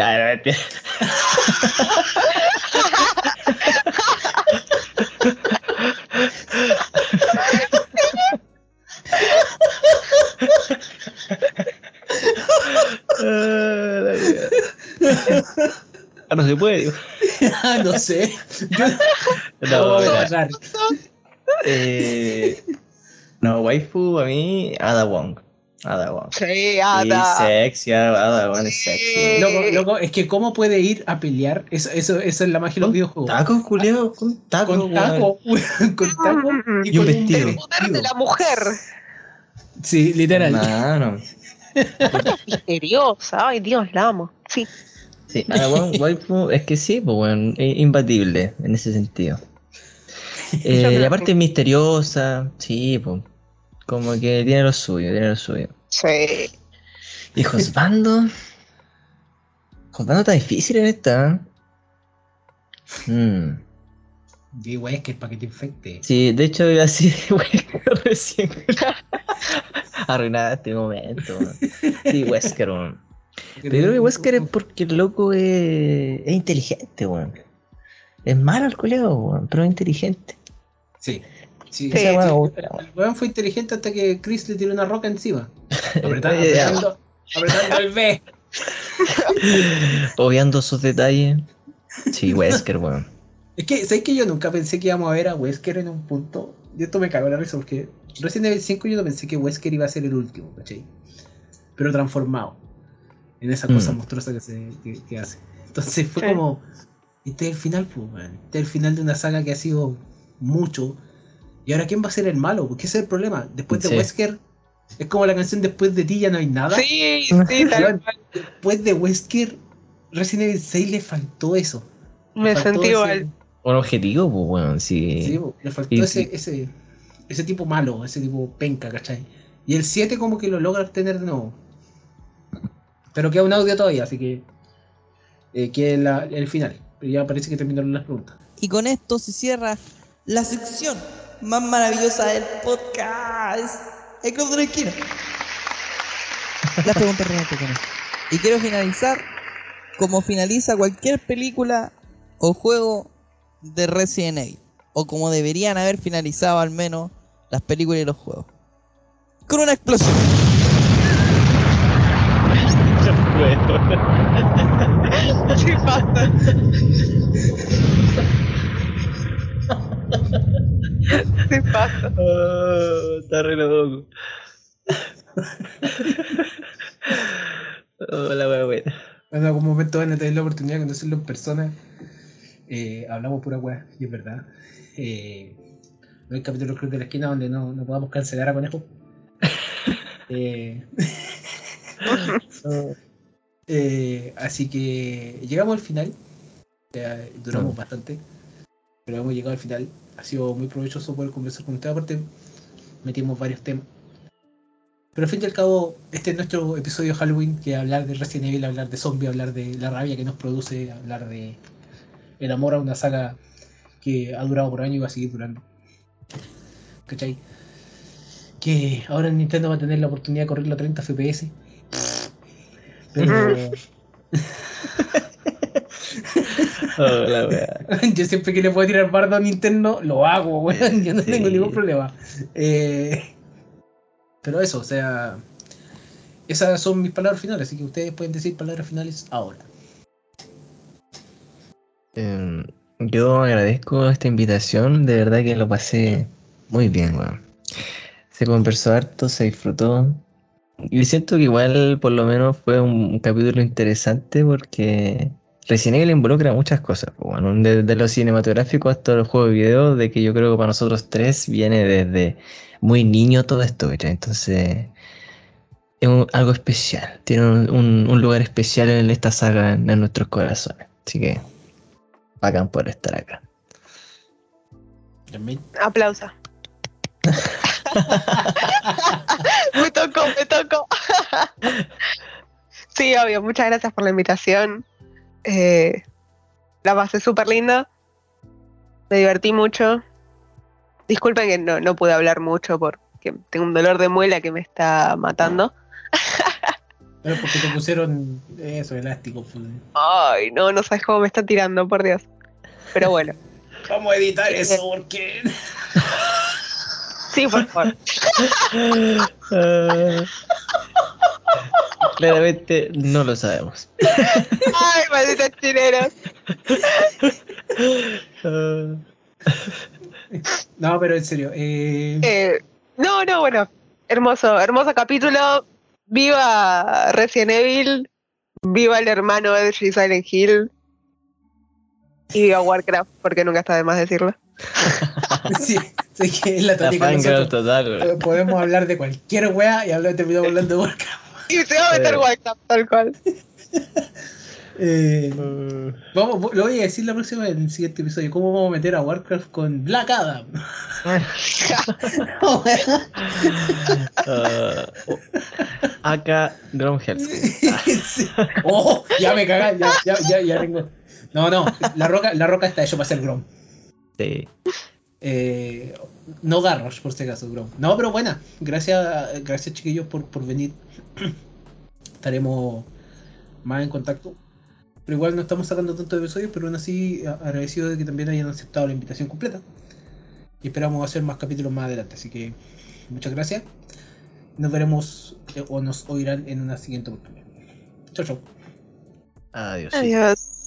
Ah, no. Ah. Ah, no se puede. Ah, no sé. Yo No, voy a. Eh, no, waifu a mí, Ada Wong. Ada, weón. Sí, Sí, Ada. sexy, Ada, weón, es sexy. Loco, loco, es que cómo puede ir a pelear, eso, eso, eso es la magia de los videojuegos. Taco, culiao, con taco, Con taco, con taco Y un con vestido. El poder de la mujer. Sí, literal. Mano. Misteriosa. Ay, Dios, la amo. Sí. Sí, waifu, es que sí, pues, weón, es imbatible en ese sentido. Eh, y aparte es misteriosa, sí, pues. Como que tiene lo suyo, tiene lo suyo. Sí. Y Josbando. Josbando está difícil en esta. Mm. Que es para que te infecte. Sí, de hecho iba así, Wesker recién. Arruinada este momento. weón. Sí, Wesker, weón. Pero yo creo que Wesker es porque el loco es, es inteligente, weón. Es malo el colega, weón, pero es inteligente. Sí. Sí, Sí. El weón fue inteligente hasta que Chris le tiró una roca encima. Apretando, apretando, apretando el B. Obviando sus detalles. Sí, Wesker, weón. Es que, ¿sabes que yo nunca pensé que íbamos a ver a Wesker en un punto? Y esto me cagó la risa porque recién en el 5 yo no pensé que Wesker iba a ser el último, ¿cachai? Pero transformado en esa cosa Mm. monstruosa que, se, que, que hace. Entonces fue Sí. como, este es el final, pues, weón. Este es el final de una saga que ha sido mucho. ¿Y ahora quién va a ser el malo? Porque ese es el problema. Después de Sí. Wesker, es como la canción Después de ti ya no hay nada. Sí, sí, tal cual. Después de Wesker, Resident Evil 6 le faltó eso. Me faltó sentí ese- igual. Un objetivo, pues, weón, sí. Sí, po, le faltó Y- ese, y- ese, ese tipo malo, ese tipo penca, ¿cachai? Y el 7 como que lo logra tener de nuevo. Pero queda un audio todavía, así que eh, queda la- el final. Pero ya parece que terminaron las preguntas. Y con esto se cierra la sección más maravillosa del podcast. El Club de la Esquina. Las preguntas esto. Y quiero finalizar como finaliza cualquier película o juego de Resident Evil. O como deberían haber finalizado al menos las películas y los juegos. Con una explosión. Sí pasa. Sí pasa. Oh, está re loco. oh, la wea buena. En algún momento van a tener la oportunidad de conocerlo en persona. Eh, hablamos pura weá, y es verdad. Eh, no hay capítulo Club de la Esquina donde no, no podamos cancelar a Conejo. Eh, eh, así que llegamos al final. Eh, duramos bastante. Pero hemos llegado al final. Ha sido muy provechoso poder conversar con usted. Aparte, metimos varios temas. Pero al fin y al cabo, este es nuestro episodio de Halloween, que hablar de Resident Evil, hablar de zombie, hablar de la rabia que nos produce, hablar de el amor a una saga que ha durado por años y va a seguir durando. ¿Cachai? Que ahora Nintendo va a tener la oportunidad de correrlo a 30 FPS. Pero Oh, la wea. yo siempre que le puedo tirar bardo a Nintendo, lo hago, weón. Yo no Sí. tengo ningún problema. Eh, pero eso, o sea. Esas son mis palabras finales, así que ustedes pueden decir palabras finales ahora. Em, yo agradezco esta invitación, de verdad que lo pasé muy bien, weón. Se conversó harto, se disfrutó. Y siento que igual por lo menos fue un, capítulo interesante porque Resident Evil involucra muchas cosas, bueno, desde lo cinematográfico hasta los juegos de video, de que yo creo que para nosotros tres viene desde muy niño todo esto, ¿cachai? Entonces es algo especial, tiene un, lugar especial en esta saga en nuestros corazones. Así que bacán por estar acá. Aplausa. me tocó, me tocó. sí, obvio, muchas gracias por la invitación. Eh, la pasé súper linda. Me divertí mucho. Disculpen que no, no pude hablar mucho porque tengo un dolor de muela que me está matando. Pero porque te pusieron eso, elástico. Pues. Ay, no, no sabes cómo me está tirando, por Dios. Pero bueno, Vamos a editar eso porque. sí, por favor. Ah, Claramente no lo sabemos. Ay, malditos chileros. Ah, No, pero en serio. Eh, Eh, no, no, bueno. hermoso, hermoso capítulo. Viva Resident Evil, viva el hermano de Silent Hill y viva Warcraft, porque nunca está de más decirlo. Sí, sí que es la tónica total, Eh. Podemos hablar de cualquier wea y hablar, terminamos hablando de Warcraft. Y se va a meter. Warcraft, tal cual. Eh, Uh, vamos, lo voy a decir la próxima en el siguiente episodio. ¿Cómo vamos a meter a Warcraft con Black Adam? uh, acá. Sí. Oh, ya me cagan, ya, ya, ya, ya tengo. No, no, la roca, la roca está hecho para ser Grom. Sí. Eh, no Garrosh, por si acaso, Grom. No, pero buena. Gracias, gracias chiquillos por, por venir. Estaremos más en contacto. Pero igual no estamos sacando tantos episodios, pero aún así agradecido de que también hayan aceptado la invitación completa. Y esperamos hacer más capítulos más adelante. Así que muchas gracias. Nos veremos eh, o nos oirán en una siguiente oportunidad. Chau, chau. Adiós. Adiós.